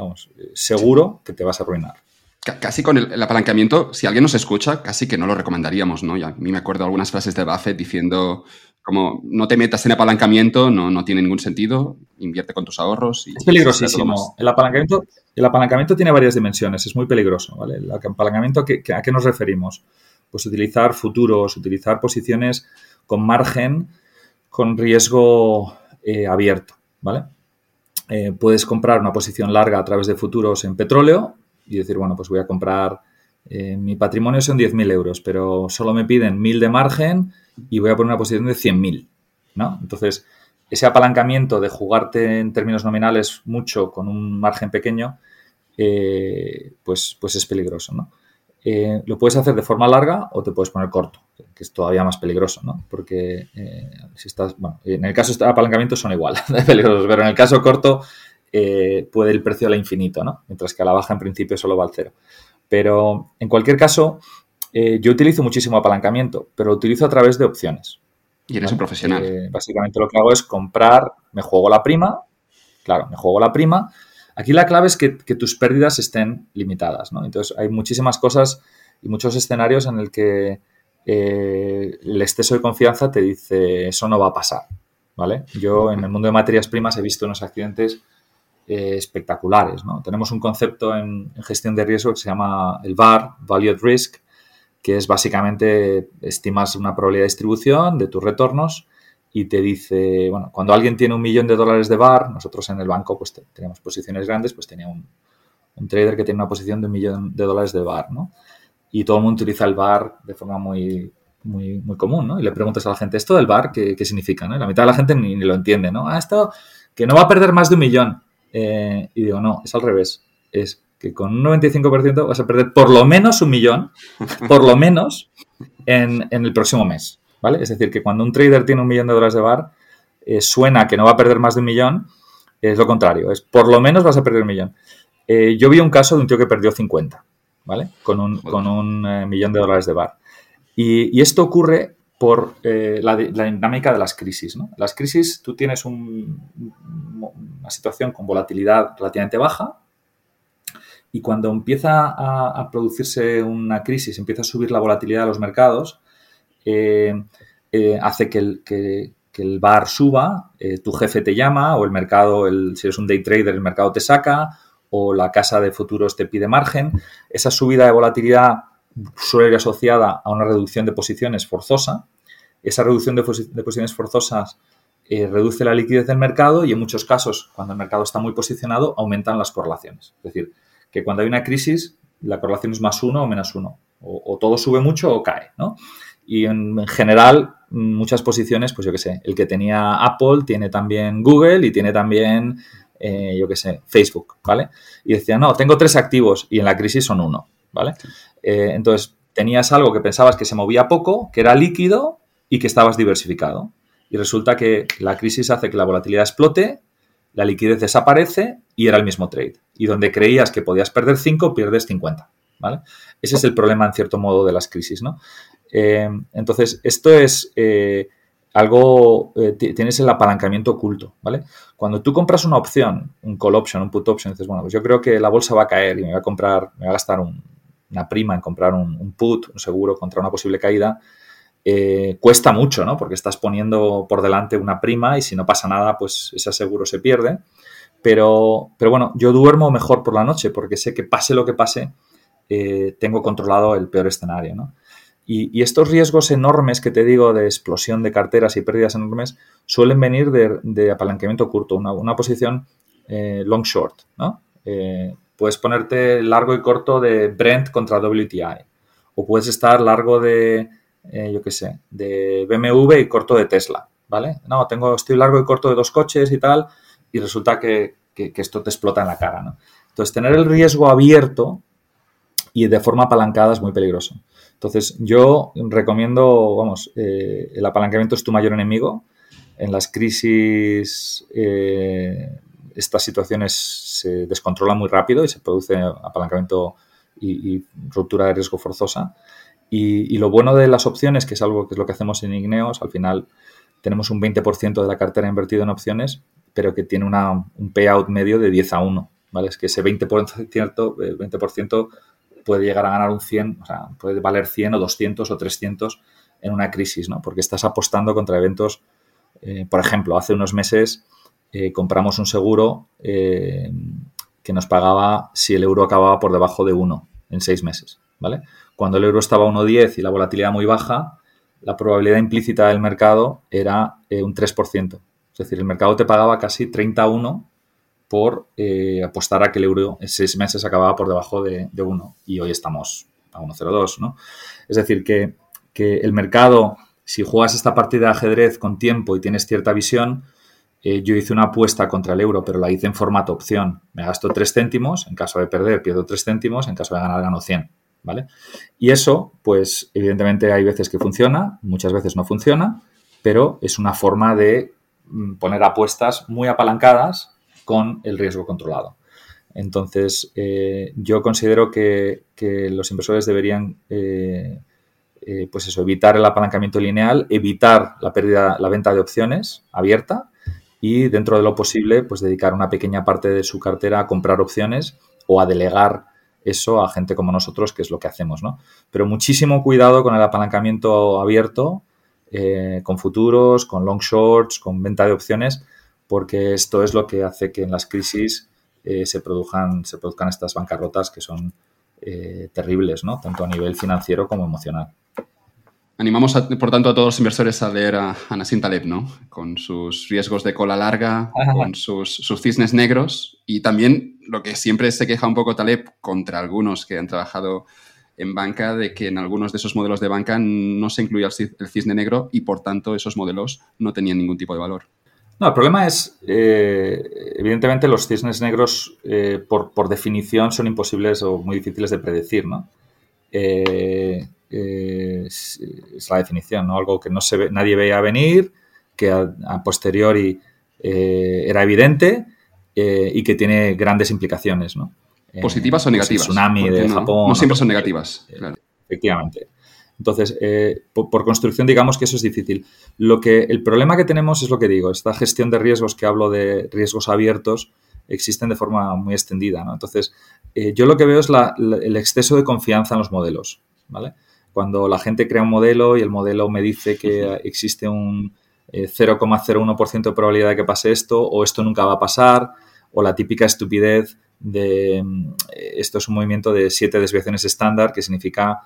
vamos, seguro que te vas a arruinar. Casi con el, apalancamiento, si alguien nos escucha, casi que no lo recomendaríamos, ¿no? Y a mí me acuerdo algunas frases de Buffett diciendo como no te metas en apalancamiento, no, no tiene ningún sentido, invierte con tus ahorros. Y, es peligrosísimo. El apalancamiento, el apalancamiento tiene varias dimensiones, es muy peligroso. ¿vale? El apalancamiento, ¿a qué nos referimos? Pues utilizar futuros, utilizar posiciones con margen, con riesgo eh, abierto. ¿vale? Eh, puedes comprar una posición larga a través de futuros en petróleo y decir, bueno, pues voy a comprar, eh, mi patrimonio son 10.000 euros, pero solo me piden 1.000 de margen y voy a poner una posición de 100.000, ¿no? Entonces, ese apalancamiento de jugarte en términos nominales mucho con un margen pequeño, eh, pues, pues es peligroso, ¿no? Lo puedes hacer de forma larga o te puedes poner corto, que es todavía más peligroso, ¿no? Porque si estás, bueno, en el caso de apalancamiento son igual de peligrosos, pero en el caso corto eh, puede el precio al infinito, ¿no? Mientras que a la baja en principio solo va al cero. Pero en cualquier caso, eh, yo utilizo muchísimo apalancamiento, pero lo utilizo a través de opciones. Y eres un profesional. Eh, básicamente lo que hago es comprar, me juego la prima, claro, me juego la prima. Aquí la clave es que, tus pérdidas estén limitadas, ¿no? Entonces hay muchísimas cosas y muchos escenarios en el que el exceso de confianza te dice eso no va a pasar, ¿vale? Yo en el mundo de materias primas he visto unos accidentes eh, espectaculares. ¿no? Tenemos un concepto en, gestión de riesgo que se llama el VAR, Value at Risk, que es básicamente estimas una probabilidad de distribución de tus retornos y te dice, bueno, cuando alguien tiene un millón de dólares de VAR, nosotros en el banco pues teníamos posiciones grandes, pues tenía un, trader que tiene una posición de un millón de dólares de VAR, ¿no? Y todo el mundo utiliza el VAR de forma muy, muy, muy común, ¿no? Y le preguntas a la gente, ¿esto del VAR qué, significa? ¿no? la mitad de la gente ni, ni, lo entiende, ¿no? Ah, esto que no va a perder más de un millón. Eh, y digo, no, es al revés. Es que con un 95% vas a perder por lo menos un millón, por lo menos, en, el próximo mes. ¿Vale? Es decir, que cuando un trader tiene un millón de dólares de bar, eh, suena que no va a perder más de un millón, es lo contrario, es por lo menos vas a perder un millón. Eh, yo vi un caso de un tío que perdió 50, ¿vale? Con un, con un millón de dólares de bar. Y, y, esto ocurre por eh, la, dinámica de las crisis. ¿no? Las crisis, tú tienes una situación con volatilidad relativamente baja y cuando empieza a, producirse una crisis, empieza a subir la volatilidad de los mercados, eh, eh, hace que el, bar suba, tu jefe te llama o el mercado, si eres un day trader, el mercado te saca o la casa de futuros te pide margen. Esa subida de volatilidad suele ir asociada a una reducción de posiciones forzosa. Esa reducción de, posiciones forzosas eh, reduce la liquidez del mercado y en muchos casos, cuando el mercado está muy posicionado, aumentan las correlaciones. Es decir, que cuando hay una crisis, la correlación es más uno o menos uno. O, todo sube mucho o cae, ¿no? Y en, general, muchas posiciones, pues yo qué sé, el que tenía Apple tiene también Google y tiene también, eh, yo qué sé, Facebook, ¿vale? Y decía, no, tengo tres activos y en la crisis son uno, ¿vale? Eh, entonces, tenías algo que pensabas que se movía poco, que era líquido y que estabas diversificado. Y resulta que la crisis hace que la volatilidad explote, la liquidez desaparece y era el mismo trade. Y donde creías que podías perder 5, pierdes 50. ¿vale? Ese es el problema, en cierto modo, de las crisis. ¿no? Eh, entonces, esto es eh, algo, tienes el apalancamiento oculto. ¿vale? Cuando tú compras una opción, un call option, un put option, dices, bueno, pues yo creo que la bolsa va a caer y me voy a comprar, me voy a gastar un, una prima en comprar un, put, un seguro contra una posible caída, eh, cuesta mucho, ¿no? Porque estás poniendo por delante una prima y si no pasa nada, pues ese seguro se pierde. Pero, pero bueno, yo duermo mejor por la noche porque sé que pase lo que pase, eh, tengo controlado el peor escenario, ¿no? Y, estos riesgos enormes que te digo de explosión de carteras y pérdidas enormes suelen venir de, apalancamiento curto, una, posición eh, long short, ¿no? Puedes ponerte largo y corto de Brent contra WTI. O puedes estar largo de, eh, yo qué sé, de BMW y corto de Tesla, ¿vale? No, tengo, estoy largo y corto de dos coches y tal, y resulta que, esto te explota en la cara, ¿no? Entonces, tener el riesgo abierto y de forma apalancada es muy peligroso. Entonces, yo recomiendo, vamos, eh, el apalancamiento es tu mayor enemigo. En las crisis eh, estas situaciones se descontrolan muy rápido y se produce apalancamiento y, ruptura de riesgo forzosa. Y, lo bueno de las opciones, que es algo que es lo que hacemos en Igneos, al final tenemos un 20% de la cartera invertido en opciones, pero que tiene una, un payout medio de 10 a 1. ¿vale? Es que ese 20%, 20 puede llegar a ganar un 100, o sea, puede valer 100 o 200 o 300 en una crisis, ¿no? Porque estás apostando contra eventos, eh, por ejemplo, hace unos meses eh, compramos un seguro eh, que nos pagaba si el euro acababa por debajo de 1 en seis meses, ¿vale? Cuando el euro estaba a 1,10 y la volatilidad muy baja, la probabilidad implícita del mercado era eh, un 3%. Es decir, el mercado te pagaba casi 30 a 1 por eh, apostar a que el euro en seis meses acababa por debajo de, de 1 y hoy estamos a 1,02, ¿no? Es decir, que, que, el mercado, si juegas esta partida de ajedrez con tiempo y tienes cierta visión, eh, yo hice una apuesta contra el euro, pero la hice en formato opción. Me gasto 3 céntimos, en caso de perder pierdo 3 céntimos, en caso de ganar gano 100, ¿vale? Y eso, pues evidentemente hay veces que funciona, muchas veces no funciona, pero es una forma de mm, poner apuestas muy apalancadas con el riesgo controlado. Entonces, eh, yo considero que, los inversores deberían, eh, eh, pues eso, evitar el apalancamiento lineal, evitar la pérdida, la venta de opciones abierta y dentro de lo posible, pues dedicar una pequeña parte de su cartera a comprar opciones o a delegar eso a gente como nosotros, que es lo que hacemos, ¿no? Pero muchísimo cuidado con el apalancamiento abierto, con futuros, con long shorts, con venta de opciones, porque esto es lo que hace que en las crisis eh, se, produzcan, se produzcan estas bancarrotas que son eh, terribles, ¿no? Tanto a nivel financiero como emocional. Animamos, por tanto, a todos los inversores a leer a, a Nassim Taleb, ¿no? Con sus riesgos de cola larga, Ajá. con sus, sus, cisnes negros y también lo que siempre se queja un poco Taleb contra algunos que han trabajado en banca, de que en algunos de esos modelos de banca no se incluía el cisne negro y, por tanto, esos modelos no tenían ningún tipo de valor. No, el problema es, eh, evidentemente, los cisnes negros, eh, por, por, definición, son imposibles o muy difíciles de predecir, ¿no? Eh, es, es, la definición, ¿no? Algo que no se ve, nadie veía venir, que a, a posteriori era evidente y que tiene grandes implicaciones, ¿no? ¿Positivas o negativas? El tsunami de no, Japón. No siempre son negativas, claro. Efectivamente. Entonces, eh, por, por, construcción, digamos que eso es difícil. Lo que, el problema que tenemos es lo que digo, esta gestión de riesgos que hablo de riesgos abiertos existen de forma muy extendida. ¿no? Entonces, eh, yo lo que veo es la, la, el exceso de confianza en los modelos. ¿vale? Cuando la gente crea un modelo y el modelo me dice que existe un eh, 0,01% de probabilidad de que pase esto, o esto nunca va a pasar, o la típica estupidez de esto es un movimiento de siete desviaciones estándar que significa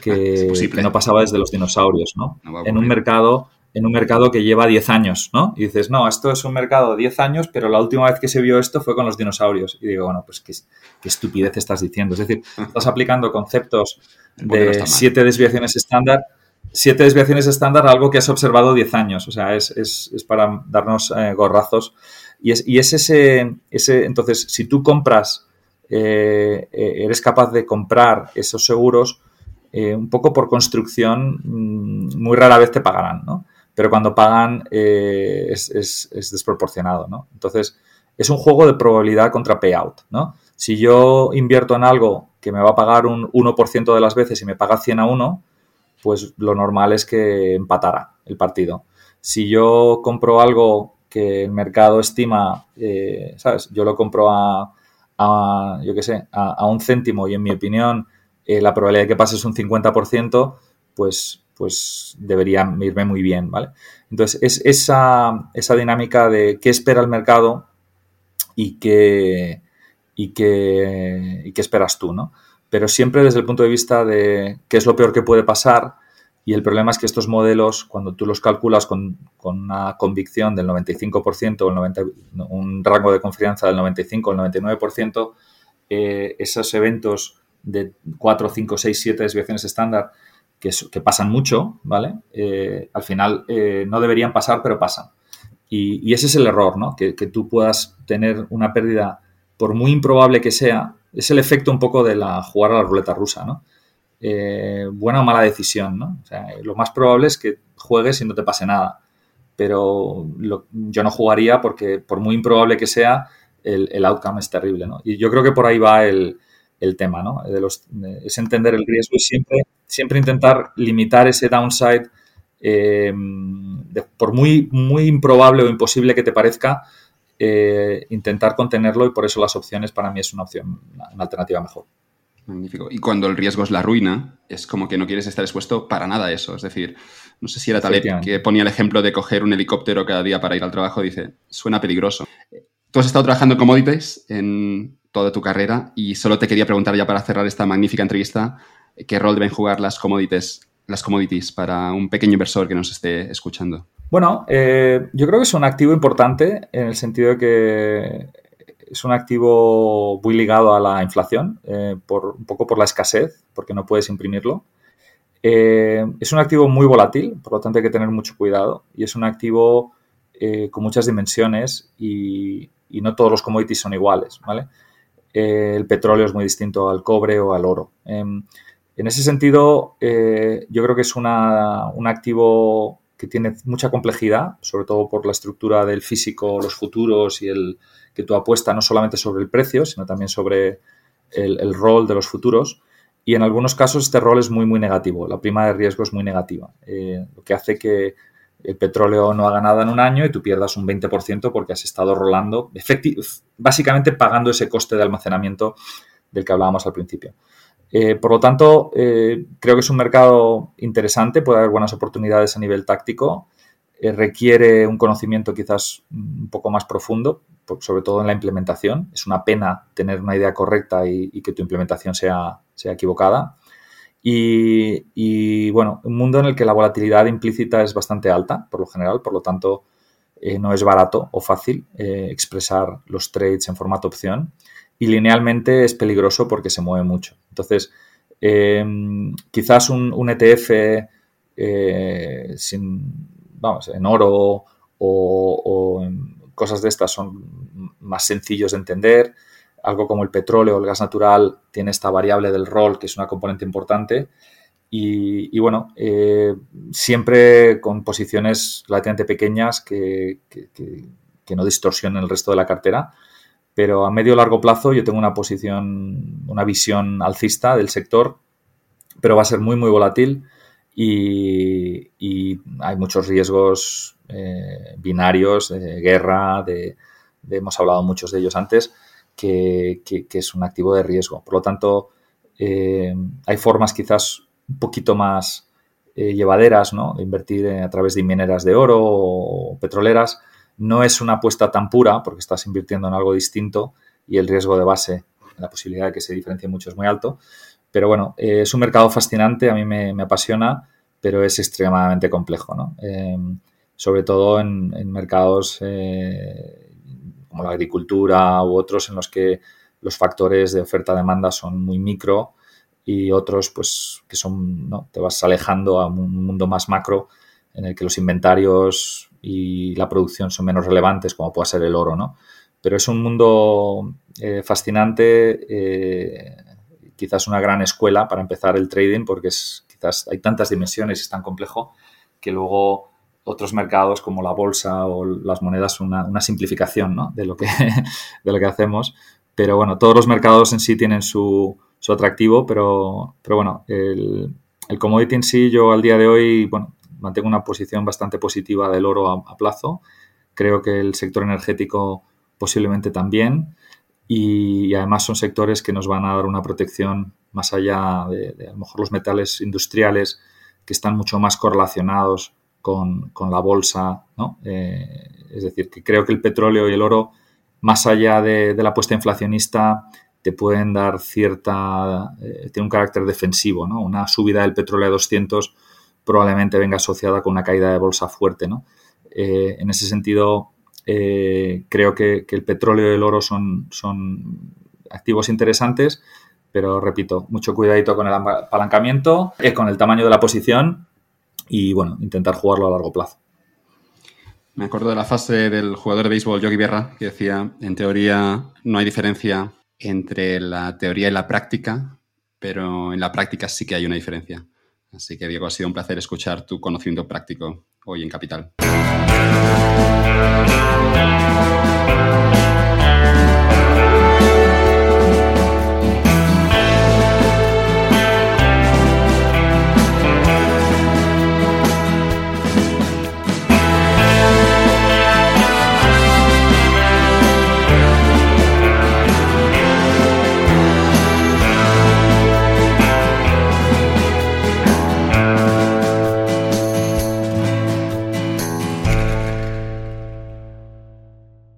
que, que no pasaba desde los dinosaurios, ¿no? no en un mercado en un mercado que lleva 10 años, ¿no? Y dices, no, esto es un mercado de 10 años, pero la última vez que se vio esto fue con los dinosaurios. Y digo, bueno, pues qué, qué estupidez estás diciendo. Es decir, estás aplicando conceptos de siete desviaciones estándar, siete desviaciones estándar a algo que has observado 10 años. O sea, es, es, es para darnos eh, gorrazos. Y es, y es ese, ese, entonces, si tú compras, eh, eres capaz de comprar esos seguros, eh, un poco por construcción, mm, muy rara vez te pagarán, ¿no? Pero cuando pagan eh, es, es, es, desproporcionado, ¿no? Entonces, es un juego de probabilidad contra payout, ¿no? Si yo invierto en algo que me va a pagar un 1% de las veces y me paga 100 a 1, pues lo normal es que empatara el partido. Si yo compro algo que el mercado estima, eh, ¿sabes? Yo lo compro a, a yo qué sé, a, un céntimo y en mi opinión eh, la probabilidad de que pase es un 50%, pues, pues debería irme muy bien, ¿vale? Entonces, es esa, esa dinámica de qué espera el mercado y qué, y qué, y qué esperas tú, ¿no? Pero siempre desde el punto de vista de qué es lo peor que puede pasar y el problema es que estos modelos, cuando tú los calculas con, con una convicción del 95% o el 90, un rango de confianza del 95 o el 99%, eh, esos eventos de 4, 5, 6, 7 desviaciones estándar que, pasan mucho, ¿vale? Eh, al final eh, no deberían pasar, pero pasan. Y, y ese es el error, ¿no? Que, que, tú puedas tener una pérdida, por muy improbable que sea, es el efecto un poco de la jugar a la ruleta rusa, ¿no? Eh, buena o mala decisión, ¿no? Lo más probable es que juegues y no te pase nada. Pero yo no jugaría porque, por muy improbable que sea, el, outcome es terrible, ¿no? Y yo creo que por ahí va el, tema, ¿no? De es entender el riesgo y siempre, intentar limitar ese downside, eh, por muy, improbable o imposible que te parezca, eh, intentar contenerlo y por eso las opciones para mí es una opción, una alternativa mejor. Magnífico. Y cuando el riesgo es la ruina, es como que no quieres estar expuesto para nada a eso. Es decir, no sé si era Taleb que ponía el ejemplo de coger un helicóptero cada día para ir al trabajo, dice, suena peligroso. Tú has estado trabajando en commodities en toda tu carrera y solo te quería preguntar ya para cerrar esta magnífica entrevista, ¿qué rol deben jugar las commodities, las commodities para un pequeño inversor que nos esté escuchando? Bueno, eh, yo creo que es un activo importante en el sentido de que es un activo muy ligado a la inflación, eh, por, un poco por la escasez, porque no puedes imprimirlo. es un activo muy volátil, por lo tanto hay que tener mucho cuidado. Y es un activo con muchas dimensiones y, y, no todos los commodities son iguales, ¿vale? el petróleo es muy distinto al cobre o al oro. Em, en ese sentido, yo creo que es una, un activo que tiene mucha complejidad, sobre todo por la estructura del físico, los futuros y el que tú apuestas no solamente sobre el precio, sino también sobre el, rol de los futuros. Y en algunos casos este rol es muy, muy negativo. La prima de riesgo es muy negativa, eh, lo que hace que el petróleo no haga nada en un año y tú pierdas un 20% porque has estado rolando, básicamente pagando ese coste de almacenamiento del que hablábamos al principio. Eh, por lo tanto, eh, creo que es un mercado interesante, puede haber buenas oportunidades a nivel táctico, eh, requiere un conocimiento quizás un poco más profundo, sobre todo en la implementación. Es una pena tener una idea correcta y, que tu implementación sea, sea equivocada. Y, y, bueno, un mundo en el que la volatilidad implícita es bastante alta, por lo general, por lo tanto, no es barato o fácil expresar los trades en formato opción y linealmente es peligroso porque se mueve mucho. Entonces, em, quizás un, ETF eh, sin, vamos, en oro o, en cosas de estas son más sencillos de entender. Algo como el petróleo o el gas natural tiene esta variable del rol, que es una componente importante. Y, bueno, eh, siempre con posiciones relativamente pequeñas que, que no distorsionen el resto de la cartera pero a medio largo plazo yo tengo una posición, una visión alcista del sector, pero va a ser muy, muy volátil y, hay muchos riesgos eh, binarios de guerra, de, hemos hablado muchos de ellos antes, que, es un activo de riesgo. Por lo tanto, eh, hay formas quizás un poquito más eh, llevaderas, ¿no? De invertir a través de mineras de oro o petroleras, no es una apuesta tan pura porque estás invirtiendo en algo distinto y el riesgo de base, la posibilidad de que se diferencie mucho es muy alto. Pero bueno, eh, es un mercado fascinante, a mí me, apasiona, pero es extremadamente complejo, ¿no? Em, sobre todo en, mercados eh, como la agricultura u otros en los que los factores de oferta-demanda son muy micro y otros pues que son, ¿no? te vas alejando a un mundo más macro en el que los inventarios y la producción son menos relevantes, como puede ser el oro, ¿no? Pero es un mundo eh, fascinante, eh, quizás una gran escuela para empezar el trading, porque es, quizás hay tantas dimensiones y es tan complejo que luego otros mercados como la bolsa o las monedas son una, simplificación ¿no? de, lo que, de lo que hacemos. Pero bueno, todos los mercados en sí tienen su, su atractivo, pero, pero bueno, el, el commodity en sí, yo al día de hoy, bueno, mantengo una posición bastante positiva del oro a, plazo. Creo que el sector energético posiblemente también. Y, además son sectores que nos van a dar una protección más allá de, a lo mejor los metales industriales que están mucho más correlacionados con, la bolsa. ¿no? Eh, es decir, que creo que el petróleo y el oro, más allá de, la apuesta inflacionista, te pueden dar cierta, eh, tiene un carácter defensivo, ¿no? Una subida del petróleo a 200 probablemente venga asociada con una caída de bolsa fuerte. ¿no? Eh, en ese sentido, eh, creo que, el petróleo y el oro son, activos interesantes, pero repito, mucho cuidadito con el apalancamiento, eh, con el tamaño de la posición y bueno, intentar jugarlo a largo plazo. Me acuerdo de la fase del jugador de béisbol Yogi Berra que decía, en teoría no hay diferencia entre la teoría y la práctica, pero en la práctica sí que hay una diferencia. Así que, Diego, ha sido un placer escuchar tu conocimiento práctico hoy en Capital.